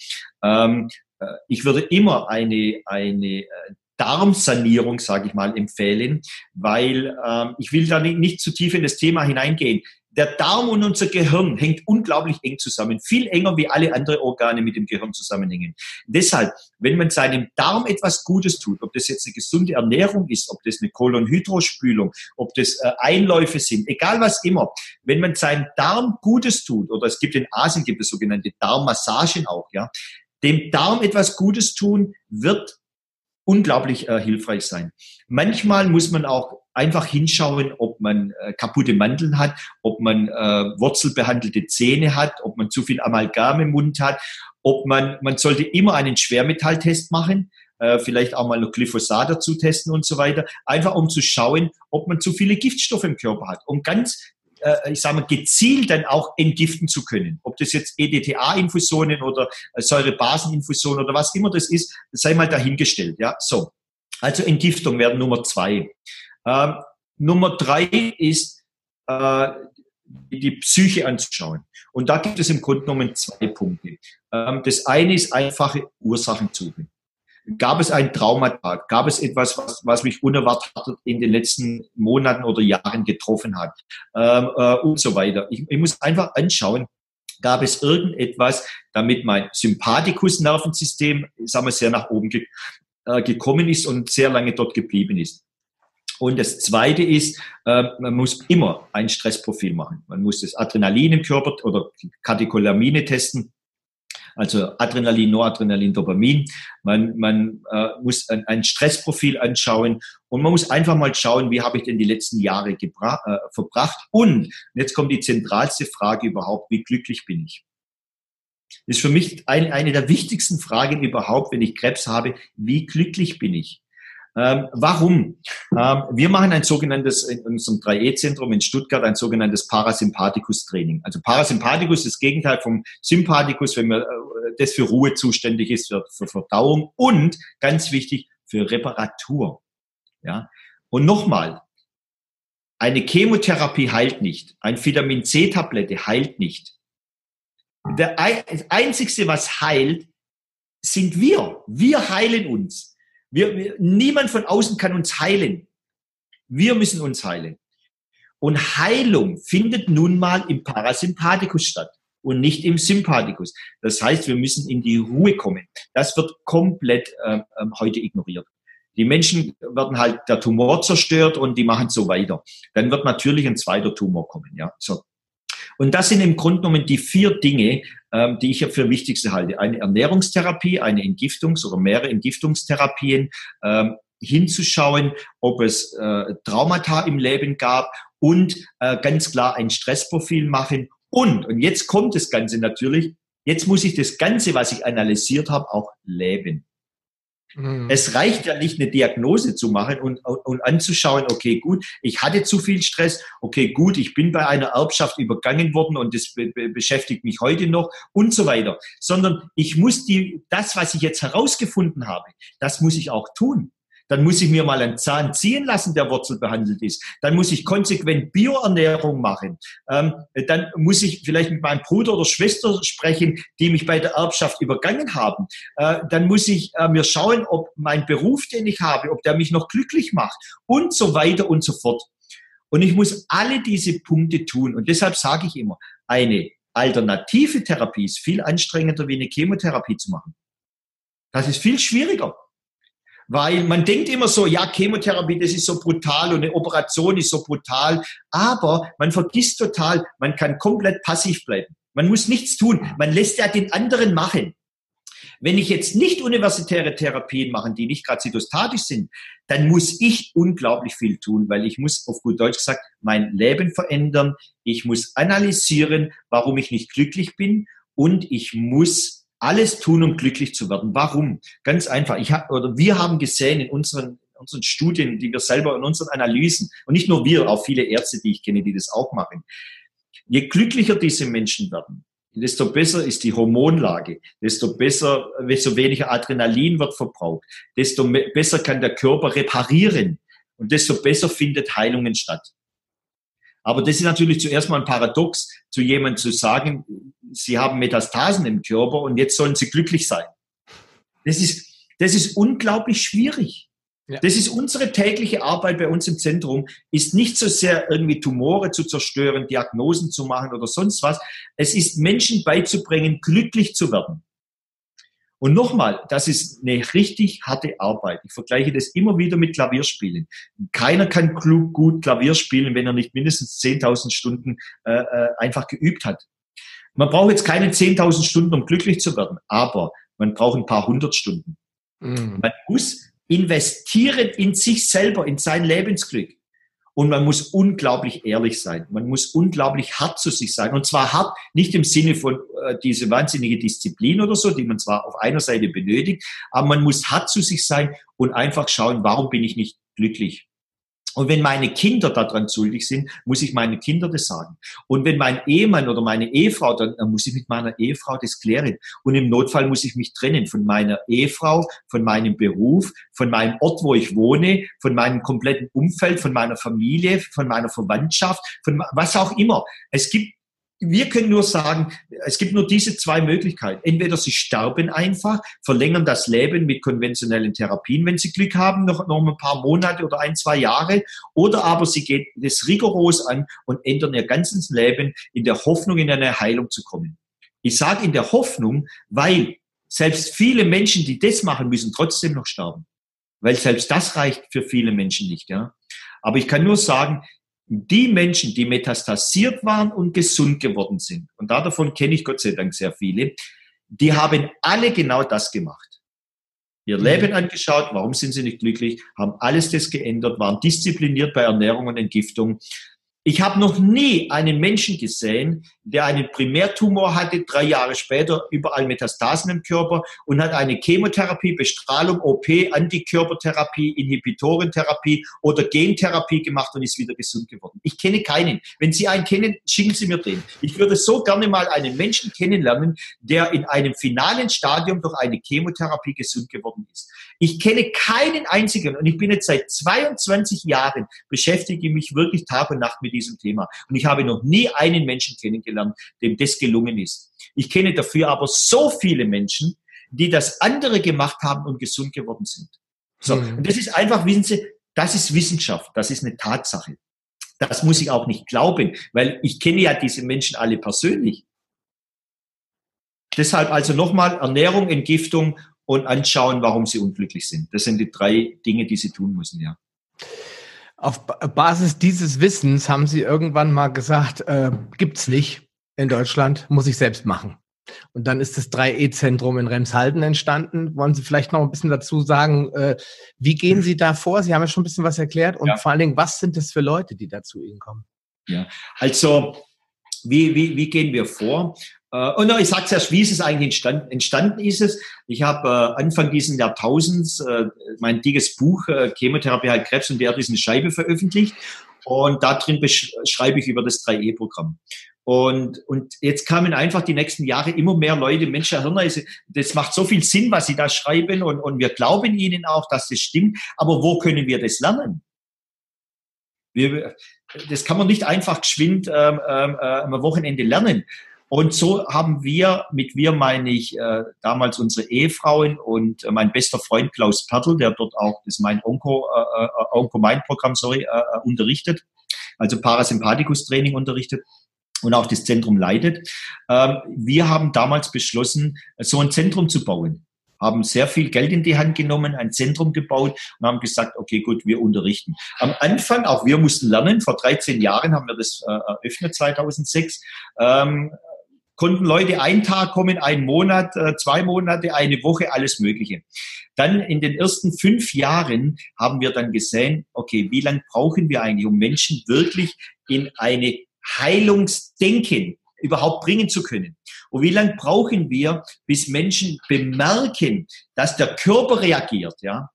Ähm, äh, ich würde immer eine, eine Darmsanierung, sage ich mal, empfehlen, weil ähm, ich will da nicht, nicht zu tief in das Thema hineingehen der Darm und unser Gehirn hängt unglaublich eng zusammen, viel enger wie alle anderen Organe mit dem Gehirn zusammenhängen. Deshalb, wenn man seinem Darm etwas Gutes tut, ob das jetzt eine gesunde Ernährung ist, ob das eine Kolonhydrospülung, ob das äh, Einläufe sind, egal was immer, wenn man seinem Darm Gutes tut, oder es gibt in Asien gibt es sogenannte Darmmassagen auch, ja, dem Darm etwas Gutes tun, wird unglaublich äh, hilfreich sein. Manchmal muss man auch einfach hinschauen, ob man äh, kaputte Mandeln hat, ob man äh, wurzelbehandelte Zähne hat, ob man zu viel Amalgam im Mund hat, ob man, man sollte immer einen Schwermetalltest machen, äh, vielleicht auch mal noch Glyphosat dazu testen und so weiter, einfach um zu schauen, ob man zu viele Giftstoffe im Körper hat, um ganz äh, ich sage mal, gezielt dann auch entgiften zu können. Ob das jetzt EDTA-Infusionen oder äh, Säurebaseninfusionen oder was immer das ist, sei mal dahingestellt. Ja, so. Also Entgiftung wäre Nummer zwei. Ähm, Nummer drei ist, äh, die Psyche anzuschauen. Und da gibt es im Grunde genommen zwei Punkte. Ähm, das eine ist einfache Ursachensuche. Gab es einen Traumatag? Gab es etwas, was, was mich unerwartet in den letzten Monaten oder Jahren getroffen hat? Ähm, äh, und so weiter. Ich, ich muss einfach anschauen, gab es irgendetwas, damit mein Sympathikus-Nervensystem, sagen wir, sehr nach oben ge äh, gekommen ist und sehr lange dort geblieben ist. Und das Zweite ist, äh, man muss immer ein Stressprofil machen. Man muss das Adrenalin im Körper oder Katecholamine testen. Also Adrenalin, Noradrenalin, Dopamin. Man, man äh, muss ein, ein, Stressprofil anschauen und man muss einfach mal schauen, wie habe ich denn die letzten Jahre äh, verbracht. Und jetzt kommt die zentralste Frage überhaupt, wie glücklich bin ich? Das ist für mich ein, eine der wichtigsten Fragen überhaupt, wenn ich Krebs habe. Wie glücklich bin ich? Ähm, warum? Ähm, wir machen ein sogenanntes, in unserem 3E-Zentrum in Stuttgart, ein sogenanntes Parasympathikus-Training. Also Parasympathikus ist das Gegenteil vom Sympathikus, wenn man äh, das für Ruhe zuständig ist, für, für Verdauung und ganz wichtig, für Reparatur. Ja? Und nochmal, eine Chemotherapie heilt nicht. Ein Vitamin C-Tablette heilt nicht. Das Einzigste, was heilt, sind wir. Wir heilen uns. Wir, wir, niemand von außen kann uns heilen. Wir müssen uns heilen. Und Heilung findet nun mal im Parasympathikus statt und nicht im Sympathikus. Das heißt, wir müssen in die Ruhe kommen. Das wird komplett äh, heute ignoriert. Die Menschen werden halt der Tumor zerstört und die machen so weiter. Dann wird natürlich ein zweiter Tumor kommen. Ja, so. Und das sind im Grunde genommen die vier Dinge, ähm, die ich für wichtigste halte. Eine Ernährungstherapie, eine Entgiftungs- oder mehrere Entgiftungstherapien, ähm, hinzuschauen, ob es äh, Traumata im Leben gab und äh, ganz klar ein Stressprofil machen. Und, und jetzt kommt das Ganze natürlich, jetzt muss ich das Ganze, was ich analysiert habe, auch leben. Mhm. Es reicht ja nicht, eine Diagnose zu machen und, und anzuschauen, okay, gut, ich hatte zu viel Stress, okay, gut, ich bin bei einer Erbschaft übergangen worden und das be beschäftigt mich heute noch und so weiter. Sondern ich muss die, das, was ich jetzt herausgefunden habe, das muss ich auch tun. Dann muss ich mir mal einen Zahn ziehen lassen, der wurzelbehandelt ist. Dann muss ich konsequent Bioernährung machen. Ähm, dann muss ich vielleicht mit meinem Bruder oder Schwester sprechen, die mich bei der Erbschaft übergangen haben. Äh, dann muss ich äh, mir schauen, ob mein Beruf, den ich habe, ob der mich noch glücklich macht und so weiter und so fort. Und ich muss alle diese Punkte tun. Und deshalb sage ich immer, eine alternative Therapie ist viel anstrengender, wie eine Chemotherapie zu machen. Das ist viel schwieriger. Weil man denkt immer so, ja, Chemotherapie, das ist so brutal und eine Operation ist so brutal. Aber man vergisst total, man kann komplett passiv bleiben. Man muss nichts tun. Man lässt ja den anderen machen. Wenn ich jetzt nicht universitäre Therapien mache, die nicht gerade zytostatisch sind, dann muss ich unglaublich viel tun, weil ich muss, auf gut Deutsch gesagt, mein Leben verändern. Ich muss analysieren, warum ich nicht glücklich bin und ich muss alles tun, um glücklich zu werden. Warum? Ganz einfach. Ich hab, oder wir haben gesehen in unseren, unseren Studien, die wir selber in unseren Analysen, und nicht nur wir, auch viele Ärzte, die ich kenne, die das auch machen. Je glücklicher diese Menschen werden, desto besser ist die Hormonlage, desto besser, desto weniger Adrenalin wird verbraucht, desto besser kann der Körper reparieren und desto besser findet Heilungen statt. Aber das ist natürlich zuerst mal ein Paradox, zu jemandem zu sagen, sie haben Metastasen im Körper und jetzt sollen sie glücklich sein. Das ist, das ist unglaublich schwierig. Ja. Das ist unsere tägliche Arbeit bei uns im Zentrum, ist nicht so sehr irgendwie Tumore zu zerstören, Diagnosen zu machen oder sonst was. Es ist Menschen beizubringen, glücklich zu werden. Und nochmal, das ist eine richtig harte Arbeit. Ich vergleiche das immer wieder mit Klavierspielen. Keiner kann gut Klavier spielen, wenn er nicht mindestens 10.000 Stunden äh, äh, einfach geübt hat. Man braucht jetzt keine 10.000 Stunden, um glücklich zu werden, aber man braucht ein paar hundert Stunden. Mhm. Man muss investieren in sich selber, in sein Lebensglück. Und man muss unglaublich ehrlich sein. Man muss unglaublich hart zu sich sein. Und zwar hart, nicht im Sinne von äh, diese wahnsinnige Disziplin oder so, die man zwar auf einer Seite benötigt, aber man muss hart zu sich sein und einfach schauen, warum bin ich nicht glücklich? Und wenn meine Kinder daran schuldig sind, muss ich meinen Kindern das sagen. Und wenn mein Ehemann oder meine Ehefrau, dann, dann muss ich mit meiner Ehefrau das klären. Und im Notfall muss ich mich trennen von meiner Ehefrau, von meinem Beruf, von meinem Ort, wo ich wohne, von meinem kompletten Umfeld, von meiner Familie, von meiner Verwandtschaft, von was auch immer. Es gibt wir können nur sagen, es gibt nur diese zwei Möglichkeiten. Entweder sie sterben einfach, verlängern das Leben mit konventionellen Therapien, wenn sie Glück haben, noch, noch ein paar Monate oder ein, zwei Jahre, oder aber sie gehen das rigoros an und ändern ihr ganzes Leben in der Hoffnung, in eine Heilung zu kommen. Ich sage in der Hoffnung, weil selbst viele Menschen, die das machen, müssen trotzdem noch sterben. weil selbst das reicht für viele Menschen nicht. Ja. Aber ich kann nur sagen, die Menschen, die metastasiert waren und gesund geworden sind, und davon kenne ich Gott sei Dank sehr viele, die haben alle genau das gemacht. Ihr mhm. Leben angeschaut, warum sind sie nicht glücklich, haben alles das geändert, waren diszipliniert bei Ernährung und Entgiftung, ich habe noch nie einen Menschen gesehen, der einen Primärtumor hatte, drei Jahre später überall Metastasen im Körper und hat eine Chemotherapie, Bestrahlung, OP, Antikörpertherapie, Inhibitorentherapie oder Gentherapie gemacht und ist wieder gesund geworden. Ich kenne keinen. Wenn Sie einen kennen, schicken Sie mir den. Ich würde so gerne mal einen Menschen kennenlernen, der in einem finalen Stadium durch eine Chemotherapie gesund geworden ist. Ich kenne keinen einzigen und ich bin jetzt seit 22 Jahren beschäftige mich wirklich Tag und Nacht mit diesem Thema. Und ich habe noch nie einen Menschen kennengelernt, dem das gelungen ist. Ich kenne dafür aber so viele Menschen, die das andere gemacht haben und gesund geworden sind. So, mhm. und das ist einfach, wissen Sie, das ist Wissenschaft, das ist eine Tatsache. Das muss ich auch nicht glauben, weil ich kenne ja diese Menschen alle persönlich. Deshalb also nochmal Ernährung, Entgiftung und anschauen, warum sie unglücklich sind. Das sind die drei Dinge, die sie tun müssen, ja. Auf Basis dieses Wissens haben Sie irgendwann mal gesagt, äh, gibt's nicht in Deutschland, muss ich selbst machen. Und dann ist das 3E-Zentrum in Remshalden entstanden. Wollen Sie vielleicht noch ein bisschen dazu sagen, äh, wie gehen Sie da vor? Sie haben ja schon ein bisschen was erklärt. Und ja. vor allen Dingen, was sind das für Leute, die da zu Ihnen kommen? Ja, also wie, wie, wie gehen wir vor? Äh, und ich sage zuerst, wie ist es eigentlich entstanden? Entstanden ist es, ich habe äh, Anfang dieses Jahrtausends äh, mein dickes Buch Chemotherapie halt Krebs und der diesen Scheibe veröffentlicht und da drin schreibe ich über das 3E-Programm. Und, und jetzt kamen einfach die nächsten Jahre immer mehr Leute, Mensch, Herr Hirner, das macht so viel Sinn, was Sie da schreiben und, und wir glauben Ihnen auch, dass das stimmt, aber wo können wir das lernen? Wir, das kann man nicht einfach geschwind ähm, ähm, am Wochenende lernen. Und so haben wir, mit wir meine ich äh, damals unsere Ehefrauen und äh, mein bester Freund Klaus Pertl, der dort auch das mein Onko, äh, äh Onko Mind Programm sorry, äh, äh, unterrichtet, also Parasympathikus Training unterrichtet und auch das Zentrum leitet. Ähm, wir haben damals beschlossen, so ein Zentrum zu bauen haben sehr viel Geld in die Hand genommen, ein Zentrum gebaut und haben gesagt, okay, gut, wir unterrichten. Am Anfang, auch wir mussten lernen, vor 13 Jahren haben wir das äh, eröffnet, 2006, ähm, konnten Leute einen Tag kommen, einen Monat, äh, zwei Monate, eine Woche, alles Mögliche. Dann in den ersten fünf Jahren haben wir dann gesehen, okay, wie lange brauchen wir eigentlich, um Menschen wirklich in eine Heilungsdenken überhaupt bringen zu können? Und wie lange brauchen wir, bis Menschen bemerken, dass der Körper reagiert, ja?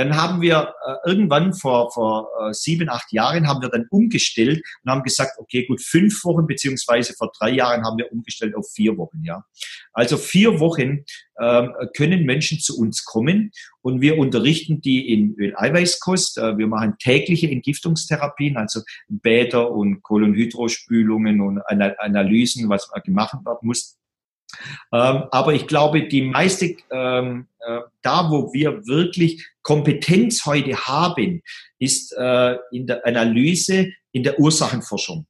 Dann haben wir äh, irgendwann vor, vor äh, sieben, acht Jahren haben wir dann umgestellt und haben gesagt, okay, gut, fünf Wochen beziehungsweise vor drei Jahren haben wir umgestellt auf vier Wochen. Ja, also vier Wochen ähm, können Menschen zu uns kommen und wir unterrichten die in Öleiweißkost. Äh, wir machen tägliche Entgiftungstherapien, also Bäder und Kolonhydrospülungen und Analysen, was gemacht werden muss. Ähm, aber ich glaube, die meiste, ähm, äh, da wo wir wirklich Kompetenz heute haben, ist äh, in der Analyse, in der Ursachenforschung.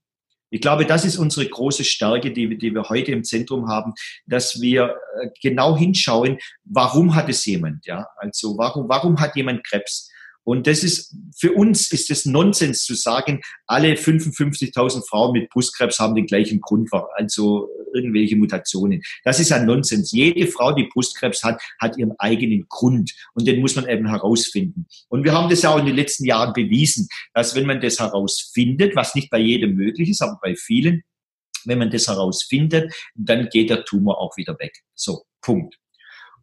Ich glaube, das ist unsere große Stärke, die, die wir heute im Zentrum haben, dass wir äh, genau hinschauen, warum hat es jemand, ja? Also, warum, warum hat jemand Krebs? Und das ist, für uns ist es Nonsens zu sagen, alle 55.000 Frauen mit Brustkrebs haben den gleichen Grund, also irgendwelche Mutationen. Das ist ein Nonsens. Jede Frau, die Brustkrebs hat, hat ihren eigenen Grund. Und den muss man eben herausfinden. Und wir haben das ja auch in den letzten Jahren bewiesen, dass wenn man das herausfindet, was nicht bei jedem möglich ist, aber bei vielen, wenn man das herausfindet, dann geht der Tumor auch wieder weg. So, Punkt.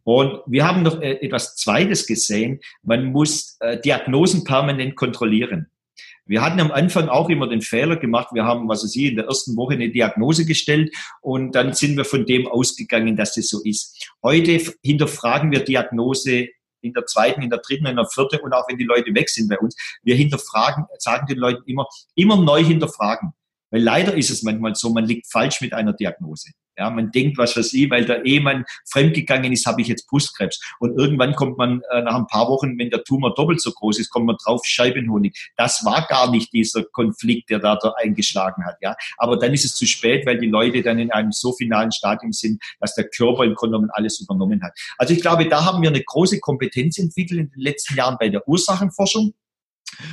Und wir haben noch äh, etwas Zweites gesehen. Man muss äh, Diagnosen permanent kontrollieren. Wir hatten am Anfang auch immer den Fehler gemacht. Wir haben, was weiß ich, in der ersten Woche eine Diagnose gestellt und dann sind wir von dem ausgegangen, dass das so ist. Heute hinterfragen wir Diagnose in der zweiten, in der dritten, in der vierten und auch wenn die Leute weg sind bei uns. Wir hinterfragen, sagen den Leuten immer, immer neu hinterfragen. Weil leider ist es manchmal so, man liegt falsch mit einer Diagnose. Ja, man denkt, was für sie, weil der Ehemann fremdgegangen ist, habe ich jetzt Brustkrebs. Und irgendwann kommt man äh, nach ein paar Wochen, wenn der Tumor doppelt so groß ist, kommt man drauf, Scheibenhonig. Das war gar nicht dieser Konflikt, der da, da eingeschlagen hat. Ja, aber dann ist es zu spät, weil die Leute dann in einem so finalen Stadium sind, dass der Körper im Grunde genommen alles übernommen hat. Also ich glaube, da haben wir eine große Kompetenz entwickelt in den letzten Jahren bei der Ursachenforschung.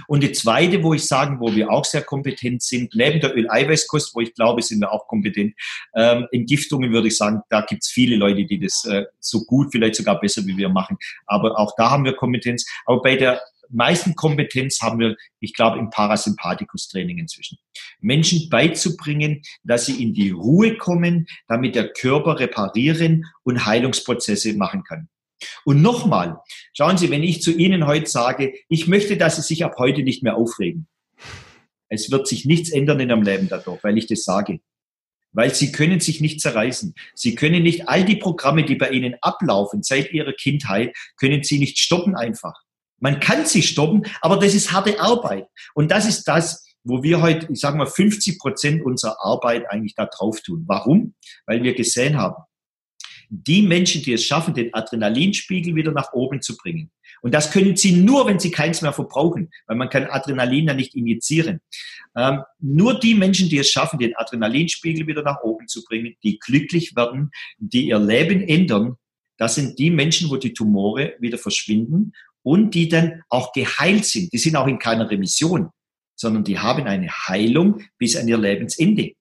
Und die zweite, wo ich sagen, wo wir auch sehr kompetent sind, neben der Öleiweißkost, wo ich glaube, sind wir auch kompetent, ähm, Entgiftungen würde ich sagen, da gibt es viele Leute, die das äh, so gut, vielleicht sogar besser wie wir machen. Aber auch da haben wir Kompetenz. Aber bei der meisten Kompetenz haben wir, ich glaube, im Parasympathikus-Training inzwischen. Menschen beizubringen, dass sie in die Ruhe kommen, damit der Körper reparieren und Heilungsprozesse machen kann. Und nochmal, schauen Sie, wenn ich zu Ihnen heute sage, ich möchte, dass Sie sich ab heute nicht mehr aufregen. Es wird sich nichts ändern in Ihrem Leben dadurch, weil ich das sage. Weil Sie können sich nicht zerreißen. Sie können nicht all die Programme, die bei Ihnen ablaufen seit Ihrer Kindheit, können Sie nicht stoppen einfach. Man kann sie stoppen, aber das ist harte Arbeit. Und das ist das, wo wir heute, ich sage mal, 50 Prozent unserer Arbeit eigentlich da drauf tun. Warum? Weil wir gesehen haben, die Menschen, die es schaffen, den Adrenalinspiegel wieder nach oben zu bringen. Und das können sie nur, wenn sie keins mehr verbrauchen, weil man kann Adrenalin ja nicht injizieren. Ähm, nur die Menschen, die es schaffen, den Adrenalinspiegel wieder nach oben zu bringen, die glücklich werden, die ihr Leben ändern, das sind die Menschen, wo die Tumore wieder verschwinden und die dann auch geheilt sind. Die sind auch in keiner Remission, sondern die haben eine Heilung bis an ihr Lebensende.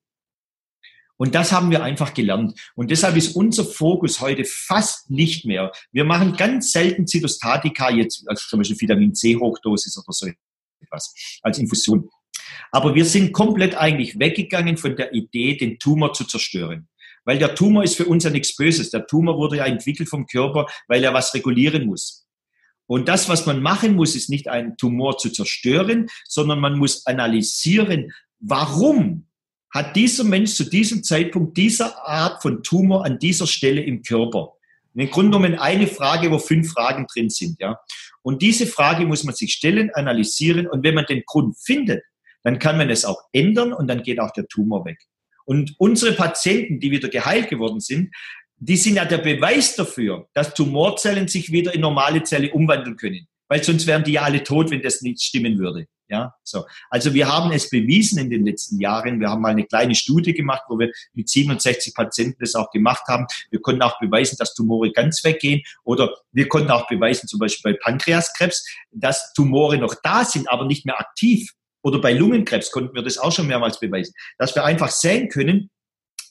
Und das haben wir einfach gelernt. Und deshalb ist unser Fokus heute fast nicht mehr. Wir machen ganz selten Zytostatika, jetzt also zum Beispiel Vitamin C Hochdosis oder so etwas als Infusion. Aber wir sind komplett eigentlich weggegangen von der Idee, den Tumor zu zerstören. Weil der Tumor ist für uns ja nichts Böses. Der Tumor wurde ja entwickelt vom Körper, weil er was regulieren muss. Und das, was man machen muss, ist nicht einen Tumor zu zerstören, sondern man muss analysieren, warum hat dieser Mensch zu diesem Zeitpunkt dieser Art von Tumor an dieser Stelle im Körper? Im Grunde genommen eine Frage, wo fünf Fragen drin sind, ja. Und diese Frage muss man sich stellen, analysieren und wenn man den Grund findet, dann kann man es auch ändern und dann geht auch der Tumor weg. Und unsere Patienten, die wieder geheilt geworden sind, die sind ja der Beweis dafür, dass Tumorzellen sich wieder in normale Zellen umwandeln können. Weil sonst wären die ja alle tot, wenn das nicht stimmen würde. Ja, so. Also wir haben es bewiesen in den letzten Jahren. Wir haben mal eine kleine Studie gemacht, wo wir mit 67 Patienten das auch gemacht haben. Wir konnten auch beweisen, dass Tumore ganz weggehen. Oder wir konnten auch beweisen, zum Beispiel bei Pankreaskrebs, dass Tumore noch da sind, aber nicht mehr aktiv. Oder bei Lungenkrebs konnten wir das auch schon mehrmals beweisen. Dass wir einfach sehen können,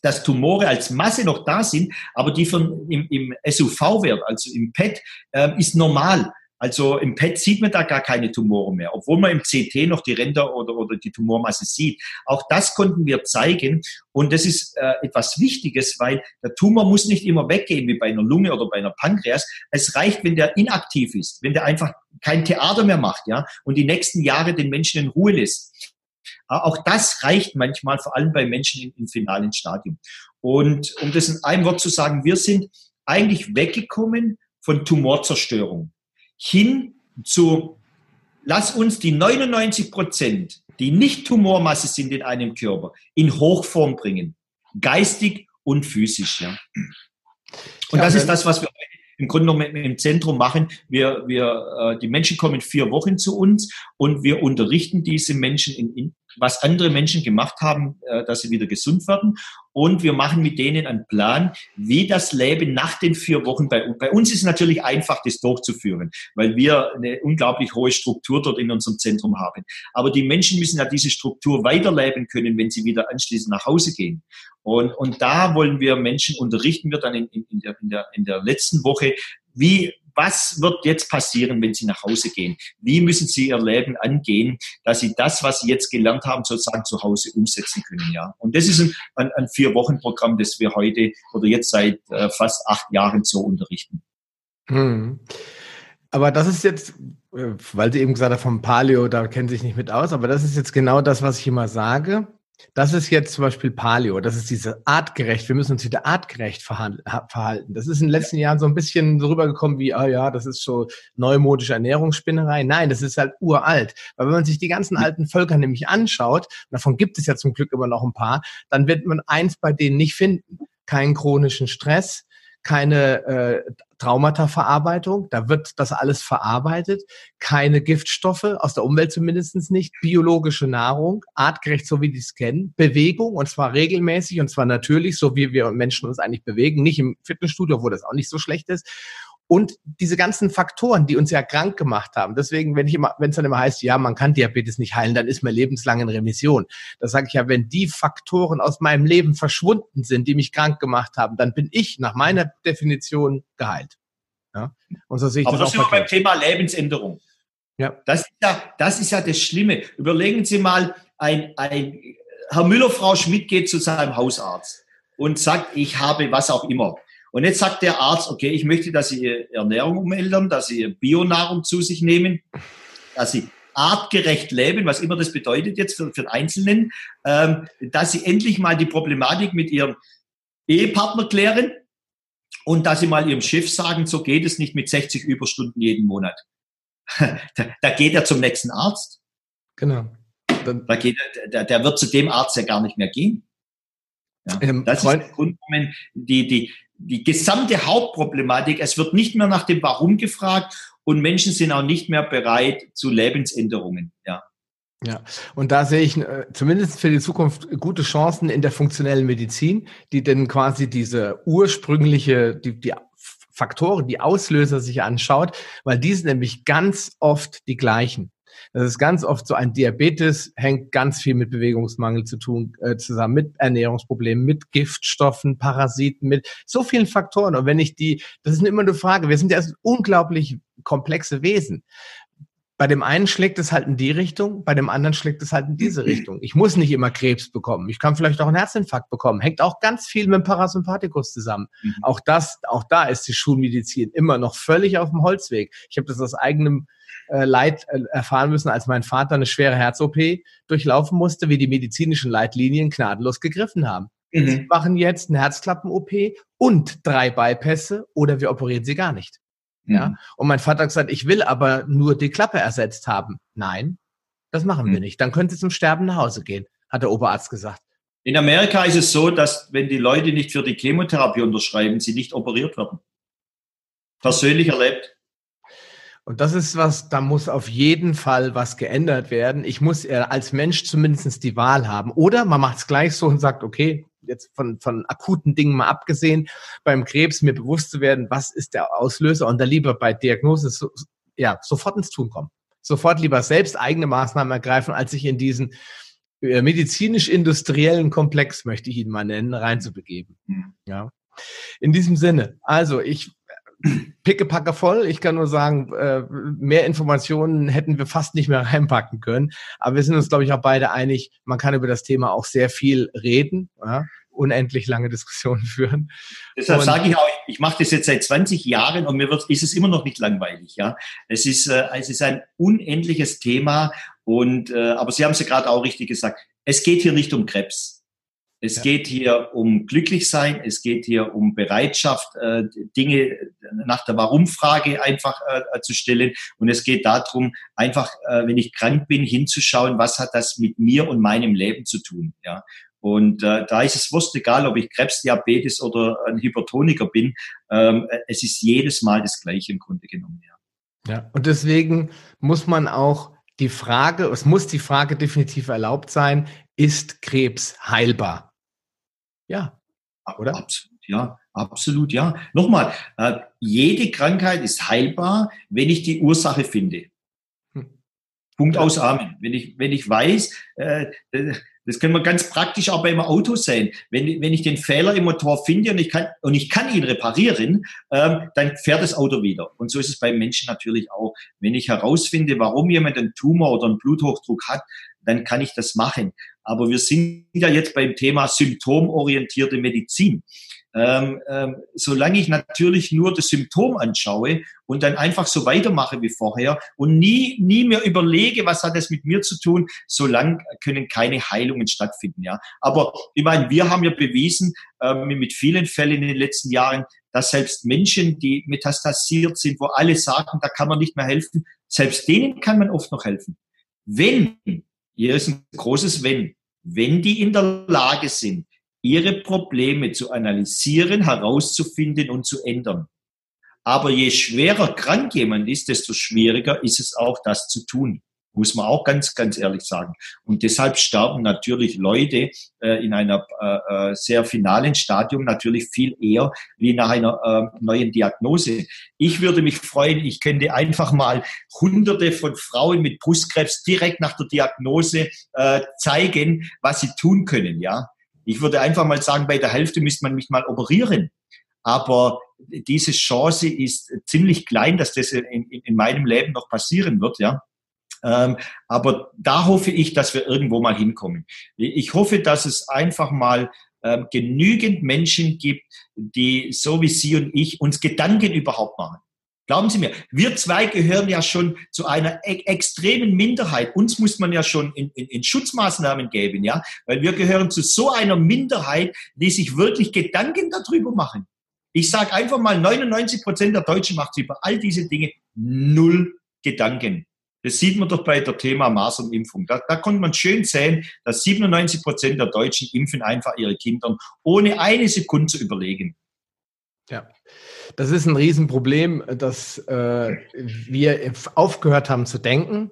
dass Tumore als Masse noch da sind, aber die von im, im SUV-Wert, also im PET, äh, ist normal. Also im PET sieht man da gar keine Tumore mehr, obwohl man im CT noch die Ränder oder, oder die Tumormasse sieht. Auch das konnten wir zeigen. Und das ist äh, etwas Wichtiges, weil der Tumor muss nicht immer weggehen wie bei einer Lunge oder bei einer Pankreas. Es reicht, wenn der inaktiv ist, wenn der einfach kein Theater mehr macht, ja, und die nächsten Jahre den Menschen in Ruhe lässt. Auch das reicht manchmal, vor allem bei Menschen im, im finalen Stadium. Und um das in einem Wort zu sagen, wir sind eigentlich weggekommen von Tumorzerstörung hin zu, lass uns die 99 Prozent, die nicht Tumormasse sind in einem Körper, in Hochform bringen. Geistig und physisch, ja. Und das ist das, was wir im Grunde genommen im Zentrum machen. Wir, wir, äh, die Menschen kommen vier Wochen zu uns und wir unterrichten diese Menschen in, in was andere Menschen gemacht haben, äh, dass sie wieder gesund werden. Und wir machen mit denen einen Plan, wie das Leben nach den vier Wochen bei uns. Bei uns ist natürlich einfach, das durchzuführen, weil wir eine unglaublich hohe Struktur dort in unserem Zentrum haben. Aber die Menschen müssen ja diese Struktur weiterleben können, wenn sie wieder anschließend nach Hause gehen. Und, und da wollen wir Menschen unterrichten wir dann in, in, der, in, der, in der letzten Woche, wie was wird jetzt passieren, wenn Sie nach Hause gehen? Wie müssen Sie Ihr Leben angehen, dass Sie das, was Sie jetzt gelernt haben, sozusagen zu Hause umsetzen können? Ja. Und das ist ein, ein, ein Vier-Wochen-Programm, das wir heute oder jetzt seit äh, fast acht Jahren so unterrichten. Hm. Aber das ist jetzt, äh, weil Sie eben gesagt haben, vom Paleo, da kennen Sie sich nicht mit aus, aber das ist jetzt genau das, was ich immer sage. Das ist jetzt zum Beispiel Paleo. Das ist diese artgerecht. Wir müssen uns wieder artgerecht verhalten. Das ist in den letzten Jahren so ein bisschen so rübergekommen wie, ah oh ja, das ist so neumodische Ernährungsspinnerei. Nein, das ist halt uralt. Weil wenn man sich die ganzen alten Völker nämlich anschaut, davon gibt es ja zum Glück immer noch ein paar, dann wird man eins bei denen nicht finden. keinen chronischen Stress, keine äh, Traumata-Verarbeitung, da wird das alles verarbeitet, keine Giftstoffe, aus der Umwelt zumindest nicht, biologische Nahrung, artgerecht, so wie die es kennen, Bewegung, und zwar regelmäßig, und zwar natürlich, so wie wir Menschen uns eigentlich bewegen, nicht im Fitnessstudio, wo das auch nicht so schlecht ist, und diese ganzen Faktoren, die uns ja krank gemacht haben. Deswegen, wenn ich immer, wenn es dann immer heißt, ja, man kann Diabetes nicht heilen, dann ist man lebenslang in Remission. Da sage ich ja, wenn die Faktoren aus meinem Leben verschwunden sind, die mich krank gemacht haben, dann bin ich nach meiner Definition geheilt. Ja? Und so sehe ich Aber das, das auch beim Thema Lebensänderung. Ja. Das ist ja, das ist ja das Schlimme. Überlegen Sie mal, ein, ein Herr Müller, Frau Schmidt geht zu seinem Hausarzt und sagt, ich habe was auch immer. Und jetzt sagt der Arzt, okay, ich möchte, dass Sie Ihre Ernährung umändern, dass Sie Bionahrung zu sich nehmen, dass Sie artgerecht leben, was immer das bedeutet jetzt für, für den Einzelnen, ähm, dass Sie endlich mal die Problematik mit Ihrem Ehepartner klären und dass Sie mal Ihrem Chef sagen, so geht es nicht mit 60 Überstunden jeden Monat. da, da geht er zum nächsten Arzt. Genau. Da geht, der, der wird zu dem Arzt ja gar nicht mehr gehen. Ja, ähm, das Freund, ist der Grund, die, die, die gesamte Hauptproblematik. Es wird nicht mehr nach dem Warum gefragt und Menschen sind auch nicht mehr bereit zu Lebensänderungen. Ja. Ja, und da sehe ich äh, zumindest für die Zukunft gute Chancen in der funktionellen Medizin, die denn quasi diese ursprüngliche, die, die Faktoren, die Auslöser sich anschaut, weil die sind nämlich ganz oft die gleichen. Das ist ganz oft so ein Diabetes, hängt ganz viel mit Bewegungsmangel zu tun, äh, zusammen mit Ernährungsproblemen, mit Giftstoffen, Parasiten, mit so vielen Faktoren. Und wenn ich die, das ist immer eine Frage, wir sind ja unglaublich komplexe Wesen. Bei dem einen schlägt es halt in die Richtung, bei dem anderen schlägt es halt in diese Richtung. Ich muss nicht immer Krebs bekommen. Ich kann vielleicht auch einen Herzinfarkt bekommen. Hängt auch ganz viel mit dem Parasympathikus zusammen. Mhm. Auch das, auch da ist die Schulmedizin immer noch völlig auf dem Holzweg. Ich habe das aus eigenem äh, Leid äh, erfahren müssen, als mein Vater eine schwere Herz-OP durchlaufen musste, wie die medizinischen Leitlinien gnadenlos gegriffen haben. Mhm. Sie machen jetzt eine Herzklappen-OP und drei Bypässe oder wir operieren sie gar nicht. Mhm. Ja. Und mein Vater hat gesagt, ich will aber nur die Klappe ersetzt haben. Nein, das machen mhm. wir nicht. Dann können Sie zum Sterben nach Hause gehen, hat der Oberarzt gesagt. In Amerika ist es so, dass wenn die Leute nicht für die Chemotherapie unterschreiben, sie nicht operiert werden. Persönlich erlebt. Und das ist was, da muss auf jeden Fall was geändert werden. Ich muss als Mensch zumindest die Wahl haben. Oder man macht es gleich so und sagt, okay, jetzt von, von akuten Dingen mal abgesehen, beim Krebs mir bewusst zu werden, was ist der Auslöser und da lieber bei Diagnose so, ja, sofort ins Tun kommen. Sofort lieber selbst eigene Maßnahmen ergreifen, als sich in diesen äh, medizinisch-industriellen Komplex, möchte ich ihn mal nennen, reinzubegeben. Mhm. Ja. In diesem Sinne, also ich pickepacke voll. Ich kann nur sagen, äh, mehr Informationen hätten wir fast nicht mehr reinpacken können. Aber wir sind uns, glaube ich, auch beide einig, man kann über das Thema auch sehr viel reden. Ja? unendlich lange Diskussionen führen. Deshalb sage ich auch, ich mache das jetzt seit 20 Jahren und mir wird, ist es immer noch nicht langweilig. Ja, es ist, äh, es ist ein unendliches Thema und äh, aber Sie haben es ja gerade auch richtig gesagt. Es geht hier nicht um Krebs. Es ja. geht hier um Glücklichsein, es geht hier um Bereitschaft, äh, Dinge nach der Warum-Frage einfach äh, zu stellen. Und es geht darum, einfach, äh, wenn ich krank bin, hinzuschauen, was hat das mit mir und meinem Leben zu tun. Ja? Und äh, da ist es wurscht egal, ob ich Krebsdiabetes oder ein Hypertoniker bin. Ähm, es ist jedes Mal das Gleiche im Grunde genommen. Ja. ja, und deswegen muss man auch die Frage, es muss die Frage definitiv erlaubt sein, ist Krebs heilbar? Ja, oder? Absolut, ja, absolut, ja. Nochmal, äh, jede Krankheit ist heilbar, wenn ich die Ursache finde. Hm. Punkt aus Amen. Wenn ich, wenn ich weiß, äh, äh, das können wir ganz praktisch auch beim Auto sehen. Wenn, wenn ich den Fehler im Motor finde und ich kann, und ich kann ihn reparieren, ähm, dann fährt das Auto wieder. Und so ist es beim Menschen natürlich auch. Wenn ich herausfinde, warum jemand einen Tumor oder einen Bluthochdruck hat, dann kann ich das machen. Aber wir sind ja jetzt beim Thema symptomorientierte Medizin. Ähm, ähm, solange ich natürlich nur das Symptom anschaue und dann einfach so weitermache wie vorher und nie, nie mehr überlege, was hat das mit mir zu tun, solange können keine Heilungen stattfinden. Ja, aber ich meine, wir haben ja bewiesen ähm, mit vielen Fällen in den letzten Jahren, dass selbst Menschen, die metastasiert sind, wo alle sagen, da kann man nicht mehr helfen, selbst denen kann man oft noch helfen. Wenn hier ist ein großes Wenn. Wenn die in der Lage sind, ihre Probleme zu analysieren, herauszufinden und zu ändern. Aber je schwerer krank jemand ist, desto schwieriger ist es auch, das zu tun. Muss man auch ganz, ganz ehrlich sagen. Und deshalb sterben natürlich Leute äh, in einer äh, äh, sehr finalen Stadium natürlich viel eher wie nach einer äh, neuen Diagnose. Ich würde mich freuen, ich könnte einfach mal hunderte von Frauen mit Brustkrebs direkt nach der Diagnose äh, zeigen, was sie tun können, ja. Ich würde einfach mal sagen, bei der Hälfte müsste man mich mal operieren. Aber diese Chance ist ziemlich klein, dass das in, in, in meinem Leben noch passieren wird, ja. Ähm, aber da hoffe ich, dass wir irgendwo mal hinkommen. Ich hoffe, dass es einfach mal ähm, genügend Menschen gibt, die so wie Sie und ich uns Gedanken überhaupt machen. Glauben Sie mir, wir zwei gehören ja schon zu einer e extremen Minderheit. Uns muss man ja schon in, in, in, Schutzmaßnahmen geben, ja, weil wir gehören zu so einer Minderheit, die sich wirklich Gedanken darüber machen. Ich sage einfach mal, 99 Prozent der Deutschen macht sich über all diese Dinge null Gedanken. Das sieht man doch bei der Thema Masernimpfung. Da, da konnte man schön sehen, dass 97 Prozent der Deutschen impfen einfach ihre Kinder, ohne eine Sekunde zu überlegen. Ja, das ist ein Riesenproblem, dass äh, wir aufgehört haben zu denken.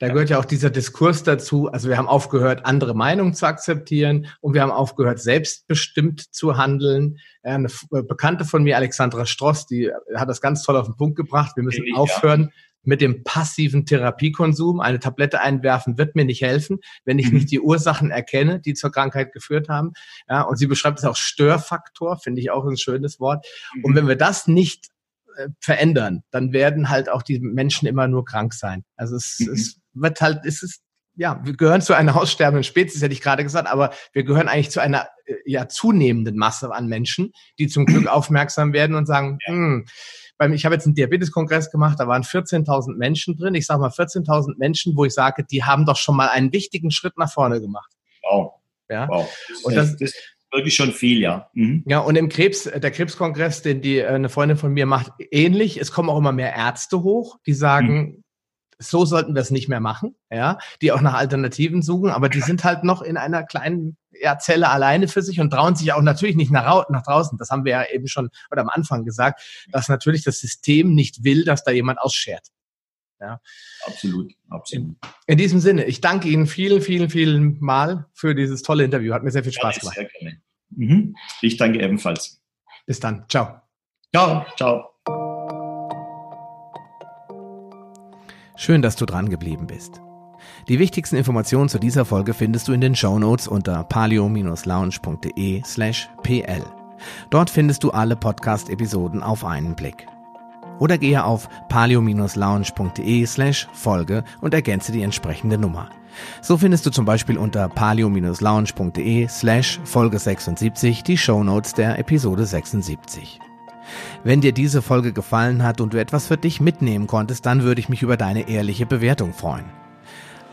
Da gehört ja auch dieser Diskurs dazu. Also wir haben aufgehört, andere Meinungen zu akzeptieren und wir haben aufgehört, selbstbestimmt zu handeln. Eine Bekannte von mir, Alexandra Stross, die hat das ganz toll auf den Punkt gebracht. Wir müssen aufhören, ja mit dem passiven Therapiekonsum. Eine Tablette einwerfen wird mir nicht helfen, wenn ich mhm. nicht die Ursachen erkenne, die zur Krankheit geführt haben. Ja, und sie beschreibt es auch Störfaktor, finde ich auch ein schönes Wort. Mhm. Und wenn wir das nicht äh, verändern, dann werden halt auch die Menschen immer nur krank sein. Also es, mhm. es wird halt, es ist ja, wir gehören zu einer aussterbenden Spezies, hätte ich gerade gesagt, aber wir gehören eigentlich zu einer ja zunehmenden Masse an Menschen, die zum Glück aufmerksam werden und sagen, hm, beim, ich habe jetzt einen Diabeteskongress gemacht, da waren 14.000 Menschen drin. Ich sage mal 14.000 Menschen, wo ich sage, die haben doch schon mal einen wichtigen Schritt nach vorne gemacht. Wow. Ja. Wow. Das, und das, das ist wirklich schon viel, ja. Mhm. Ja, und im Krebs, der Krebskongress, den die äh, eine Freundin von mir macht, ähnlich. Es kommen auch immer mehr Ärzte hoch, die sagen, mhm so sollten wir es nicht mehr machen, ja, die auch nach Alternativen suchen, aber die sind halt noch in einer kleinen ja, Zelle alleine für sich und trauen sich auch natürlich nicht nach, nach draußen. Das haben wir ja eben schon oder am Anfang gesagt, dass natürlich das System nicht will, dass da jemand ausschert. Ja. Absolut, absolut. In, in diesem Sinne, ich danke Ihnen vielen, vielen, vielen Mal für dieses tolle Interview. Hat mir sehr viel Spaß gemacht. Sehr gerne. Mhm. Ich danke ebenfalls. Bis dann. Ciao. Ciao, ciao. Schön, dass du dran geblieben bist. Die wichtigsten Informationen zu dieser Folge findest du in den Show Notes unter palio-lounge.de slash pl. Dort findest du alle Podcast-Episoden auf einen Blick. Oder gehe auf palio-lounge.de slash Folge und ergänze die entsprechende Nummer. So findest du zum Beispiel unter palio-lounge.de slash Folge 76 die Show Notes der Episode 76. Wenn dir diese Folge gefallen hat und du etwas für dich mitnehmen konntest, dann würde ich mich über deine ehrliche Bewertung freuen.